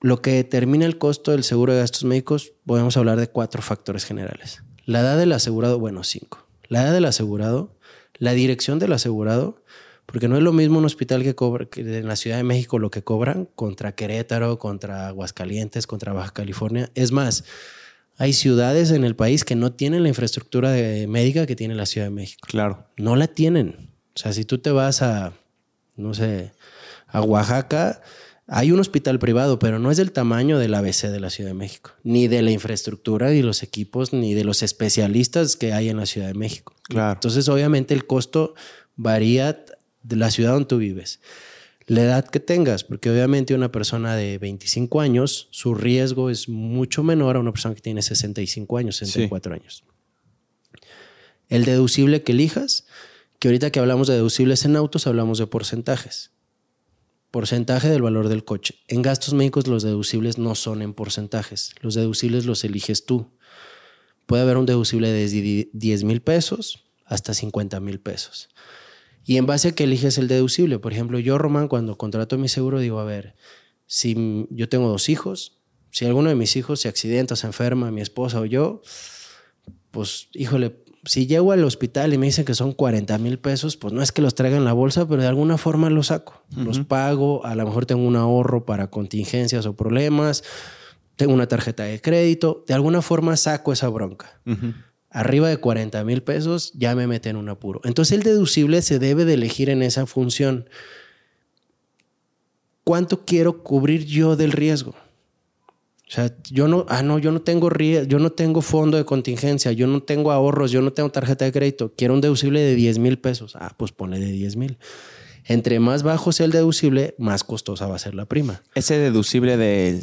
Speaker 2: lo que determina el costo del seguro de gastos médicos, podemos hablar de cuatro factores generales. La edad del asegurado, bueno, cinco. La edad del asegurado, la dirección del asegurado, porque no es lo mismo un hospital que cobra que en la Ciudad de México lo que cobran contra Querétaro, contra Aguascalientes, contra Baja California. Es más, hay ciudades en el país que no tienen la infraestructura de médica que tiene la Ciudad de México.
Speaker 1: Claro.
Speaker 2: No la tienen. O sea, si tú te vas a, no sé, a Oaxaca, hay un hospital privado, pero no es del tamaño del ABC de la Ciudad de México, ni de la infraestructura, ni los equipos, ni de los especialistas que hay en la Ciudad de México.
Speaker 1: Claro.
Speaker 2: Entonces, obviamente, el costo varía de la ciudad donde tú vives. La edad que tengas, porque obviamente una persona de 25 años, su riesgo es mucho menor a una persona que tiene 65 años, 64 años. El deducible que elijas, que ahorita que hablamos de deducibles en autos, hablamos de porcentajes porcentaje del valor del coche. En gastos médicos los deducibles no son en porcentajes. Los deducibles los eliges tú. Puede haber un deducible desde 10 mil pesos hasta 50 mil pesos. Y en base a que eliges el deducible, por ejemplo, yo, Román, cuando contrato mi seguro, digo, a ver, si yo tengo dos hijos, si alguno de mis hijos se accidenta, se enferma, mi esposa o yo, pues, híjole, si llego al hospital y me dicen que son 40 mil pesos, pues no es que los traiga en la bolsa, pero de alguna forma los saco. Los pago, a lo mejor tengo un ahorro para contingencias o problemas, tengo una tarjeta de crédito, de alguna forma saco esa bronca. Arriba de 40 mil pesos ya me meten en un apuro. Entonces el deducible se debe de elegir en esa función. ¿Cuánto quiero cubrir yo del riesgo? O sea, yo no, ah, no, yo no tengo yo no tengo fondo de contingencia, yo no tengo ahorros, yo no tengo tarjeta de crédito, quiero un deducible de 10 mil pesos. Ah, pues pone de 10 mil. Entre más bajo sea el deducible, más costosa va a ser la prima.
Speaker 1: Ese deducible de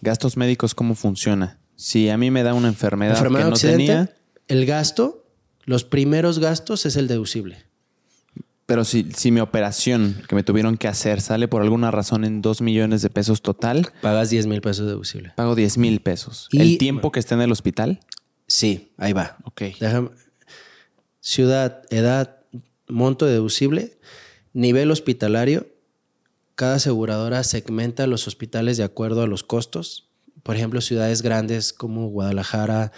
Speaker 1: gastos médicos, ¿cómo funciona? Si a mí me da una enfermedad, que no tenía...
Speaker 2: El gasto, los primeros gastos es el deducible.
Speaker 1: Pero si, si mi operación que me tuvieron que hacer sale por alguna razón en 2 millones de pesos total.
Speaker 2: Pagas 10 mil pesos deducible.
Speaker 1: Pago 10 mil pesos. ¿El tiempo que esté en el hospital?
Speaker 2: Sí, ahí va.
Speaker 1: Ok.
Speaker 2: ciudad, edad, monto deducible, nivel hospitalario. Cada aseguradora segmenta los hospitales de acuerdo a los costos. Por ejemplo, ciudades grandes como Guadalajara,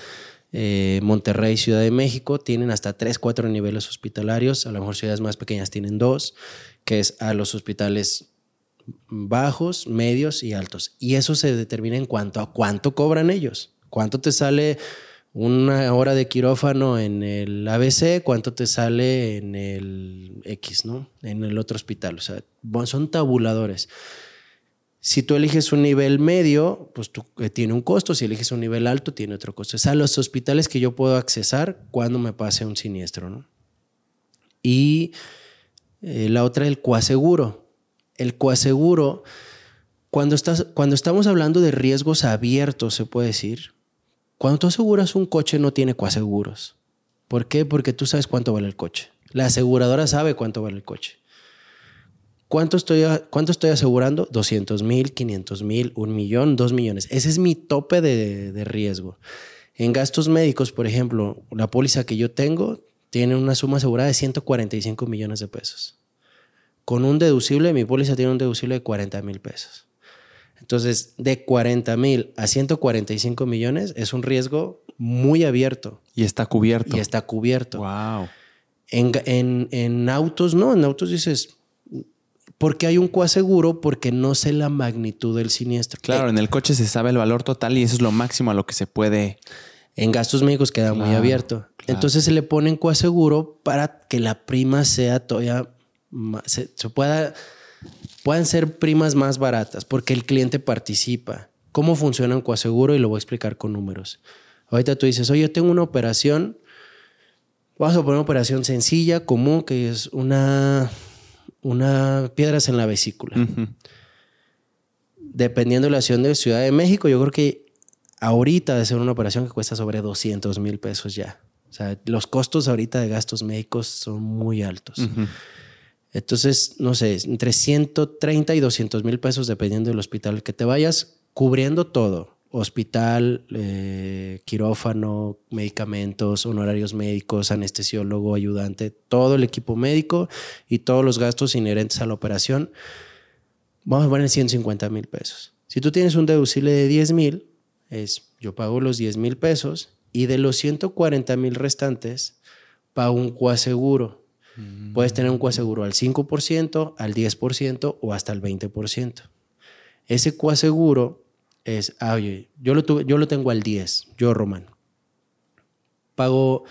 Speaker 2: eh, Monterrey, Ciudad de México, tienen hasta 3, 4 niveles hospitalarios. A lo mejor ciudades más pequeñas tienen dos, que es a los hospitales bajos, medios y altos. Y eso se determina en cuanto a cuánto cobran ellos. ¿Cuánto te sale una hora de quirófano en el ABC? ¿Cuánto te sale en el X, ¿no? En el otro hospital. O sea, son tabuladores. Si tú eliges un nivel medio, pues tú, eh, tiene un costo. Si eliges un nivel alto, tiene otro costo. Es a los hospitales que yo puedo accesar cuando me pase un siniestro. ¿no? Y eh, la otra, el coaseguro. El coaseguro, cuando, estás, cuando estamos hablando de riesgos abiertos, se puede decir, cuando tú aseguras un coche no tiene coaseguros. ¿Por qué? Porque tú sabes cuánto vale el coche. La aseguradora sabe cuánto vale el coche. ¿Cuánto estoy, cuánto estoy asegurando? 200 mil, 500 mil, un millón, dos millones. Ese es mi tope de, de, riesgo. En gastos médicos, por ejemplo, la póliza que yo tengo tiene una suma asegurada de 145 millones de pesos. Con un deducible, mi póliza tiene un deducible de 40 mil pesos. Entonces, de 40 mil a 145 millones es un riesgo muy abierto.
Speaker 1: Y está cubierto.
Speaker 2: Y está cubierto.
Speaker 1: Wow.
Speaker 2: En, en, en autos, no. En autos dices, ¿Por qué hay un coaseguro? Porque no sé la magnitud del siniestro.
Speaker 1: Claro, en el coche se sabe el valor total y eso es lo máximo a lo que se puede.
Speaker 2: En gastos médicos queda muy abierto. Entonces se le pone en coaseguro para que la prima sea todavía se, pueda puedan ser primas más baratas porque el cliente participa. ¿Cómo funciona un coaseguro? Y lo voy a explicar con números. Ahorita tú dices, oye, yo tengo una operación, vamos a poner una operación sencilla, común, que es una una piedras en la vesícula. Dependiendo de la ciudad de Ciudad de México, yo creo que ahorita de ser una operación que cuesta sobre 200 mil pesos ya. O sea, los costos ahorita de gastos médicos son muy altos. Entonces, no sé, entre 130 y 200 mil pesos dependiendo del hospital que te vayas, cubriendo todo hospital, eh, quirófano, medicamentos, honorarios médicos, anestesiólogo, ayudante, todo el equipo médico y todos los gastos inherentes a la operación, vamos a poner 150 mil pesos. Si tú tienes un deducible de 10 mil, es yo pago los 10 mil pesos y de los 140 mil restantes pago un coaseguro. Puedes tener un coaseguro al 5%, al 10% o hasta el 20%. Ese coaseguro es, ah, oye, yo lo, tuve, yo lo tengo al 10, yo Román. Pago,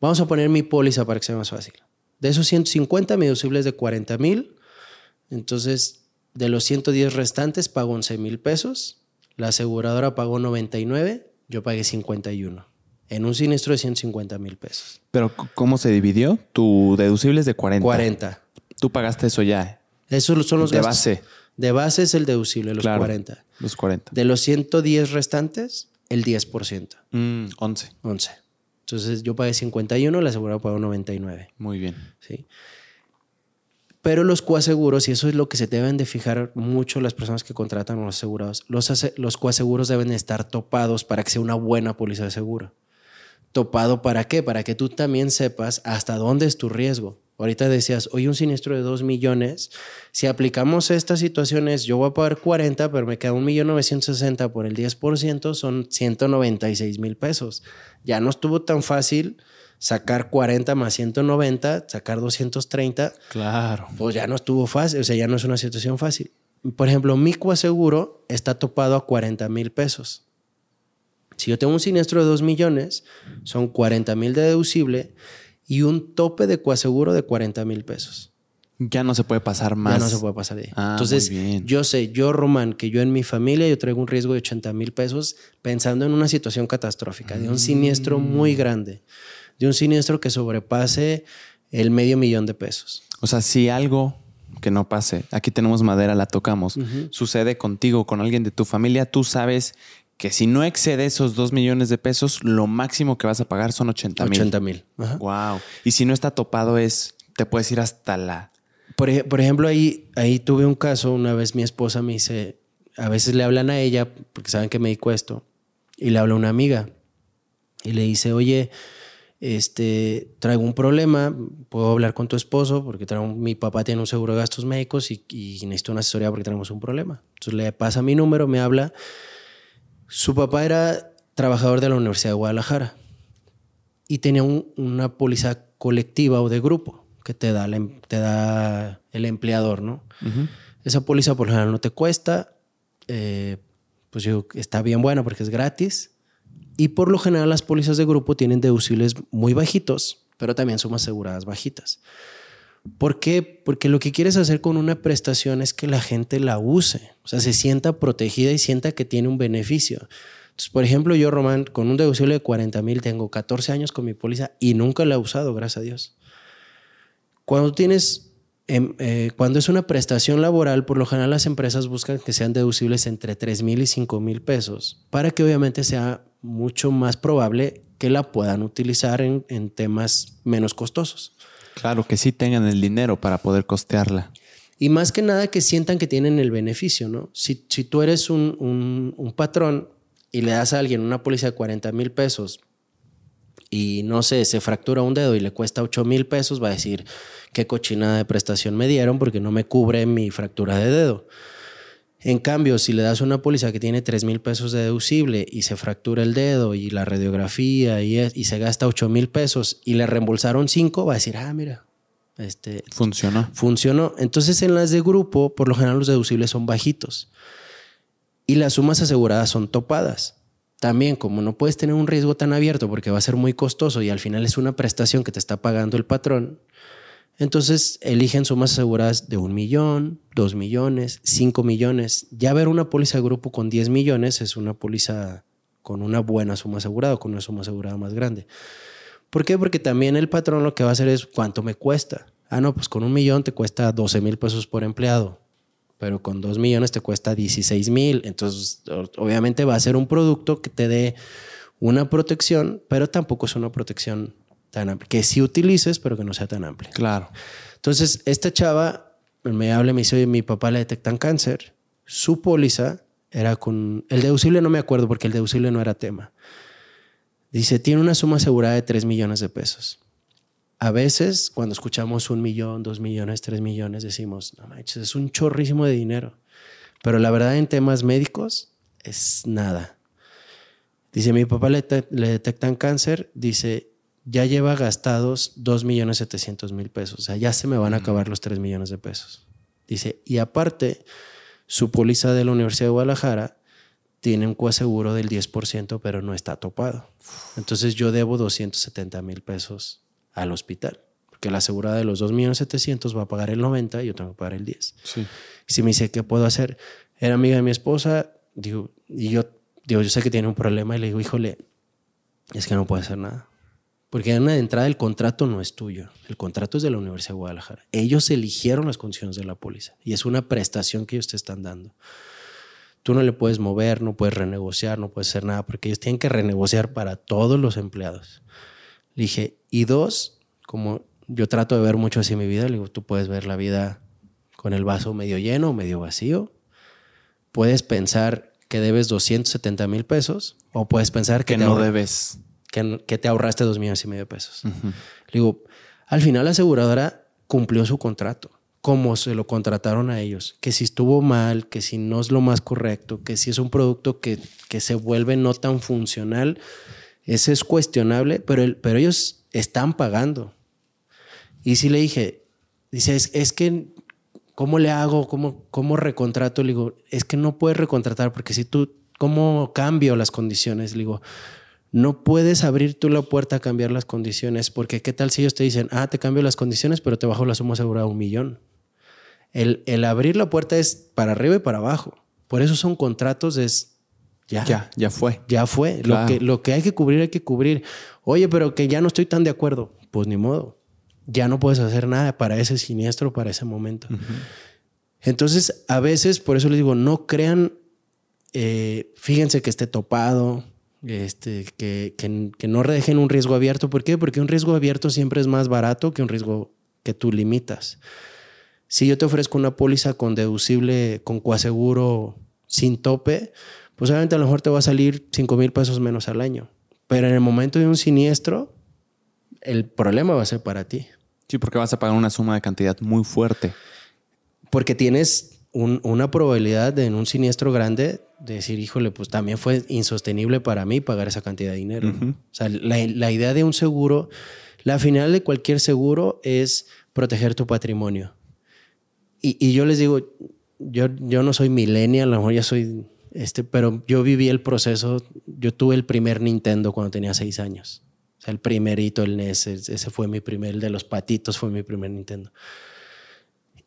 Speaker 2: vamos a poner mi póliza para que sea más fácil. De esos 150, mi deducible es de 40 mil. Entonces, de los 110 restantes, pago 11 mil pesos. La aseguradora pagó 99, yo pagué 51 en un siniestro de 150 mil pesos.
Speaker 1: Pero ¿cómo se dividió? Tu deducible es de 40.
Speaker 2: 40.
Speaker 1: Tú pagaste eso ya.
Speaker 2: Esos son los
Speaker 1: de base.
Speaker 2: De base es el deducible, los 40.
Speaker 1: Los 40.
Speaker 2: De los 110 restantes, el 10%.
Speaker 1: Mm, 11.
Speaker 2: 11. Entonces yo pagué 51, la aseguradora pagó 99.
Speaker 1: Muy bien.
Speaker 2: Sí. Pero los coaseguros, y eso es lo que se deben de fijar mucho las personas que contratan a los asegurados, los, los coaseguros deben estar topados para que sea una buena póliza de seguro. ¿Topado para qué? Para que tú también sepas hasta dónde es tu riesgo. Ahorita decías, hoy un siniestro de 2 millones, si aplicamos estas situaciones, yo voy a pagar 40, pero me queda 1.960 por el 10%, son 196 mil pesos. Ya no estuvo tan fácil sacar 40 más 190, sacar 230.
Speaker 1: Claro.
Speaker 2: Pues ya no estuvo fácil, o sea, ya no es una situación fácil. Por ejemplo, mi coaseguro está topado a 40 mil pesos. Si yo tengo un siniestro de 2 millones, son 40 mil de deducible y un tope de coaseguro de 40 mil pesos.
Speaker 1: Ya no se puede pasar más.
Speaker 2: Ya no se puede pasar de ahí.
Speaker 1: Ah,
Speaker 2: Entonces, yo sé, yo, Román, que yo en mi familia yo traigo un riesgo de 80 mil pesos pensando en una situación catastrófica, de un siniestro
Speaker 1: Mm.
Speaker 2: muy grande, de un siniestro que sobrepase el medio millón de pesos.
Speaker 1: O sea, si algo que no pase, aquí tenemos madera, la tocamos, sucede contigo, con alguien de tu familia, tú sabes que si no excede esos 2 millones de pesos, lo máximo que vas a pagar son 80 mil.
Speaker 2: 80 mil.
Speaker 1: Wow. Y si no está topado es, te puedes ir hasta la...
Speaker 2: Por, por ejemplo, ahí, ahí tuve un caso, una vez mi esposa me dice, a veces le hablan a ella, porque saben que me dedico a esto, y le habla una amiga, y le dice, oye, este, traigo un problema, puedo hablar con tu esposo, porque traigo, mi papá tiene un seguro de gastos médicos y, y necesito una asesoría porque tenemos un problema. Entonces le pasa mi número, me habla. Su papá era trabajador de la Universidad de Guadalajara y tenía un- una póliza colectiva o de grupo que te da, la em- te da el empleador, ¿no? Esa póliza por lo general no te cuesta, eh, pues yo está bien buena porque es gratis y por lo general las pólizas de grupo tienen deducibles muy bajitos, pero también sumas aseguradas bajitas. ¿Por qué? Porque lo que quieres hacer con una prestación es que la gente la use, o sea, se sienta protegida y sienta que tiene un beneficio. Entonces, por ejemplo, yo, Román, con un deducible de 40 mil, tengo 14 años con mi póliza y nunca la he usado, gracias a Dios. Cuando tienes, em, eh, cuando es una prestación laboral, por lo general las empresas buscan que sean deducibles entre 3 mil y 5 mil pesos para que obviamente sea mucho más probable que la puedan utilizar en, en temas menos costosos.
Speaker 1: Claro, que sí tengan el dinero para poder costearla.
Speaker 2: Y más que nada que sientan que tienen el beneficio, ¿no? Si, si tú eres un, un- patrón y le das a alguien una póliza de 40 mil pesos y no sé, se fractura un dedo y le cuesta 8 mil pesos, va a decir qué cochinada de prestación me dieron porque no me cubre mi fractura de dedo. En cambio, si le das una póliza que tiene 3 mil pesos de deducible y se fractura el dedo y la radiografía y, es- y se gasta 8 mil pesos y le reembolsaron 5, va a decir, ah, mira, este,
Speaker 1: Funcionó.
Speaker 2: funcionó. Entonces en las de grupo, por lo general los deducibles son bajitos y las sumas aseguradas son topadas. También, como no puedes tener un riesgo tan abierto porque va a ser muy costoso y al final es una prestación que te está pagando el patrón, entonces eligen sumas aseguradas de un millón, dos millones, cinco millones. Ya ver una póliza de grupo con 10 millones es una póliza con una buena suma asegurada, con una suma asegurada más grande. ¿Por qué? Porque también el patrón lo que va a hacer es cuánto me cuesta. Ah, no, pues con un millón te cuesta 12 mil pesos por empleado, pero con dos millones te cuesta 16 mil. Entonces, obviamente va a ser un producto que te dé una protección, pero tampoco es una protección tan amplia. Que sí utilices, pero que no sea tan amplia.
Speaker 1: Claro.
Speaker 2: Entonces, esta chava me habla y me dice, oye, mi papá le detectan cáncer. Su póliza era con... El deducible no me acuerdo porque el deducible no era tema. Dice, tiene una suma asegurada de 3 millones de pesos. A veces, cuando escuchamos un millón, dos millones, tres millones, decimos, no manches, es un chorrísimo de dinero. Pero la verdad en temas médicos es nada. Dice, mi papá le, le detectan cáncer, dice, ya lleva gastados 2.700.000 pesos. O sea, ya se me van a acabar los 3 millones de pesos. Dice, y aparte, su póliza de la Universidad de Guadalajara tiene un coaseguro del 10%, pero no está topado. Entonces yo debo 270 mil pesos al hospital, porque la asegurada de los 2.700.000 va a pagar el 90 y yo tengo que pagar el 10. Sí. Y si me dice, ¿qué puedo hacer? Era amiga de mi esposa, digo, y yo, digo, yo sé que tiene un problema y le digo, híjole, es que no puede hacer nada. Porque en la entrada el contrato no es tuyo, el contrato es de la Universidad de Guadalajara. Ellos eligieron las condiciones de la póliza y es una prestación que ellos te están dando. Tú no le puedes mover, no puedes renegociar, no puedes hacer nada porque ellos tienen que renegociar para todos los empleados. Le dije, y dos, como yo trato de ver mucho así mi vida, le digo, tú puedes ver la vida con el vaso medio lleno o medio vacío. Puedes pensar que debes 270 mil pesos o puedes pensar que,
Speaker 1: no debes
Speaker 2: que, te ahorraste dos millones y medio de pesos. Le digo, al final la aseguradora cumplió su contrato, como se lo contrataron a ellos, que si estuvo mal, que si no es lo más correcto, que si es un producto que, que se vuelve no tan funcional, ese es cuestionable, pero, pero ellos están pagando. Y si le dije, dice, es, que, ¿cómo le hago? ¿Cómo, ¿Cómo recontrato? Le digo, es que no puedes recontratar porque si tú, ¿cómo cambio las condiciones? Le digo, no puedes abrir tú la puerta a cambiar las condiciones, porque qué tal si ellos te dicen, ah, te cambio las condiciones, pero te bajo la suma asegurada a un millón. El, el, abrir la puerta es para arriba y para abajo. Por eso son contratos, es ya.
Speaker 1: Ya, ya fue.
Speaker 2: Ya fue. Lo, que, lo que hay que cubrir, hay que cubrir. Oye, pero que ya no estoy tan de acuerdo. Pues ni modo. Ya no puedes hacer nada para ese siniestro, para ese momento. Entonces, a veces, por eso les digo, no crean, eh, fíjense que esté topado, este, que, que, no dejen un riesgo abierto. ¿Por qué? Porque un riesgo abierto siempre es más barato que un riesgo que tú limitas. Si yo te ofrezco una póliza con deducible, con coaseguro sin tope, pues obviamente a lo mejor te va a salir 5 mil pesos menos al año. Pero en el momento de un siniestro, el problema va a ser para ti.
Speaker 1: Sí, porque vas a pagar una suma de cantidad muy fuerte.
Speaker 2: Porque tienes una probabilidad de en un siniestro grande de decir, híjole, pues también fue insostenible para mí pagar esa cantidad de dinero. O sea, la, idea de un seguro, la final de cualquier seguro es proteger tu patrimonio. Y, yo les digo, yo, yo no soy millennial, a lo mejor ya soy, este, pero yo viví el proceso, yo tuve el primer Nintendo cuando tenía seis años. O sea, el primerito, el NES, ese fue mi primer, el de los patitos fue mi primer Nintendo.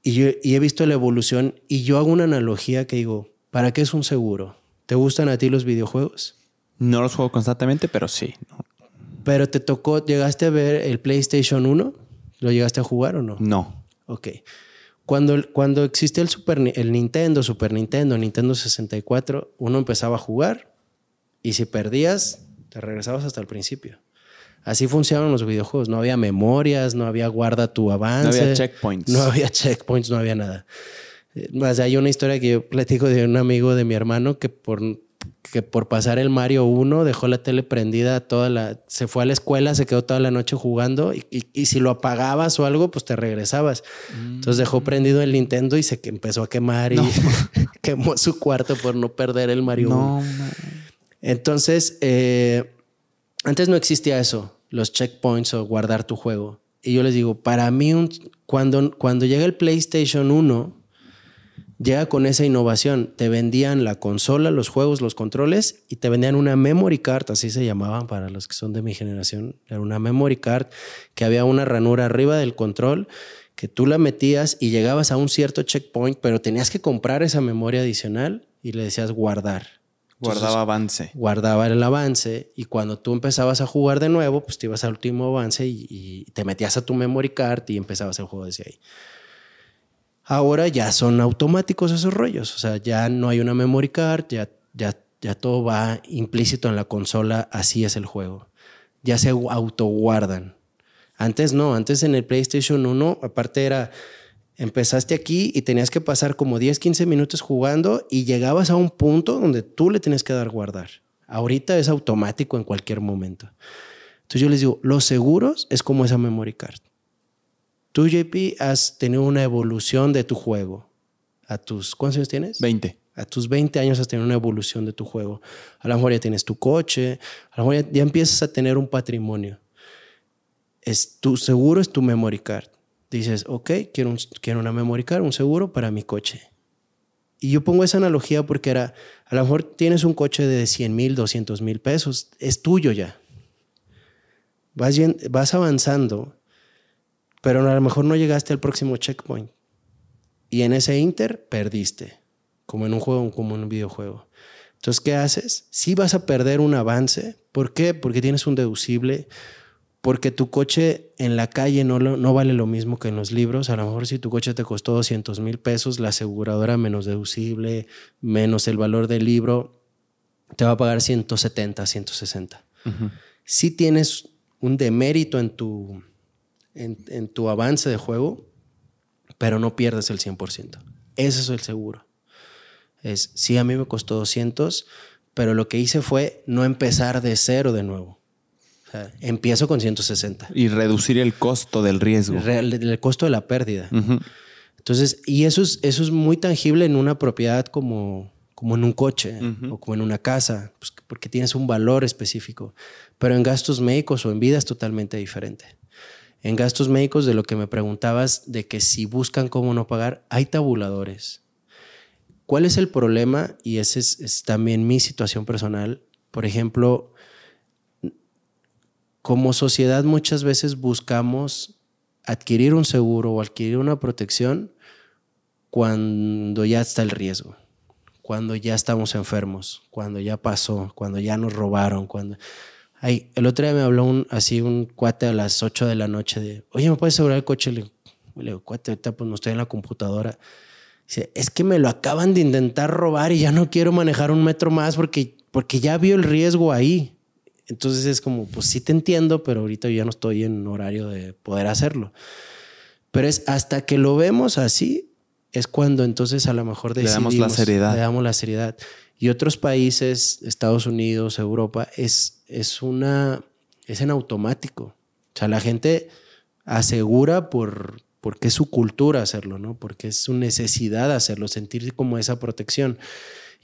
Speaker 2: Y, he visto la evolución y yo hago una analogía que digo, ¿para qué es un seguro? ¿Te gustan a ti los videojuegos?
Speaker 1: No los juego constantemente, pero sí.
Speaker 2: Pero te tocó, ¿llegaste a ver el PlayStation 1? ¿Lo llegaste a jugar o no?
Speaker 1: No.
Speaker 2: Ok. Cuando, cuando existía el, Super, el Nintendo, Super Nintendo, Nintendo 64, uno empezaba a jugar y si perdías, te regresabas hasta el principio. Así funcionaban los videojuegos. No había memorias, no había guarda tu avance.
Speaker 1: No había checkpoints.
Speaker 2: No había checkpoints, no había nada. Más hay una historia que yo platico de un amigo de mi hermano que por, que por pasar el Mario 1 dejó la tele prendida toda la... Se fue a la escuela, se quedó toda la noche jugando y, y, si lo apagabas o algo, pues te regresabas. Entonces dejó prendido el Nintendo y se empezó a quemar y quemó su cuarto por no perder el Mario 1. Entonces... Eh, antes no existía eso, los checkpoints o guardar tu juego. Y yo les digo, para mí, cuando, cuando llega el PlayStation 1, llega con esa innovación. Te vendían la consola, los juegos, los controles y te vendían una memory card, así se llamaban para los que son de mi generación. Era una memory card que había una ranura arriba del control que tú la metías y llegabas a un cierto checkpoint, pero tenías que comprar esa memoria adicional y le decías guardar
Speaker 1: guardaba avance.
Speaker 2: Guardaba el avance y cuando tú empezabas a jugar de nuevo, pues te ibas al último avance y, te metías a tu memory card y empezabas el juego desde ahí. Ahora ya son automáticos esos rollos, o sea, ya no hay una memory card, ya, ya, ya todo va implícito en la consola, así es el juego. Ya se autoguardan. Antes no, antes en el PlayStation 1, aparte era Empezaste aquí y tenías que pasar como 10, 15 minutos jugando y llegabas a un punto donde tú le tienes que dar guardar. Ahorita es automático en cualquier momento. Entonces yo les digo, los seguros es como esa memory card. Tú, JP, has tenido una evolución de tu juego. A tus, ¿cuántos años tienes?
Speaker 1: 20.
Speaker 2: A tus 20 años has tenido una evolución de tu juego. A lo mejor ya tienes tu coche, a lo mejor ya, ya empiezas a tener un patrimonio. Es tu seguro es tu memory card. Dices, ok, quiero, quiero una memory card, un seguro para mi coche. Y yo pongo esa analogía porque era, a lo mejor tienes un coche de 100 mil, 200 mil pesos, es tuyo ya. Vas, vas avanzando, pero a lo mejor no llegaste al próximo checkpoint. Y en ese inter perdiste, como en un juego, como en un videojuego. Entonces, ¿qué haces? Si vas a perder un avance, ¿por qué? Porque tienes un deducible, porque tu coche en la calle no, lo- no vale lo mismo que en los libros. A lo mejor si tu coche te costó 200 mil pesos, la aseguradora menos deducible, menos el valor del libro, te va a pagar 170, 160. Si tienes un demérito en tu, en, en tu avance de juego, pero no pierdes el 100%. Ese es el seguro. Es, sí, a mí me costó 200, pero lo que hice fue no empezar de cero de nuevo. Empiezo con 160.
Speaker 1: Y reducir el costo del riesgo.
Speaker 2: Real- el costo de la pérdida.
Speaker 1: Ujú.
Speaker 2: Entonces, y eso es, eso es muy tangible en una propiedad como, como en un coche
Speaker 1: Ujú.
Speaker 2: o como en una casa, pues, porque tienes un valor específico. Pero en gastos médicos o en vida es totalmente diferente. En gastos médicos, de lo que me preguntabas, de que si buscan cómo no pagar, hay tabuladores. ¿Cuál es el problema? Y ese es, es también mi situación personal. Por ejemplo, como sociedad muchas veces buscamos adquirir un seguro o adquirir una protección cuando ya está el riesgo, cuando ya estamos enfermos, cuando ya pasó, cuando ya nos robaron, cuando... Ay, el otro día me habló un, así un cuate a las 8 de la noche de, oye, ¿me puedes asegurar el coche? Le, le digo, cuate, ahorita pues no estoy en la computadora. Dice, es que me lo acaban de intentar robar y ya no quiero manejar un metro más porque, porque ya vio el riesgo ahí. Entonces es como, pues sí te entiendo, pero ahorita yo ya no estoy en horario de poder hacerlo. Pero es hasta que lo vemos así, es cuando entonces a lo mejor
Speaker 1: Le damos la
Speaker 2: decidimos,
Speaker 1: seriedad.
Speaker 2: Le damos la seriedad. Y otros países, Estados Unidos, Europa, es, es una, es en automático. O sea, la gente asegura por, porque es su cultura hacerlo, ¿no? Porque es su necesidad hacerlo, sentir como esa protección.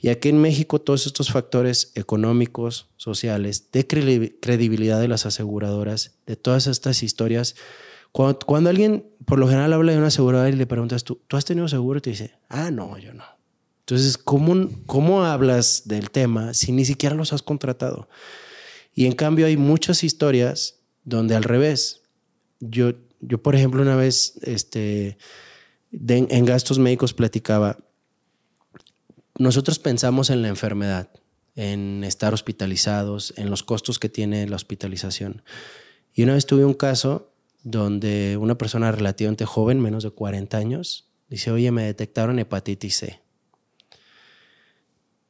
Speaker 2: Y aquí en México todos estos factores económicos, sociales, de credi- credibilidad de las aseguradoras, de todas estas historias, cuando, alguien por lo general habla de una aseguradora y le preguntas, ¿tú, ¿tú has tenido seguro? Te dice, ah, no, yo no. Entonces, ¿cómo, ¿cómo hablas del tema si ni siquiera los has contratado? Y en cambio hay muchas historias donde al revés. Yo, yo por ejemplo, una vez este, en gastos médicos platicaba, nosotros pensamos en la enfermedad, en estar hospitalizados, en los costos que tiene la hospitalización. Y una vez tuve un caso donde una persona relativamente joven, menos de 40 años, dice, oye, me detectaron hepatitis C.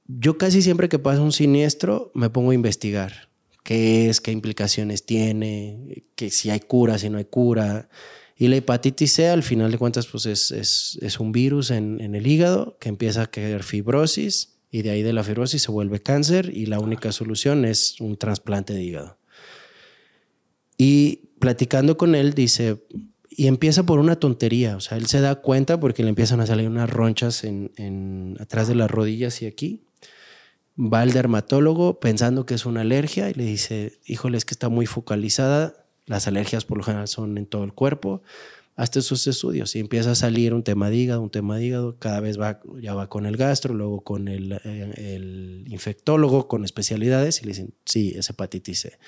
Speaker 2: Yo casi siempre que pasa un siniestro me pongo a investigar qué es, qué implicaciones tiene, que si hay cura, si no hay cura. Y la hepatitis C, al final de cuentas, pues es, es, es un virus en, en el hígado que empieza a crear fibrosis y de ahí de la fibrosis se vuelve cáncer y la única solución es un trasplante de hígado. Y platicando con él, dice, y empieza por una tontería, o sea, él se da cuenta porque le empiezan a salir unas ronchas en, en- atrás de las rodillas y aquí. Va al dermatólogo pensando que es una alergia y le dice, híjole, es que está muy focalizada, las alergias por lo general son en todo el cuerpo, hazte sus estudios. Y empieza a salir un tema de hígado, un tema de hígado, cada vez va, ya va con el gastro, luego con el, eh, el infectólogo, con especialidades y le dicen, sí, es hepatitis C.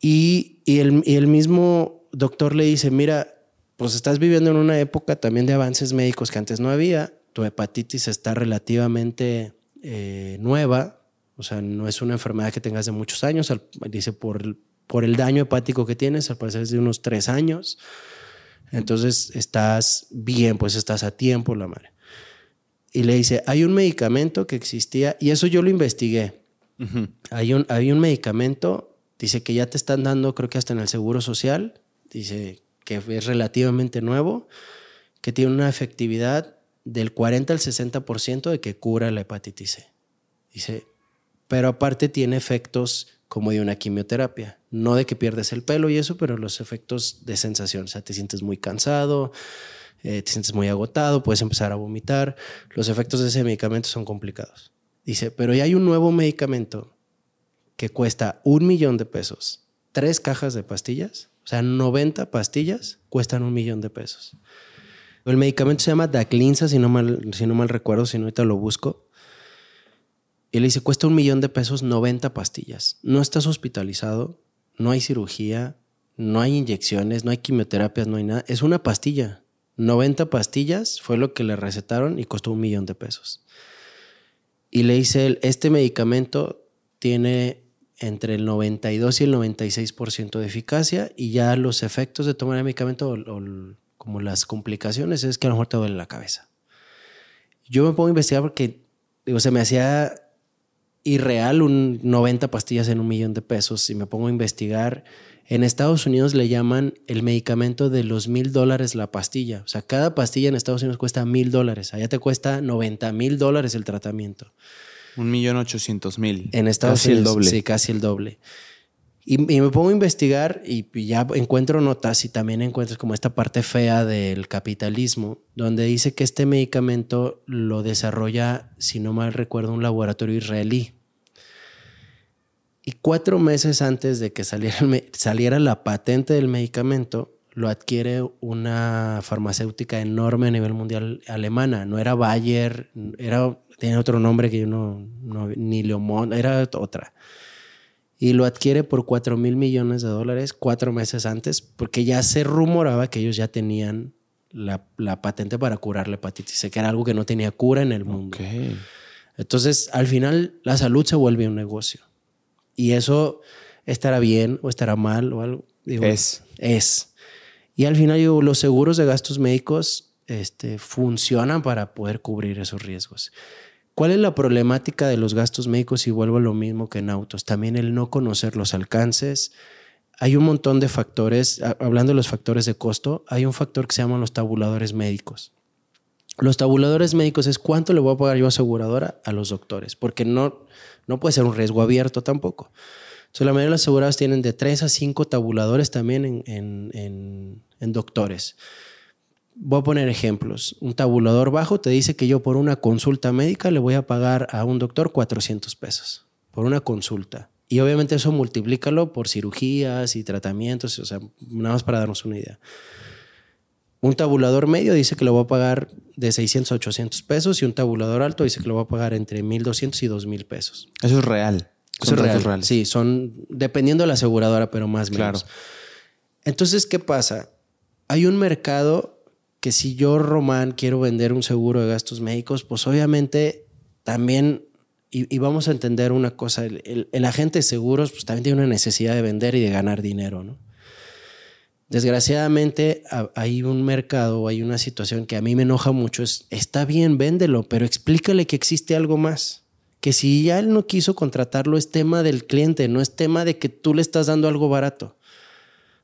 Speaker 2: Y, y el, y el mismo doctor le dice, mira, pues estás viviendo en una época también de avances médicos que antes no había, tu hepatitis está relativamente eh, nueva, o sea, no es una enfermedad que tengas de muchos años, dice por, por el daño hepático que tienes, al parecer es de unos tres años, entonces estás bien, pues estás a tiempo, la madre. Y le dice, hay un medicamento que existía, y eso yo lo investigué, hay un, hay un medicamento, dice que ya te están dando, creo que hasta en el Seguro Social, dice que es relativamente nuevo, que tiene una efectividad del 40 al 60% de que cura la hepatitis C. Dice, pero aparte tiene efectos como de una quimioterapia, no de que pierdes el pelo y eso, pero los efectos de sensación, o sea, te sientes muy cansado, eh, te sientes muy agotado, puedes empezar a vomitar. Los efectos de ese medicamento son complicados. Dice, pero ya hay un nuevo medicamento que cuesta un millón de pesos, tres cajas de pastillas, o sea, 90 pastillas cuestan un millón de pesos. El medicamento se llama Daclinsa, si no mal, si no mal recuerdo, si no ahorita lo busco. Y le dice, cuesta un millón de pesos 90 pastillas. No estás hospitalizado, no hay cirugía, no hay inyecciones, no hay quimioterapias, no hay nada. Es una pastilla. 90 pastillas fue lo que le recetaron y costó un millón de pesos. Y le dice este medicamento tiene entre el 92 y el 96% de eficacia y ya los efectos de tomar el medicamento o, como las complicaciones es que a lo mejor te duele la cabeza. Yo me pongo a investigar porque digo, se me hacía irreal un 90 pastillas en un millón de pesos y me pongo a investigar. En Estados Unidos le llaman el medicamento de los mil dólares la pastilla. O sea, cada pastilla en Estados Unidos cuesta mil dólares. Allá te cuesta 90 mil dólares el tratamiento.
Speaker 1: Un millón ochocientos mil.
Speaker 2: En Estados Unidos. el doble. Sí, casi el doble. Y, me pongo a investigar y ya encuentro notas y también encuentro como esta parte fea del capitalismo, donde dice que este medicamento lo desarrolla, si no mal recuerdo, un laboratorio israelí. Y cuatro meses antes de que saliera, saliera la patente del medicamento, lo adquiere una farmacéutica enorme a nivel mundial alemana. No era Bayer, era, tenía otro nombre que yo no, ni Leomont, era otra. Y lo adquiere por 4 mil millones de dólares cuatro meses antes, porque ya se rumoraba que ellos ya tenían la, patente para curar la hepatitis C, que era algo que no tenía cura en el mundo. Entonces, al final, la salud se vuelve un negocio. Y eso estará bien o estará mal o algo.
Speaker 1: es.
Speaker 2: Es. Y al final los seguros de gastos médicos este, funcionan para poder cubrir esos riesgos. ¿Cuál es la problemática de los gastos médicos? Y vuelvo a lo mismo que en autos. También el no conocer los alcances. Hay un montón de factores, hablando de los factores de costo, hay un factor que se llama los tabuladores médicos. Los tabuladores médicos es cuánto le voy a pagar yo aseguradora a los doctores, porque no, no puede ser un riesgo abierto tampoco. Entonces, la mayoría de las aseguradoras tienen de 3 a 5 tabuladores también en, doctores. Voy a poner ejemplos. Un tabulador bajo te dice que yo por una consulta médica le voy a pagar a un doctor 400 pesos por una consulta. Y obviamente eso multiplícalo por cirugías y tratamientos, o sea, nada más para darnos una idea. Un tabulador medio dice que lo va a pagar de 600 a 800 pesos y un tabulador alto dice que lo va a pagar entre 1200 y 2000 pesos.
Speaker 1: Eso es real.
Speaker 2: Son real. Sí, son dependiendo de la aseguradora, pero más o menos. Claro. Entonces, ¿qué pasa? Hay un mercado que si yo, Román, quiero vender un seguro de gastos médicos, pues obviamente también, y, vamos a entender una cosa, el, agente de seguros pues también tiene una necesidad de vender y de ganar dinero, ¿no? Desgraciadamente hay un mercado, hay una situación que a mí me enoja mucho, es, está bien, véndelo, pero explícale que existe algo más que si ya él no quiso contratarlo es tema del cliente, no es tema de que tú le estás dando algo barato.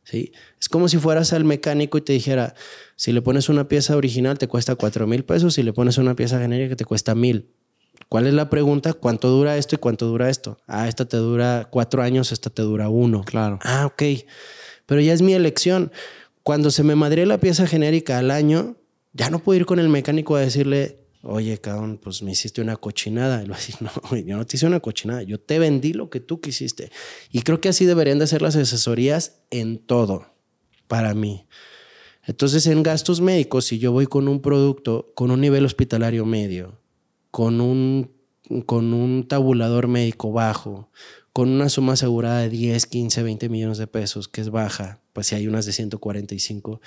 Speaker 2: ¿Sí? Es como si fueras al mecánico y te dijera, si le pones una pieza original te cuesta cuatro mil pesos, si le pones una pieza genérica te cuesta mil. ¿Cuál es la pregunta? ¿Cuánto dura esto y cuánto dura esto? Ah, esta te dura cuatro años, esta te dura uno.
Speaker 1: Claro.
Speaker 2: Ah, ok. Pero ya es mi elección. Cuando se me madre la pieza genérica al año, ya no puedo ir con el mecánico a decirle, oye, cabrón, pues me hiciste una cochinada. Y lo así, no, yo no te hice una cochinada, yo te vendí lo que tú quisiste. Y creo que así deberían de ser las asesorías en todo, para mí. Entonces, en gastos médicos, si yo voy con un producto con un nivel hospitalario medio, con un, con un tabulador médico bajo, con una suma asegurada de 10, 15, 20 millones de pesos, que es baja, pues si hay unas de 145,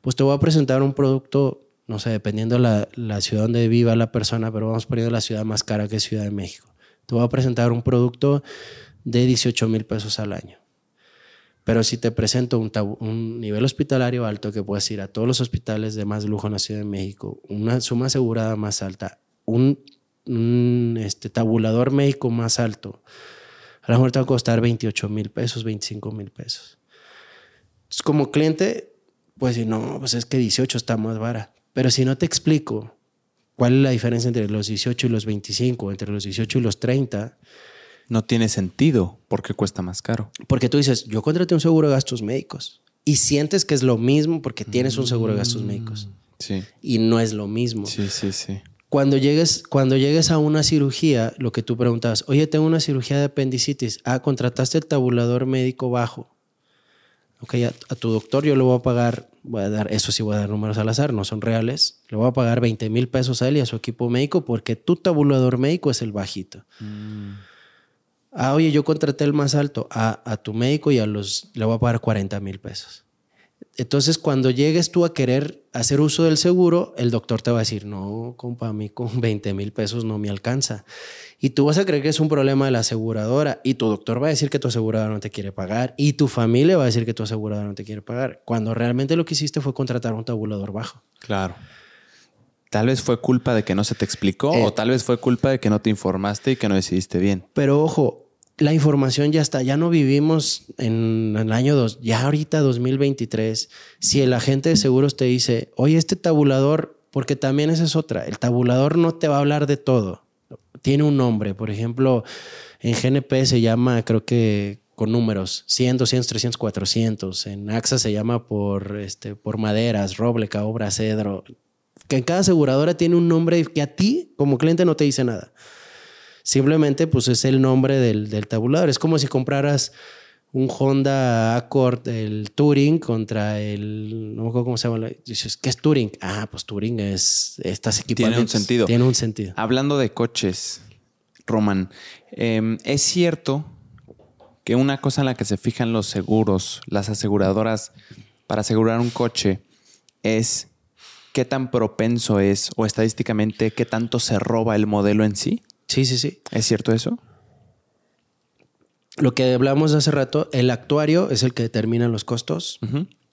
Speaker 2: pues te voy a presentar un producto no sé, dependiendo la, la ciudad donde viva la persona, pero vamos poniendo la ciudad más cara que Ciudad de México. Te voy a presentar un producto de 18 mil pesos al año. Pero si te presento un, nivel hospitalario alto que puedes ir a todos los hospitales de más lujo en la Ciudad de México, una suma asegurada más alta, un, este, tabulador médico más alto, a lo mejor te va a costar 28 mil pesos, 25 mil pesos. Entonces, como cliente, pues si no, pues es que 18 está más vara. Pero si no te explico cuál es la diferencia entre los 18 y los 25, entre los 18 y los 30,
Speaker 1: no tiene sentido porque cuesta más caro.
Speaker 2: Porque tú dices, yo contraté un seguro de gastos médicos y sientes que es lo mismo porque tienes un seguro de gastos mm. médicos.
Speaker 1: Sí.
Speaker 2: Y no es lo mismo.
Speaker 1: Sí, sí, sí.
Speaker 2: Cuando llegues, cuando llegues a una cirugía, lo que tú preguntas, oye, tengo una cirugía de apendicitis. Ah, contrataste el tabulador médico bajo. Ok, a, a tu doctor yo le voy a pagar, voy a dar, eso sí voy a dar números al azar, no son reales. Le voy a pagar 20 mil pesos a él y a su equipo médico porque tu tabulador médico es el bajito. Ah, oye, yo contraté el más alto. A, a tu médico y a los le voy a pagar 40 mil pesos. Entonces, cuando llegues tú a querer hacer uso del seguro, el doctor te va a decir, no, compa, a mí con 20 mil pesos no me alcanza. Y tú vas a creer que es un problema de la aseguradora y tu doctor va a decir que tu aseguradora no te quiere pagar y tu familia va a decir que tu aseguradora no te quiere pagar, cuando realmente lo que hiciste fue contratar un tabulador bajo.
Speaker 1: Claro. Tal vez fue culpa de que no se te explicó
Speaker 2: Eh.
Speaker 1: o tal vez fue culpa de que no te informaste y que no decidiste bien.
Speaker 2: Pero ojo, la información ya está, ya no vivimos en el año 2, ya ahorita 2023. Si el agente de seguros te dice, oye, este tabulador, porque también esa es otra, el tabulador no te va a hablar de todo. Tiene un nombre, por ejemplo, en GNP se llama, creo que con números, 100, 200, 300, 400. En AXA se llama por, este, por maderas, roble, caobra, cedro. Que en cada aseguradora tiene un nombre que a ti como cliente no te dice nada. Simplemente, pues es el nombre del, del tabulador. Es como si compraras un Honda Accord, el Touring, contra el. No me acuerdo cómo se llama. la- Dices, ¿qué es Touring? Ah, pues Touring es. Estas equipamientos.
Speaker 1: sentido.
Speaker 2: Tiene un sentido.
Speaker 1: Hablando de coches, Roman, eh, es cierto que una cosa en la que se fijan los seguros, las aseguradoras, para asegurar un coche, es qué tan propenso es o estadísticamente qué tanto se roba el modelo en sí.
Speaker 2: Sí, sí, sí.
Speaker 1: ¿Es cierto eso?
Speaker 2: Lo que hablamos hace rato, el actuario es el que determina los costos.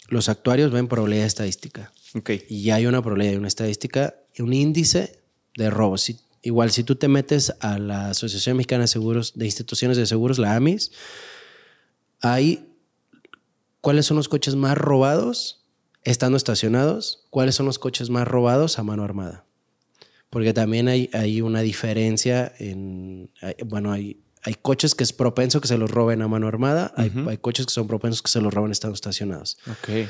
Speaker 2: Los actuarios ven probabilidad estadística.
Speaker 1: Ok.
Speaker 2: Y ya hay una probabilidad, una estadística, un índice de robos. Si- igual, si tú te metes a la Asociación Mexicana de Seguros, de Instituciones de Seguros, la AMIS, hay cuáles son los coches más robados estando estacionados, cuáles son los coches más robados a mano armada. Porque también hay, hay una diferencia en, hay- bueno, hay, hay coches que es propenso que se los roben a mano armada, hay, hay coches que son propensos que se los roben estando estacionados.
Speaker 1: Ok.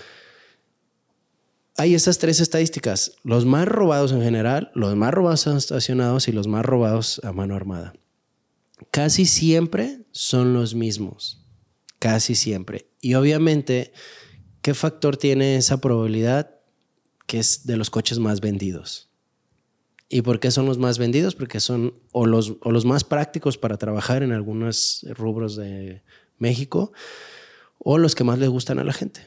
Speaker 2: Hay esas tres estadísticas, los más robados en general, los más robados estacionados y los más robados a mano armada. Casi siempre son los mismos, casi siempre. Y obviamente, ¿qué factor tiene esa probabilidad? Que es de los coches más vendidos. ¿Y por qué son los más vendidos? Porque son o los, o los más prácticos para trabajar en algunos rubros de México o los que más le gustan a la gente.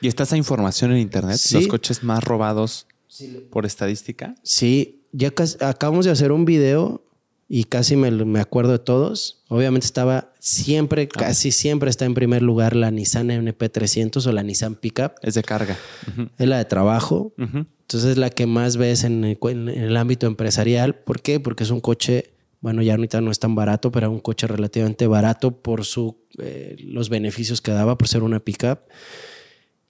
Speaker 1: ¿Y está esa información en internet?
Speaker 2: Sí.
Speaker 1: ¿Los coches más robados por estadística?
Speaker 2: Sí, ya casi- acabamos de hacer un video y casi me, me acuerdo de todos. Obviamente estaba siempre, casi siempre está en primer lugar la Nissan NP300 o la Nissan Pickup.
Speaker 1: Es de carga.
Speaker 2: Es la de trabajo.
Speaker 1: Ujú.
Speaker 2: Entonces es la que más ves en el, en el ámbito empresarial. ¿Por qué? Porque es un coche, bueno, ya ahorita no es tan barato, pero un coche relativamente barato por su, eh, los beneficios que daba por ser una pickup.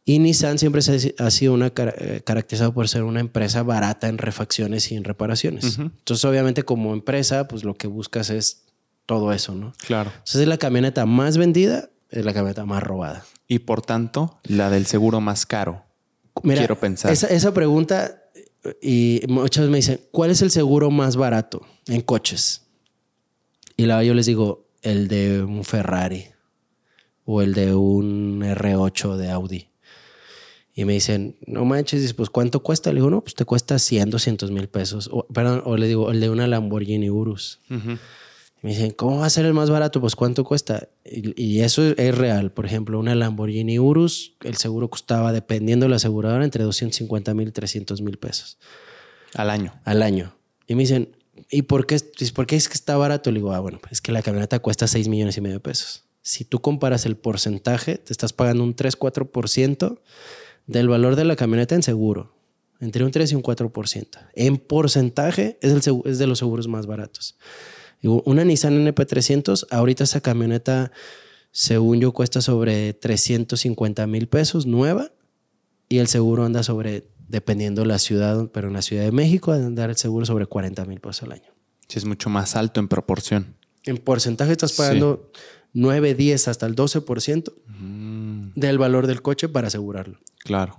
Speaker 2: Y Nissan siempre se ha sido una, eh, caracterizado por ser una empresa barata en refacciones y en reparaciones. Entonces, obviamente, como empresa, pues lo que buscas es todo eso, ¿no?
Speaker 1: Claro.
Speaker 2: Entonces, es la camioneta más vendida, es la camioneta más robada.
Speaker 1: Y por tanto, la del seguro más caro.
Speaker 2: Mira,
Speaker 1: Quiero pensar.
Speaker 2: Esa, esa pregunta, y muchas me dicen, ¿cuál es el seguro más barato en coches? Y la yo les digo, el de un Ferrari o el de un R8 de Audi. Y me dicen, no manches, dices, pues ¿cuánto cuesta? Le digo, no, pues te cuesta 100, 200 mil pesos. O, perdón, o le digo, el de una Lamborghini Urus.
Speaker 1: Ujú.
Speaker 2: Me dicen, ¿cómo va a ser el más barato? Pues ¿cuánto cuesta? Y, y eso es real. Por ejemplo, una Lamborghini Urus, el seguro costaba, dependiendo de la aseguradora, entre 250 mil y 300 mil pesos
Speaker 1: Al año.
Speaker 2: al año. Y me dicen, ¿y por qué, es- por qué es que está barato? Le digo, ah, bueno, es que la camioneta cuesta 6 millones y medio de pesos. Si tú comparas el porcentaje, te estás pagando un 3-4% del valor de la camioneta en seguro. Entre un 3 y un 4%. En porcentaje es, el, es de los seguros más baratos. Digo, una Nissan NP300, ahorita esa camioneta, según yo, cuesta sobre 350 mil pesos nueva y el seguro anda sobre, dependiendo de la ciudad, pero en la Ciudad de México, anda andar el seguro sobre 40 mil pesos al año.
Speaker 1: Sí, es mucho más alto en proporción.
Speaker 2: En porcentaje estás pagando 9, 10, hasta el 12% del valor del coche para asegurarlo.
Speaker 1: Claro.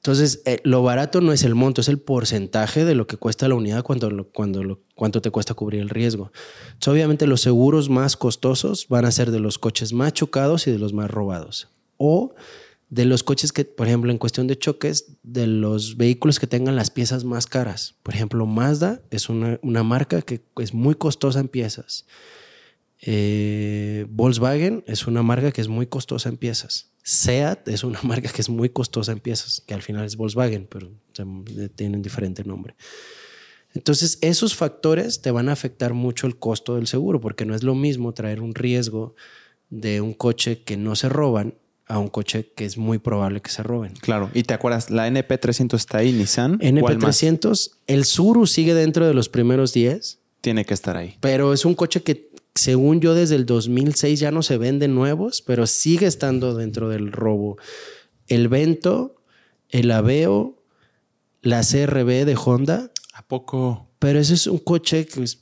Speaker 2: Entonces, eh, lo barato no es el monto, es el porcentaje de lo que cuesta la unidad cuando, cuando cuánto te cuesta cubrir el riesgo. Entonces, obviamente los seguros más costosos van a ser de los coches más chocados y de los más robados. O de los coches que, por ejemplo, en cuestión de choques, de los vehículos que tengan las piezas más caras. Por ejemplo, Mazda es una, marca que es muy costosa en piezas. Eh, Volkswagen es una marca que es muy costosa en piezas. SEAT es una marca que es muy costosa en piezas, que al final es Volkswagen, pero tienen diferente nombre. Entonces, esos factores te van a afectar mucho el costo del seguro, porque no es lo mismo traer un riesgo de un coche que no se roban a un coche que es muy probable que se roben.
Speaker 1: Claro, y te acuerdas, la NP300 está ahí, Nissan.
Speaker 2: NP300, el Suru sigue dentro de los primeros 10.
Speaker 1: Tiene que estar ahí.
Speaker 2: Pero es un coche que según yo, desde el 2006 ya no se venden nuevos, pero sigue estando dentro del robo. El Vento, el Aveo, la CRB de Honda.
Speaker 1: ¿A poco?
Speaker 2: Pero ese es un coche que es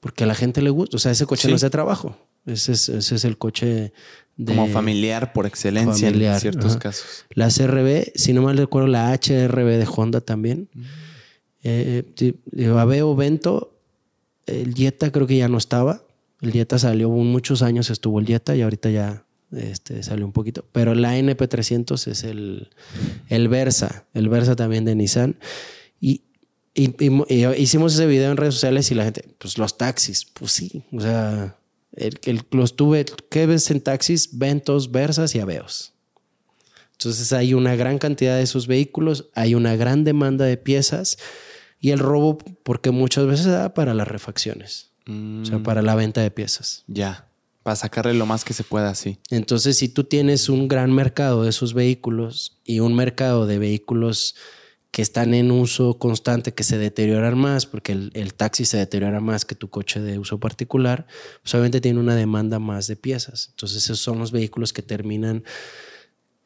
Speaker 2: porque a la gente le gusta. O sea, ese coche no es de trabajo. Ese es, ese es el coche
Speaker 1: de, como familiar por excelencia en ciertos casos.
Speaker 2: La CRB, si no mal recuerdo, la HRB de Honda también. Mm. Eh, eh, Aveo Vento, el Jetta creo que ya no estaba. El Jetta salió muchos años, estuvo el Jetta y ahorita ya este, salió un poquito. Pero la NP300 es el, el Versa, el Versa también de Nissan. Y, hicimos ese video en redes sociales y la gente, pues los taxis, pues sí, o sea, el, los tuve, ¿qué ves en taxis? Ventos, Versas y Aveos. Entonces hay una gran cantidad de esos vehículos, hay una gran demanda de piezas y el robo, porque muchas veces da para las refacciones. O sea, mm. para la venta de piezas.
Speaker 1: Ya. Para sacarle lo más que se pueda, sí.
Speaker 2: Entonces, si tú tienes un gran mercado de esos vehículos y un mercado de vehículos que están en uso constante, que se deterioran más, porque el, el, taxi se deteriora más que tu coche de uso particular, pues obviamente tiene una demanda más de piezas. Entonces, esos son los vehículos que terminan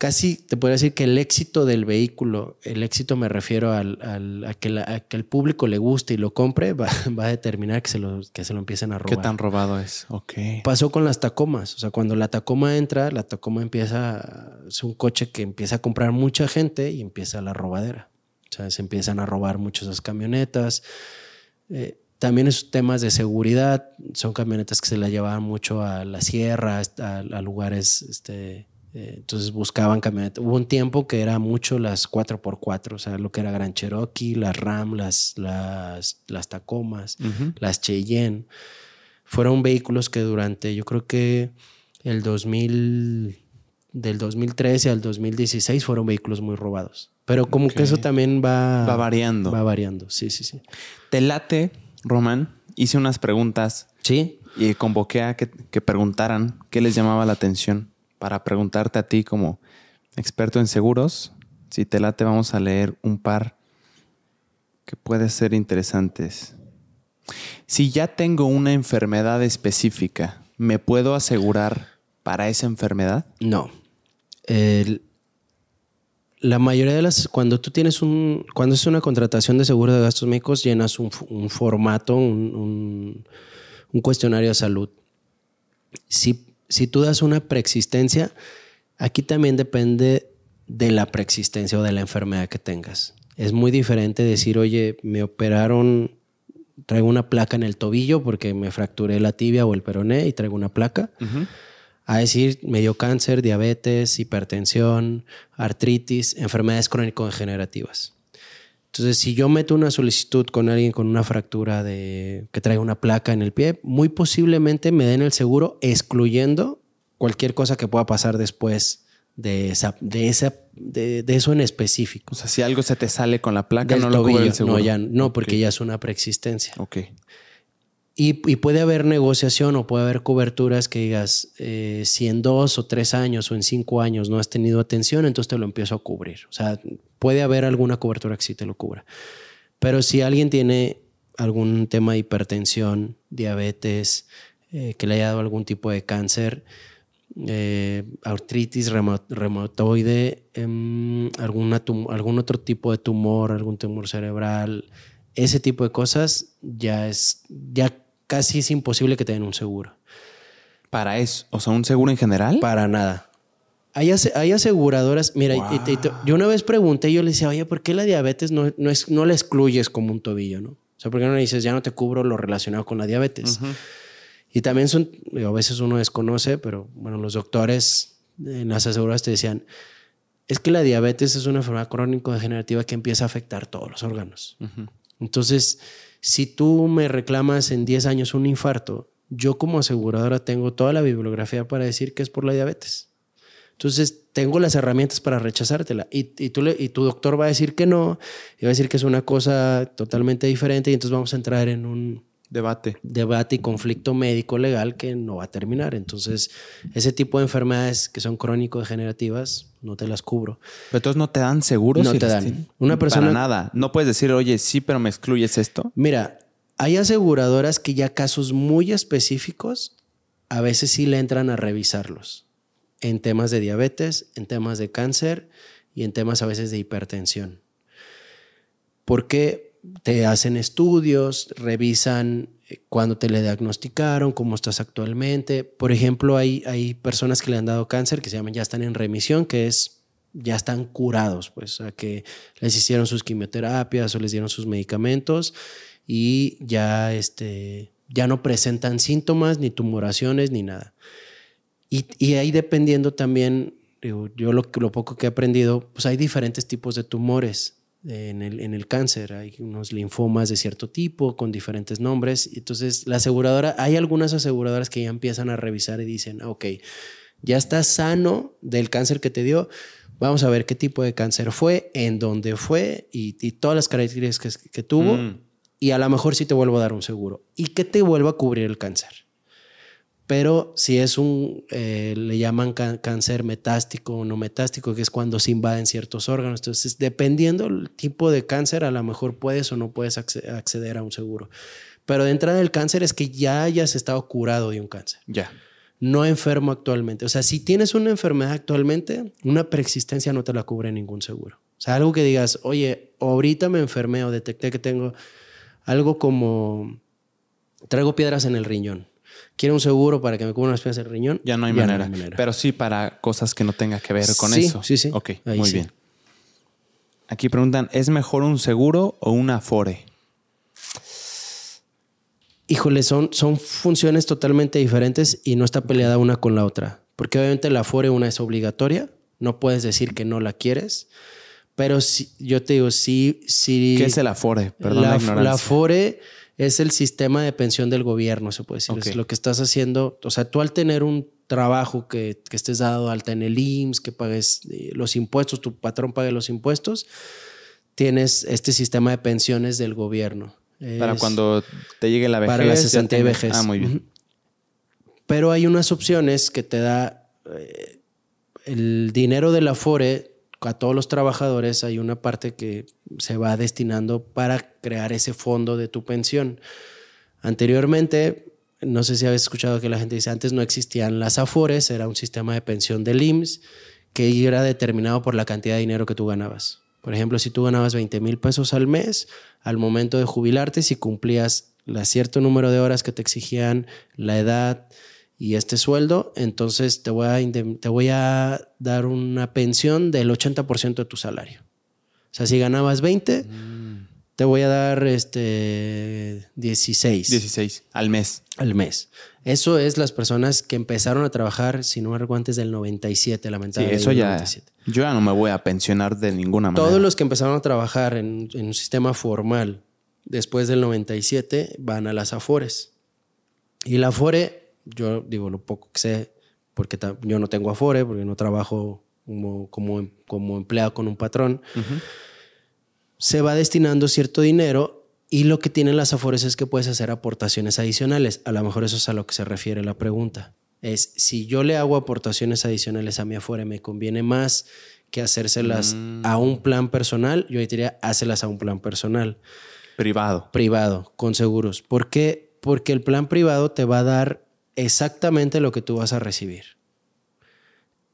Speaker 2: casi te podría decir que el éxito del vehículo, el éxito me refiero al, a, que el público le guste y lo compre, va, a determinar que se, lo, que se lo empiecen a robar.
Speaker 1: ¿Qué tan robado es? Ok.
Speaker 2: Pasó con las Tacomas. O sea, cuando la Tacoma entra, la Tacoma empieza, es un coche que empieza a comprar mucha gente y empieza la robadera. O sea, se empiezan a robar muchas esas camionetas. Eh, también es temas de seguridad. Son camionetas que se la llevaban mucho a la sierra, a, a lugares este, entonces buscaban camionetas. Hubo un tiempo que era mucho las 4x4, o sea, lo que era Gran Cherokee, las Ram, las, las, las Tacomas, las Cheyenne. Fueron vehículos que durante, yo creo que el 2000, del 2013 al 2016 fueron vehículos muy robados. Pero como que eso también va...
Speaker 1: Va variando.
Speaker 2: Va variando, sí, sí, sí.
Speaker 1: Te late, Román. Hice unas preguntas.
Speaker 2: Sí.
Speaker 1: Y convoqué a que, que preguntaran qué les llamaba la atención para preguntarte a ti como experto en seguros. Si te late, vamos a leer un par que pueden ser interesantes. Si ya tengo una enfermedad específica, ¿me puedo asegurar para esa enfermedad?
Speaker 2: No. la mayoría de las, cuando tú tienes un, cuando es una contratación de seguro de gastos médicos, llenas un, formato, un, un, cuestionario de salud. Si si tú das una preexistencia, aquí también depende de la preexistencia o de la enfermedad que tengas. Es muy diferente decir, oye, me operaron, traigo una placa en el tobillo porque me fracturé la tibia o el peroné y traigo una placa. A decir, me dio cáncer, diabetes, hipertensión, artritis, enfermedades crónico-degenerativas. Entonces, si yo meto una solicitud con alguien con una fractura de que traiga una placa en el pie, muy posiblemente me den el seguro excluyendo cualquier cosa que pueda pasar después de esa, de esa, de, eso en específico.
Speaker 1: O sea, si algo se te sale con la placa, no lo cubre el seguro.
Speaker 2: No, ya, no, porque ya es una preexistencia.
Speaker 1: Ok.
Speaker 2: Y, puede haber negociación o puede haber coberturas que digas, eh, si en dos o tres años o en cinco años no has tenido atención, entonces te lo empiezo a cubrir. O sea, puede haber alguna cobertura que sí te lo cubra. Pero si alguien tiene algún tema de hipertensión, diabetes, eh, que le haya dado algún tipo de cáncer, eh, artritis reumatoide, em, algún otro tipo de tumor, algún tumor cerebral, ese tipo de cosas ya es, ya casi es imposible que te den un seguro.
Speaker 1: Para eso, o sea, un seguro en general.
Speaker 2: Para nada. Hay, hay aseguradoras, mira, yo una vez pregunté, yo le decía, oye, ¿por qué la diabetes no, no, es, no la excluyes como un tobillo, no? O sea, ¿por qué no le dices, ya no te cubro lo relacionado con la diabetes? Y también son, a veces uno desconoce, pero bueno, los doctores en las aseguradoras te decían, es que la diabetes es una enfermedad crónico-degenerativa que empieza a afectar todos los órganos. Entonces, si tú me reclamas en 10 años un infarto, yo como aseguradora tengo toda la bibliografía para decir que es por la diabetes. Entonces, tengo las herramientas para rechazártela. Y, y, tú y tu doctor va a decir que no, y va a decir que es una cosa totalmente diferente, y entonces vamos a entrar en un
Speaker 1: debate.
Speaker 2: Debate y conflicto médico legal que no va a terminar. Entonces, ese tipo de enfermedades que son crónico-degenerativas, no te las cubro.
Speaker 1: Pero entonces no te dan seguros.
Speaker 2: No te dan. Una persona.
Speaker 1: Para nada. No puedes decir, oye, sí, pero me excluyes esto.
Speaker 2: Mira, hay aseguradoras que ya casos muy específicos, a veces sí le entran a revisarlos. En temas de diabetes, en temas de cáncer y en temas a veces de hipertensión. Porque te hacen estudios, revisan eh, cuándo te le diagnosticaron, cómo estás actualmente. Por ejemplo, hay, hay personas que le han dado cáncer que se llaman ya están en remisión, que es ya están curados, pues, a que les hicieron sus quimioterapias o les dieron sus medicamentos y ya, este, ya no presentan síntomas, ni tumoraciones, ni nada. Y, y ahí dependiendo también, yo lo, lo poco que he aprendido, pues hay diferentes tipos de tumores en el, en el cáncer. Hay unos linfomas de cierto tipo con diferentes nombres. Entonces, la aseguradora, hay algunas aseguradoras que ya empiezan a revisar y dicen, ok, ya estás sano del cáncer que te dio. Vamos a ver qué tipo de cáncer fue, en dónde fue y, todas las características que, tuvo. Mm. Y a lo mejor sí te vuelvo a dar un seguro. Y que te vuelva a cubrir el cáncer. Pero si es un, eh, le llaman cáncer metástico o no metástico, que es cuando se invaden ciertos órganos. Entonces, dependiendo del tipo de cáncer, a lo mejor puedes o no puedes acceder a un seguro. Pero de entrada del cáncer es que ya hayas estado curado de un cáncer.
Speaker 1: Ya.
Speaker 2: No enfermo actualmente. O sea, si tienes una enfermedad actualmente, una preexistencia no te la cubre ningún seguro. O sea, algo que digas, oye, ahorita me enfermé o detecté que tengo algo como, traigo piedras en el riñón quiero un seguro para que me cubra una especie de riñón.
Speaker 1: Ya no hay, manera. Pero sí para cosas que no tenga que ver con eso.
Speaker 2: Sí, sí.
Speaker 1: Ok, muy bien. Aquí preguntan, ¿es mejor un seguro o un afore?
Speaker 2: Híjole, son, son funciones totalmente diferentes y no está peleada una con la otra. Porque obviamente la afore una es obligatoria, no puedes decir que no la quieres. Pero si, yo te digo, sí, sí.
Speaker 1: ¿Qué es el afore? Perdón
Speaker 2: la, la afore es el sistema de pensión del gobierno, se puede decir. Es lo que estás haciendo. O sea, tú al tener un trabajo que, estés dado alta en el IMSS, que pagues eh, los impuestos, tu patrón pague los impuestos, tienes este sistema de pensiones del gobierno.
Speaker 1: Para cuando te llegue la vejez.
Speaker 2: Para la cesantía de vejez.
Speaker 1: Ah, muy bien.
Speaker 2: Pero hay unas opciones que te da eh, el dinero del Afore a todos los trabajadores hay una parte que se va destinando para crear ese fondo de tu pensión. Anteriormente, no sé si habéis escuchado que la gente dice, antes no existían las AFORES, era un sistema de pensión del IMSS que era determinado por la cantidad de dinero que tú ganabas. Por ejemplo, si tú ganabas 20 mil pesos al mes, al momento de jubilarte, si cumplías la cierto número de horas que te exigían, la edad, y este sueldo, entonces te voy a, te voy a dar una pensión del 80% de tu salario. O sea, si ganabas 20, mm. te voy a dar este 16.
Speaker 1: 16 al mes.
Speaker 2: Al mes. Eso es las personas que empezaron a trabajar, si no me recuerdo, antes del 97, lamentablemente.
Speaker 1: Sí, eso ya. Yo ya no me voy a pensionar de ninguna manera.
Speaker 2: Todos los que empezaron a trabajar en, en un sistema formal después del 97 van a las Afores. Y la Afore yo digo lo poco que sé, porque yo no tengo afore, porque no trabajo como, como, como empleado con un patrón, se va destinando cierto dinero y lo que tienen las afores es que puedes hacer aportaciones adicionales. A lo mejor eso es a lo que se refiere la pregunta. Es si yo le hago aportaciones adicionales a mi afore, me conviene más que hacérselas a mm. un plan personal, yo diría, hácelas a un plan personal.
Speaker 1: Privado.
Speaker 2: Privado, con seguros. ¿Por qué? Porque el plan privado te va a dar exactamente lo que tú vas a recibir.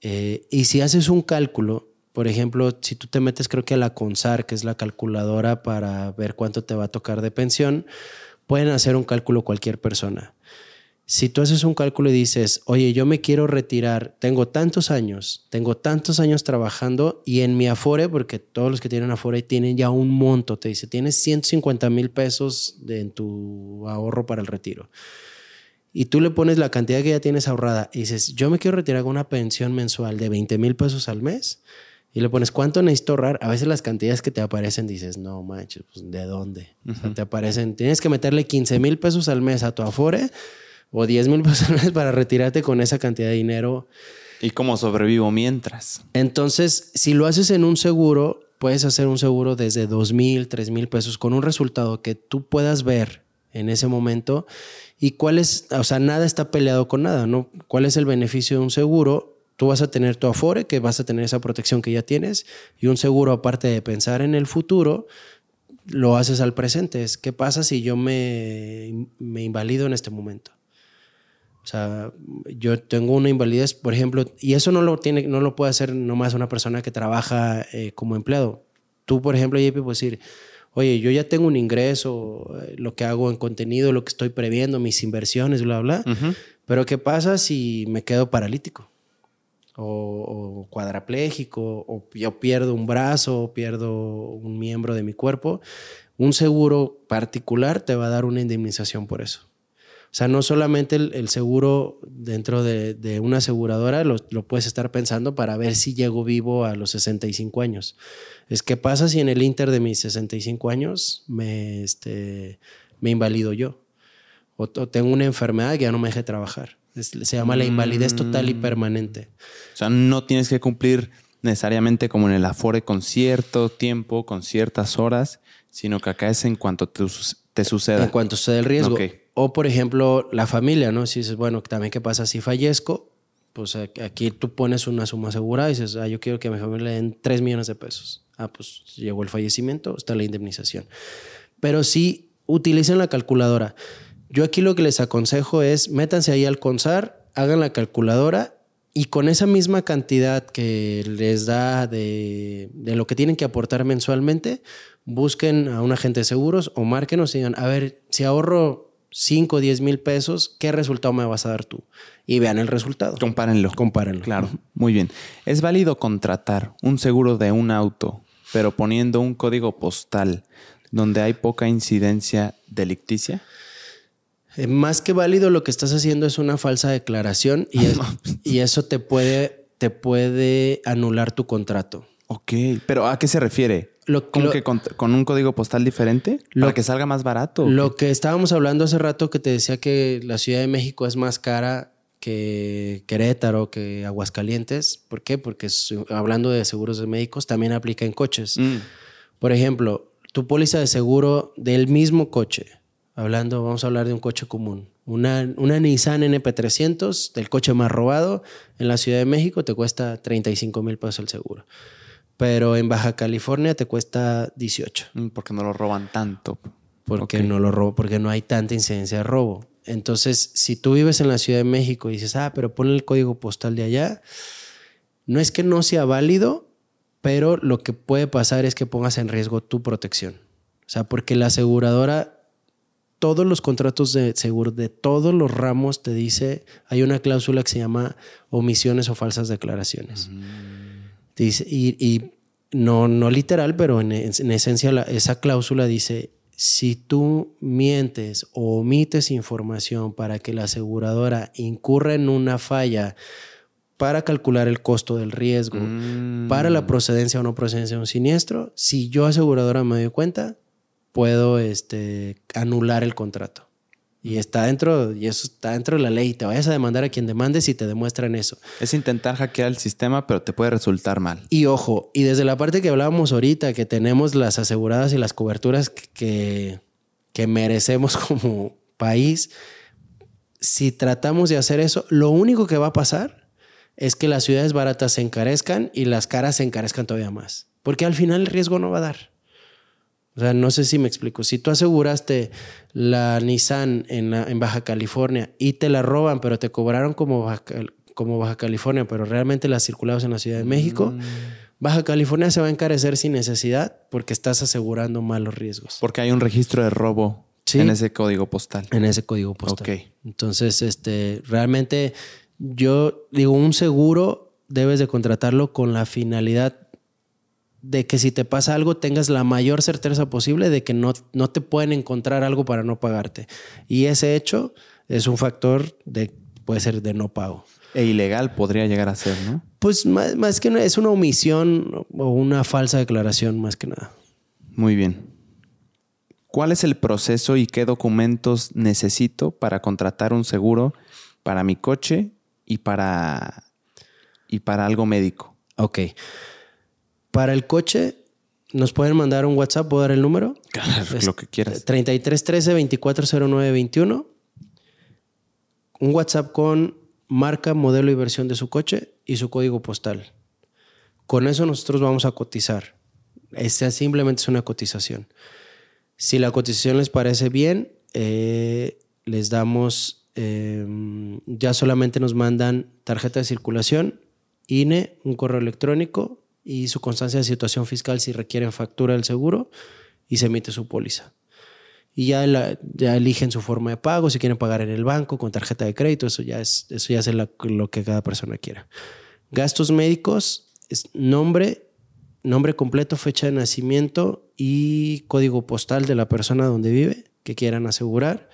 Speaker 2: Eh, y si haces un cálculo, por ejemplo, si tú te metes creo que a la CONSAR, que es la calculadora para ver cuánto te va a tocar de pensión, pueden hacer un cálculo cualquier persona. Si tú haces un cálculo y dices, oye, yo me quiero retirar, tengo tantos años, tengo tantos años trabajando y en mi Afore, porque todos los que tienen Afore tienen ya un monto, te dice, tienes 150 mil pesos en tu ahorro para el retiro. Y tú le pones la cantidad que ya tienes ahorrada y dices, yo me quiero retirar con una pensión mensual de 20 mil pesos al mes. Y le pones cuánto necesito ahorrar. A veces las cantidades que te aparecen dices, no manches, pues ¿de dónde? o sea, te aparecen, tienes que meterle 15 mil pesos al mes a tu Afore o 10 mil pesos para retirarte con esa cantidad de dinero.
Speaker 1: ¿Y cómo sobrevivo mientras?
Speaker 2: Entonces, si lo haces en un seguro, puedes hacer un seguro desde 2 mil, 3 mil pesos con un resultado que tú puedas ver en ese momento. ¿Y cuál es? O sea, nada está peleado con nada, ¿no? ¿Cuál es el beneficio de un seguro? Tú vas a tener tu Afore, que vas a tener esa protección que ya tienes, y un seguro, aparte de pensar en el futuro, lo haces al presente. Es, ¿Qué pasa si yo me, me invalido en este momento? O sea, yo tengo una invalidez, por ejemplo, y eso no lo, tiene, no lo puede hacer nomás una persona que trabaja eh, como empleado. Tú, por ejemplo, JP, puedes decir, oye, yo ya tengo un ingreso, eh, lo que hago en contenido, lo que estoy previendo, mis inversiones, bla, bla. Pero ¿qué pasa si me quedo paralítico? O, o, cuadrapléjico, o yo pierdo un brazo, o pierdo un miembro de mi cuerpo, un seguro particular te va a dar una indemnización por eso. O sea, no solamente el, seguro dentro de, una aseguradora lo, puedes estar pensando para ver si llego vivo a los 65 años. Es que pasa si en el inter de mis 65 años me, este, me invalido yo. O, tengo una enfermedad que ya no me deje trabajar. se llama la invalidez total y mm. permanente.
Speaker 1: O sea, no tienes que cumplir necesariamente como en el Afore con cierto tiempo, con ciertas horas, sino que acá es en cuanto te, te suceda.
Speaker 2: En cuanto sucede el riesgo. O, por ejemplo, la familia, ¿no? Si dices, bueno, también qué pasa si fallezco, pues aquí tú pones una suma asegurada y dices, ah, yo quiero que a mi familia le den 3 millones de pesos. Ah, pues llegó el fallecimiento, está la indemnización. Pero sí utilicen la calculadora. Yo aquí lo que les aconsejo es, métanse ahí al CONSAR, hagan la calculadora y con esa misma cantidad que les da de, de, lo que tienen que aportar mensualmente, busquen a un agente de seguros o márquenos y digan, a ver, si ahorro 5 o 10 mil pesos, ¿qué resultado me vas a dar tú? Y vean el resultado.
Speaker 1: Compárenlo.
Speaker 2: Compárenlo.
Speaker 1: Claro, muy bien. ¿Es válido contratar un seguro de un auto, pero poniendo un código postal donde hay poca incidencia delicticia?
Speaker 2: Eh, más que válido, lo que estás haciendo es una falsa declaración y, y eso te puede, te puede anular tu contrato.
Speaker 1: Ok, pero ¿a qué se refiere? Lo, que con, un código postal diferente? Lo, para que salga más barato.
Speaker 2: Lo que estábamos hablando hace rato que te decía que la Ciudad de México es más cara que Querétaro, que Aguascalientes. ¿Por qué? Porque hablando de seguros de médicos también aplica en coches. Mm. Por ejemplo, tu póliza de seguro del mismo coche, hablando, vamos a hablar de un coche común. Una, una Nissan NP300, del coche más robado en la Ciudad de México, te cuesta 35 mil pesos el seguro pero en Baja California te cuesta 18.
Speaker 1: Mm, porque no lo roban tanto.
Speaker 2: Porque no lo robo, porque no hay tanta incidencia de robo. Entonces, si tú vives en la Ciudad de México y dices, ah, pero ponle el código postal de allá, no es que no sea válido, pero lo que puede pasar es que pongas en riesgo tu protección. O sea, porque la aseguradora, todos los contratos de seguro de todos los ramos te dice, hay una cláusula que se llama omisiones o falsas declaraciones. Mm y, no, no literal, pero en, esencia esa cláusula dice, si tú mientes o omites información para que la aseguradora incurra en una falla para calcular el costo del riesgo, para la mm. procedencia o no procedencia de un siniestro, si yo aseguradora me doy cuenta, puedo este, anular el contrato. Y está dentro, y eso está dentro de la ley. Te vayas a demandar a quien demandes si te demuestran eso.
Speaker 1: Es intentar hackear el sistema, pero te puede resultar mal.
Speaker 2: Y ojo, y desde la parte que hablábamos ahorita, que tenemos las aseguradas y las coberturas que, que merecemos como país, si tratamos de hacer eso, lo único que va a pasar es que las ciudades baratas se encarezcan y las caras se encarezcan todavía más. Porque al final el riesgo no va a dar. O sea, no sé si me explico. Si tú aseguraste la Nissan en, Baja California y te la roban, pero te cobraron como Baja, como Baja California, pero realmente la circulabas en la Ciudad de México, mm. Baja California se va a encarecer sin necesidad porque estás asegurando mal los riesgos.
Speaker 1: Porque hay un registro de robo
Speaker 2: Sí.
Speaker 1: En ese código postal.
Speaker 2: En ese código postal.
Speaker 1: Ok.
Speaker 2: Entonces, este, realmente yo digo, un seguro debes de contratarlo con la finalidad de que si te pasa algo tengas la mayor certeza posible de que no, no te pueden encontrar algo para no pagarte. Y ese hecho es un factor de, puede ser de no pago.
Speaker 1: E ilegal podría llegar a ser, ¿no?
Speaker 2: Pues más, más que nada, es una omisión o una falsa declaración más que nada.
Speaker 1: Muy bien. ¿Cuál es el proceso y qué documentos necesito para contratar un seguro para mi coche y para, y para algo médico?
Speaker 2: Ok. Para el coche, nos pueden mandar un WhatsApp, ¿puedo dar el número?
Speaker 1: Claro, lo que quieras.
Speaker 2: 3313 240921. Un WhatsApp con marca, modelo y versión de su coche y su código postal. Con eso nosotros vamos a cotizar. Esta simplemente es una cotización. Si la cotización les parece bien, eh, les damos, eh, ya solamente nos mandan tarjeta de circulación, INE, un correo electrónico y su constancia de situación fiscal si requieren factura del seguro y se emite su póliza. Y ya, la- ya eligen su forma de pago, si quieren pagar en el banco, con tarjeta de crédito, eso ya es, eso ya es lo que cada persona quiera. Gastos médicos, nombre, nombre completo, fecha de nacimiento y código postal de la persona donde vive que quieran asegurar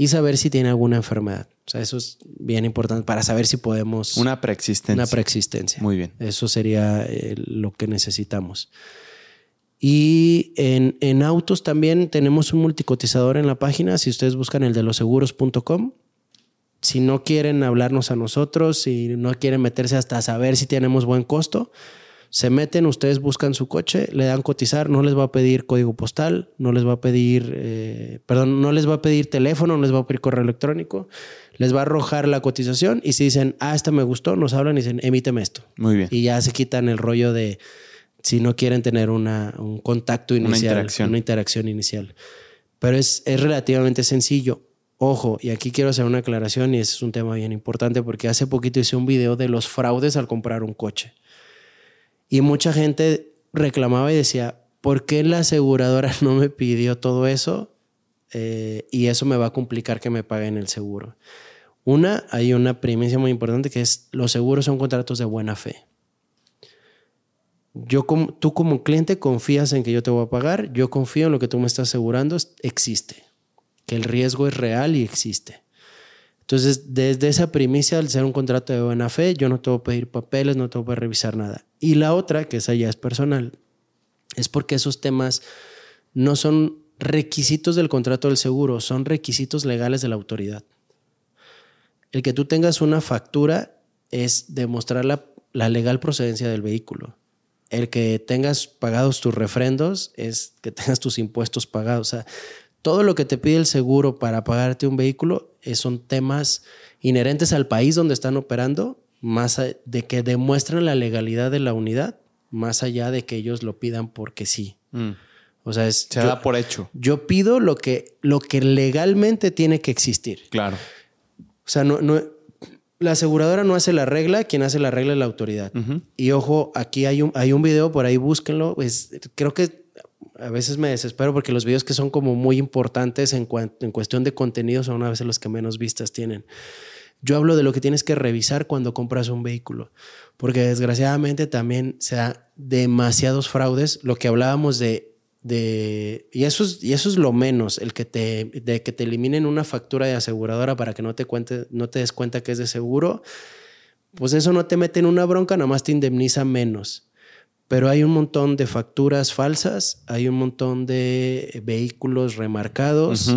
Speaker 2: y saber si tiene alguna enfermedad. O sea, eso es bien importante para saber si podemos...
Speaker 1: Una preexistencia.
Speaker 2: Una preexistencia.
Speaker 1: Muy bien.
Speaker 2: Eso sería eh, lo que necesitamos. Y en, en autos también tenemos un multicotizador en la página. Si ustedes buscan el de loseguros.com, si no quieren hablarnos a nosotros, si no quieren meterse hasta saber si tenemos buen costo, se meten, ustedes buscan su coche, le dan cotizar, no les va a pedir código postal, no les va a pedir, eh, perdón, no les va a pedir teléfono, no les va a pedir correo electrónico, les va a arrojar la cotización y si dicen, ah, esta me gustó, nos hablan y dicen, emíteme esto.
Speaker 1: Muy bien.
Speaker 2: Y ya se quitan el rollo de si no quieren tener una, un contacto
Speaker 1: Una
Speaker 2: inicial,
Speaker 1: interacción.
Speaker 2: una interacción inicial. Pero es, es relativamente sencillo. Ojo, y aquí quiero hacer una aclaración y ese es un tema bien importante porque hace poquito hice un video de los fraudes al comprar un coche. Y mucha gente reclamaba y decía, ¿por qué la aseguradora no me pidió todo eso? Eh, y eso me va a complicar que me paguen el seguro. Una, hay una primicia muy importante que es los seguros son contratos de buena fe. Tú como cliente confías en que yo te voy a pagar, yo confío en lo que tú me estás asegurando, existe, que el riesgo es real y existe. Entonces, desde esa primicia, al ser un contrato de buena fe, yo no te voy a pedir papeles, no te voy a revisar nada. Y la otra, que esa ya es personal, es porque esos temas no son requisitos del contrato del seguro, son requisitos legales de la autoridad. El que tú tengas una factura es demostrar la, legal procedencia del vehículo. El que tengas pagados tus refrendos es que tengas tus impuestos pagados. O sea, todo lo que te pide el seguro para pagarte un vehículo eh, son temas inherentes al país donde están operando, más a- de que demuestran la legalidad de la unidad, más allá de que ellos lo pidan porque sí.
Speaker 1: Mm.
Speaker 2: O sea, es,
Speaker 1: Se
Speaker 2: yo,
Speaker 1: da por hecho.
Speaker 2: yo pido lo que, lo que legalmente tiene que existir.
Speaker 1: Claro.
Speaker 2: O sea, no, no, la aseguradora no hace la regla, quien hace la regla es la autoridad. Y ojo, aquí hay un, hay un video, por ahí búsquenlo. Es, creo que a veces me desespero porque los videos que son como muy importantes en, en cuestión de contenido son a veces los que menos vistas tienen. Yo hablo de lo que tienes que revisar cuando compras un vehículo, porque desgraciadamente también se da demasiados fraudes. Lo que hablábamos de, de y eso es y eso es lo menos, el que te de que te eliminen una factura de aseguradora para que no te cuente, no te des cuenta que es de seguro, pues eso no te mete en una bronca, nada más te indemniza menos. Pero hay un montón de facturas falsas, hay un montón de vehículos remarcados.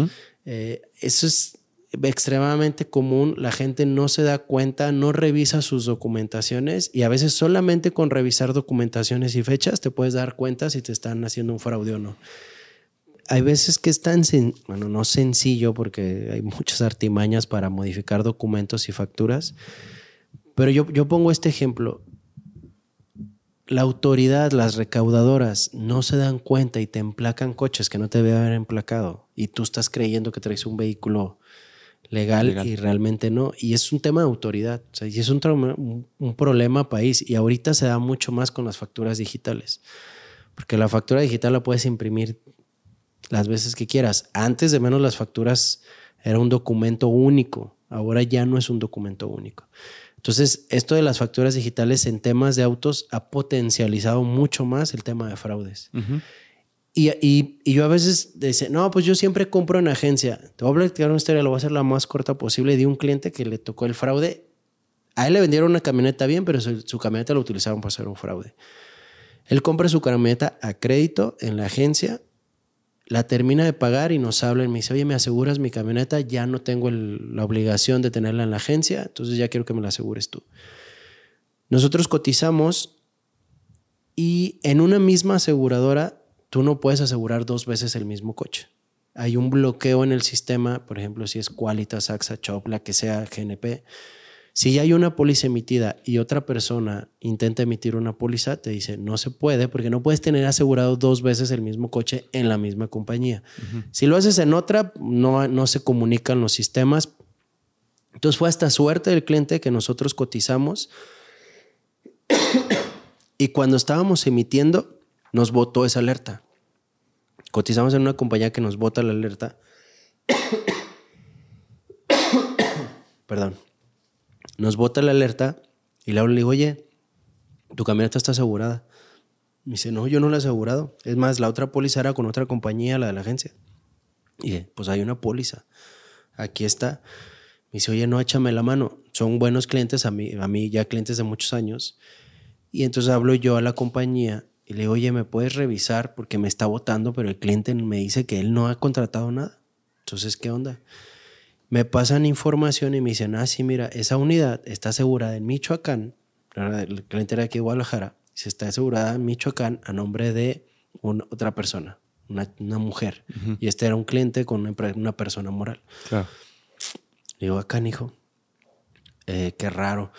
Speaker 2: Eh, eso es extremadamente común. La gente no se da cuenta, no revisa sus documentaciones y a veces solamente con revisar documentaciones y fechas te puedes dar cuenta si te están haciendo un fraude o no. Hay veces que es tan, bueno, no sencillo porque hay muchas artimañas para modificar documentos y facturas, pero yo, yo pongo este ejemplo. La autoridad, las recaudadoras, no se dan cuenta y te emplacan coches que no te debe haber emplacado. Y tú estás creyendo que traes un vehículo legal,
Speaker 1: Legal.
Speaker 2: y realmente no. Y es un tema de autoridad. O sea, y es un, trauma- un, un problema país. Y ahorita se da mucho más con las facturas digitales. Porque la factura digital la puedes imprimir las veces que quieras. Antes de menos las facturas era un documento único, ahora ya no es un documento único. Entonces, esto de las facturas digitales en temas de autos ha potencializado mucho más el tema de fraudes. Y, y, y, yo a veces dice, no, pues yo siempre compro en agencia. Te voy a platicar una historia, lo voy a hacer la más corta posible, de un cliente que le tocó el fraude. A él le vendieron una camioneta bien, pero su, camioneta la utilizaron para hacer un fraude. Él compra su camioneta a crédito en la agencia la termina de pagar y nos habla y me dice, oye, ¿me aseguras mi camioneta? Ya no tengo la obligación de tenerla en la agencia, entonces ya quiero que me la asegures tú. Nosotros cotizamos y en una misma aseguradora tú no puedes asegurar dos veces el mismo coche. Hay un bloqueo en el sistema, por ejemplo, si es Qualitas, AXA, Chop, la que sea, GNP si ya hay una póliza emitida y otra persona intenta emitir una póliza, te dice, no se puede porque no puedes tener asegurado dos veces el mismo coche en la misma compañía. Si lo haces en otra, no, no se comunican los sistemas. Entonces fue hasta suerte del cliente que nosotros cotizamos y cuando estábamos emitiendo, nos votó esa alerta. Cotizamos en una compañía que nos vota la alerta. Perdón nos bota la alerta y le le digo, oye, tu camioneta está asegurada. Me dice, no, yo no la he asegurado. Es más, la otra póliza era con otra compañía, la de la agencia. Y dije, pues hay una póliza. Aquí está. Me dice, oye, no, échame la mano. Son buenos clientes, a mí, a mí ya clientes de muchos años. Y entonces hablo yo a la compañía y le digo, oye, ¿me puedes revisar? Porque me está votando, pero el cliente me dice que él no ha contratado nada. Entonces, ¿qué onda? me pasan información y me dicen, ah, sí, mira, esa unidad está asegurada en Michoacán, el cliente era aquí de Guadalajara, se está asegurada en Michoacán a nombre de otra persona, una, mujer. Y este era un cliente con una, persona moral. Claro. Le digo, acá, hijo, eh, qué raro.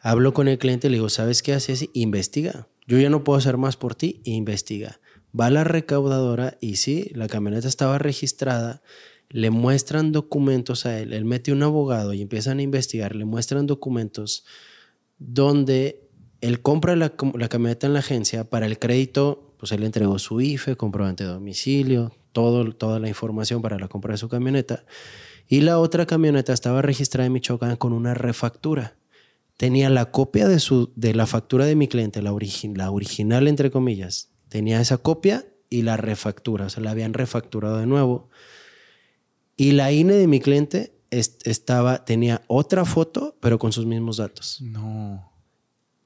Speaker 2: Hablo con el cliente le digo, ¿sabes qué haces? Investiga. Yo ya no puedo hacer más por ti, investiga. Va a la recaudadora y sí, la camioneta estaba registrada le muestran documentos a él, él mete un abogado y empiezan a investigar, le muestran documentos donde él compra la, camioneta en la agencia, para el crédito, pues él entregó su IFE, comprobante de domicilio, todo, toda la información para la compra de su camioneta. Y la otra camioneta estaba registrada en Michoacán con una refactura. Tenía la copia de, su, de la factura de mi cliente, la, la original entre comillas. Tenía esa copia y la refactura, o sea, la habían refacturado de nuevo y la INE de mi cliente estaba, tenía otra foto, pero con sus mismos datos.
Speaker 1: No.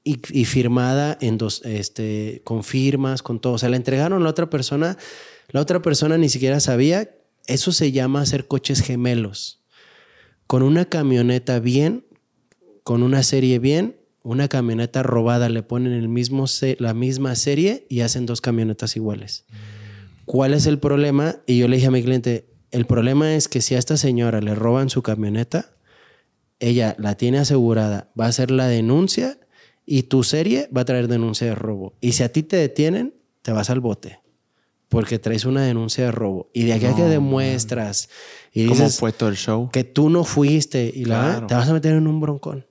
Speaker 2: Y, firmada en dos, este, con firmas, con todo. O sea, la entregaron a la otra persona. La otra persona ni siquiera sabía. Eso se llama hacer coches gemelos. Con una camioneta bien, con una serie bien, una camioneta robada le ponen el mismo la misma serie y hacen dos camionetas iguales. ¿Cuál es el problema? Y yo le dije a mi cliente, el problema es que si a esta señora le roban su camioneta, ella la tiene asegurada, va a hacer la denuncia y tu serie va a traer denuncia de robo. Y si a ti te detienen, te vas al bote. Porque traes una denuncia de robo. Y de aquí a que demuestras y
Speaker 1: ¿Cómo fue todo el show?
Speaker 2: Que tú no fuiste y la, te vas a meter en un broncón.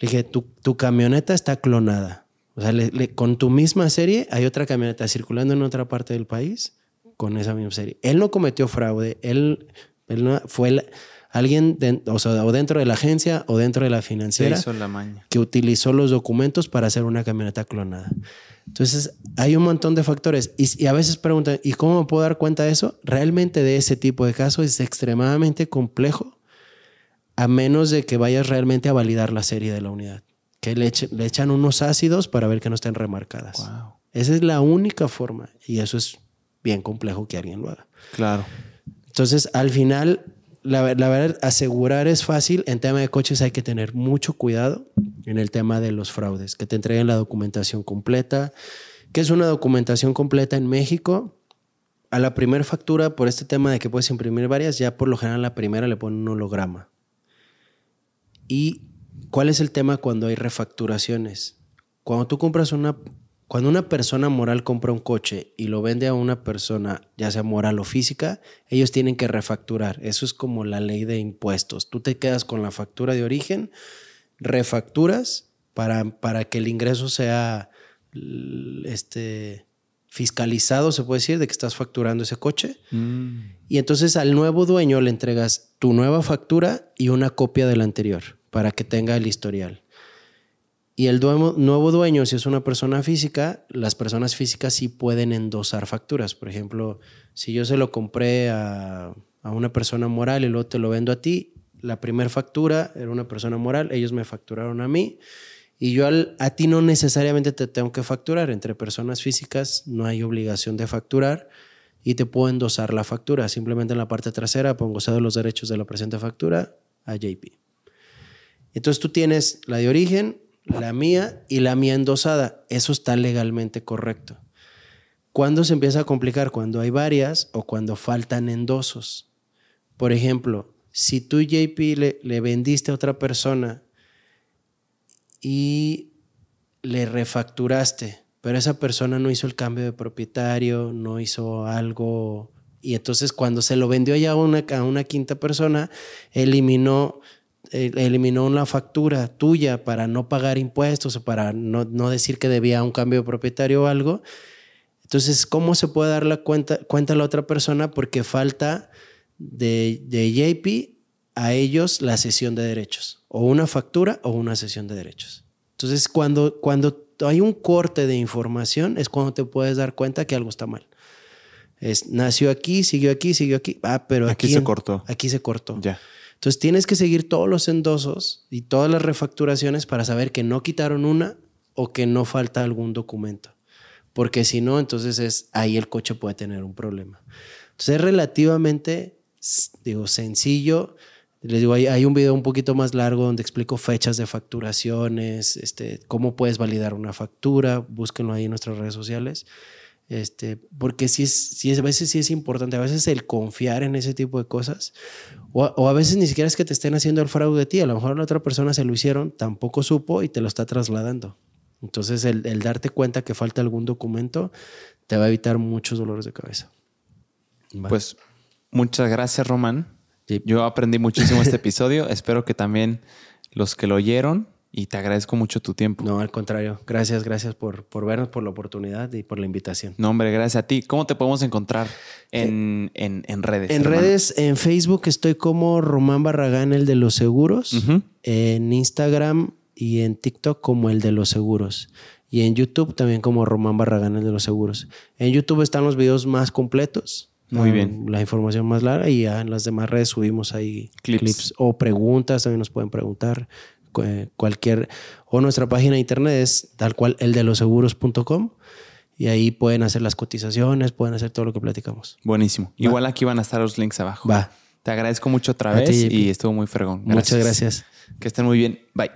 Speaker 2: Le dije, tu, tu camioneta está clonada. O sea, con tu misma serie hay otra camioneta circulando en otra parte del país con esa misma serie. Él no cometió fraude, él, él fue alguien o, sea, o, dentro de la agencia o dentro de la financiera que utilizó los documentos para hacer una camioneta clonada. Entonces, hay un montón de factores y, a veces preguntan, ¿y cómo me puedo dar cuenta de eso? Realmente de ese tipo de casos es extremadamente complejo a menos de que vayas realmente a validar la serie de la unidad. Que le, le echan unos ácidos para ver que no estén remarcadas. Esa es la única forma y eso es bien complejo que alguien lo haga.
Speaker 1: Claro.
Speaker 2: Entonces, al final, la, verdad, asegurar es fácil. En tema de coches hay que tener mucho cuidado en el tema de los fraudes, que te entreguen la documentación completa. ¿Qué es una documentación completa en México? A la primera factura, por este tema de que puedes imprimir varias, ya por lo general la primera le ponen un holograma. ¿Y cuál es el tema cuando hay refacturaciones? Cuando tú compras una cuando una persona moral compra un coche y lo vende a una persona, ya sea moral o física, ellos tienen que refacturar. Eso es como la ley de impuestos. Tú te quedas con la factura de origen, refacturas para, para que el ingreso sea este, fiscalizado, se puede decir, de que estás facturando ese coche.
Speaker 1: Mm.
Speaker 2: Y entonces al nuevo dueño le entregas tu nueva factura y una copia de la anterior para que tenga el historial. Y el nuevo dueño, si es una persona física, las personas físicas sí pueden endosar facturas. Por ejemplo, si yo se lo compré a, a una persona moral y luego te lo vendo a ti, la primera factura era una persona moral, ellos me facturaron a mí y yo a ti no necesariamente te tengo que facturar. Entre personas físicas no hay obligación de facturar y te puedo endosar la factura. Simplemente en la parte trasera pongo cedo los derechos de la presente factura a JP. Entonces tú tienes la de origen, la mía y la mía endosada. Eso está legalmente correcto. ¿Cuándo se empieza a complicar? Cuando hay varias o cuando faltan endosos. Por ejemplo, si tú, JP, le, vendiste a otra persona y le refacturaste, pero esa persona no hizo el cambio de propietario, no hizo algo, y entonces cuando se lo vendió ya a una, quinta persona, eliminó, eliminó una factura tuya para no pagar impuestos o para no, no decir que debía un cambio de propietario o algo. Entonces, ¿cómo se puede dar la cuenta, cuenta a la otra persona? Porque falta de, de JP a ellos la cesión de derechos, o una factura o una cesión de derechos. Entonces, cuando, cuando hay un corte de información, es cuando te puedes dar cuenta que algo está mal. Es, nació aquí, siguió aquí, siguió aquí. Ah, pero
Speaker 1: Aquí
Speaker 2: aquí,
Speaker 1: se
Speaker 2: en-
Speaker 1: cortó.
Speaker 2: Aquí se cortó.
Speaker 1: Ya.
Speaker 2: Entonces tienes que seguir todos los endosos y todas las refacturaciones para saber que no quitaron una o que no falta algún documento. Porque si no, entonces es ahí el coche puede tener un problema. Entonces es relativamente, digo, sencillo. Les digo, hay, hay un video un poquito más largo donde explico fechas de facturaciones, este, cómo puedes validar una factura. Búsquenlo ahí en nuestras redes sociales. Este, porque sí es, sí es, a veces sí es importante, a veces el confiar en ese tipo de cosas, o, a- o a veces ni siquiera es que te estén haciendo el fraude de ti, a lo mejor la otra persona se lo hicieron, tampoco supo y te lo está trasladando. Entonces el, el darte cuenta que falta algún documento te va a evitar muchos dolores de cabeza.
Speaker 1: Pues muchas gracias, Román.
Speaker 2: Sí.
Speaker 1: Yo aprendí muchísimo este episodio. Espero que también los que lo oyeron y te agradezco mucho tu tiempo.
Speaker 2: no, al contrario, gracias, gracias por, por vernos, por la oportunidad y por la invitación.
Speaker 1: No, hombre, gracias a ti. ¿Cómo te podemos encontrar en, en- en redes?
Speaker 2: En
Speaker 1: hermano?
Speaker 2: redes, en Facebook estoy como Román Barragán, el de los seguros. En Instagram y en TikTok como el de los seguros. Y en YouTube también como Román Barragán, el de los seguros. En YouTube están los videos más completos.
Speaker 1: Muy
Speaker 2: ah,
Speaker 1: bien.
Speaker 2: La información más larga y ya en las demás redes subimos ahí
Speaker 1: Clips.
Speaker 2: clips, o preguntas, también nos pueden preguntar. Cu- Cualquier, o nuestra página de internet es tal cual el de los seguros.com y ahí pueden hacer las cotizaciones, pueden hacer todo lo que platicamos.
Speaker 1: Buenísimo. Igual aquí van a estar los links abajo.
Speaker 2: Va.
Speaker 1: Te agradezco mucho otra
Speaker 2: ti,
Speaker 1: vez y estuvo muy fregón.
Speaker 2: Muchas gracias.
Speaker 1: Que estén muy bien. Bye.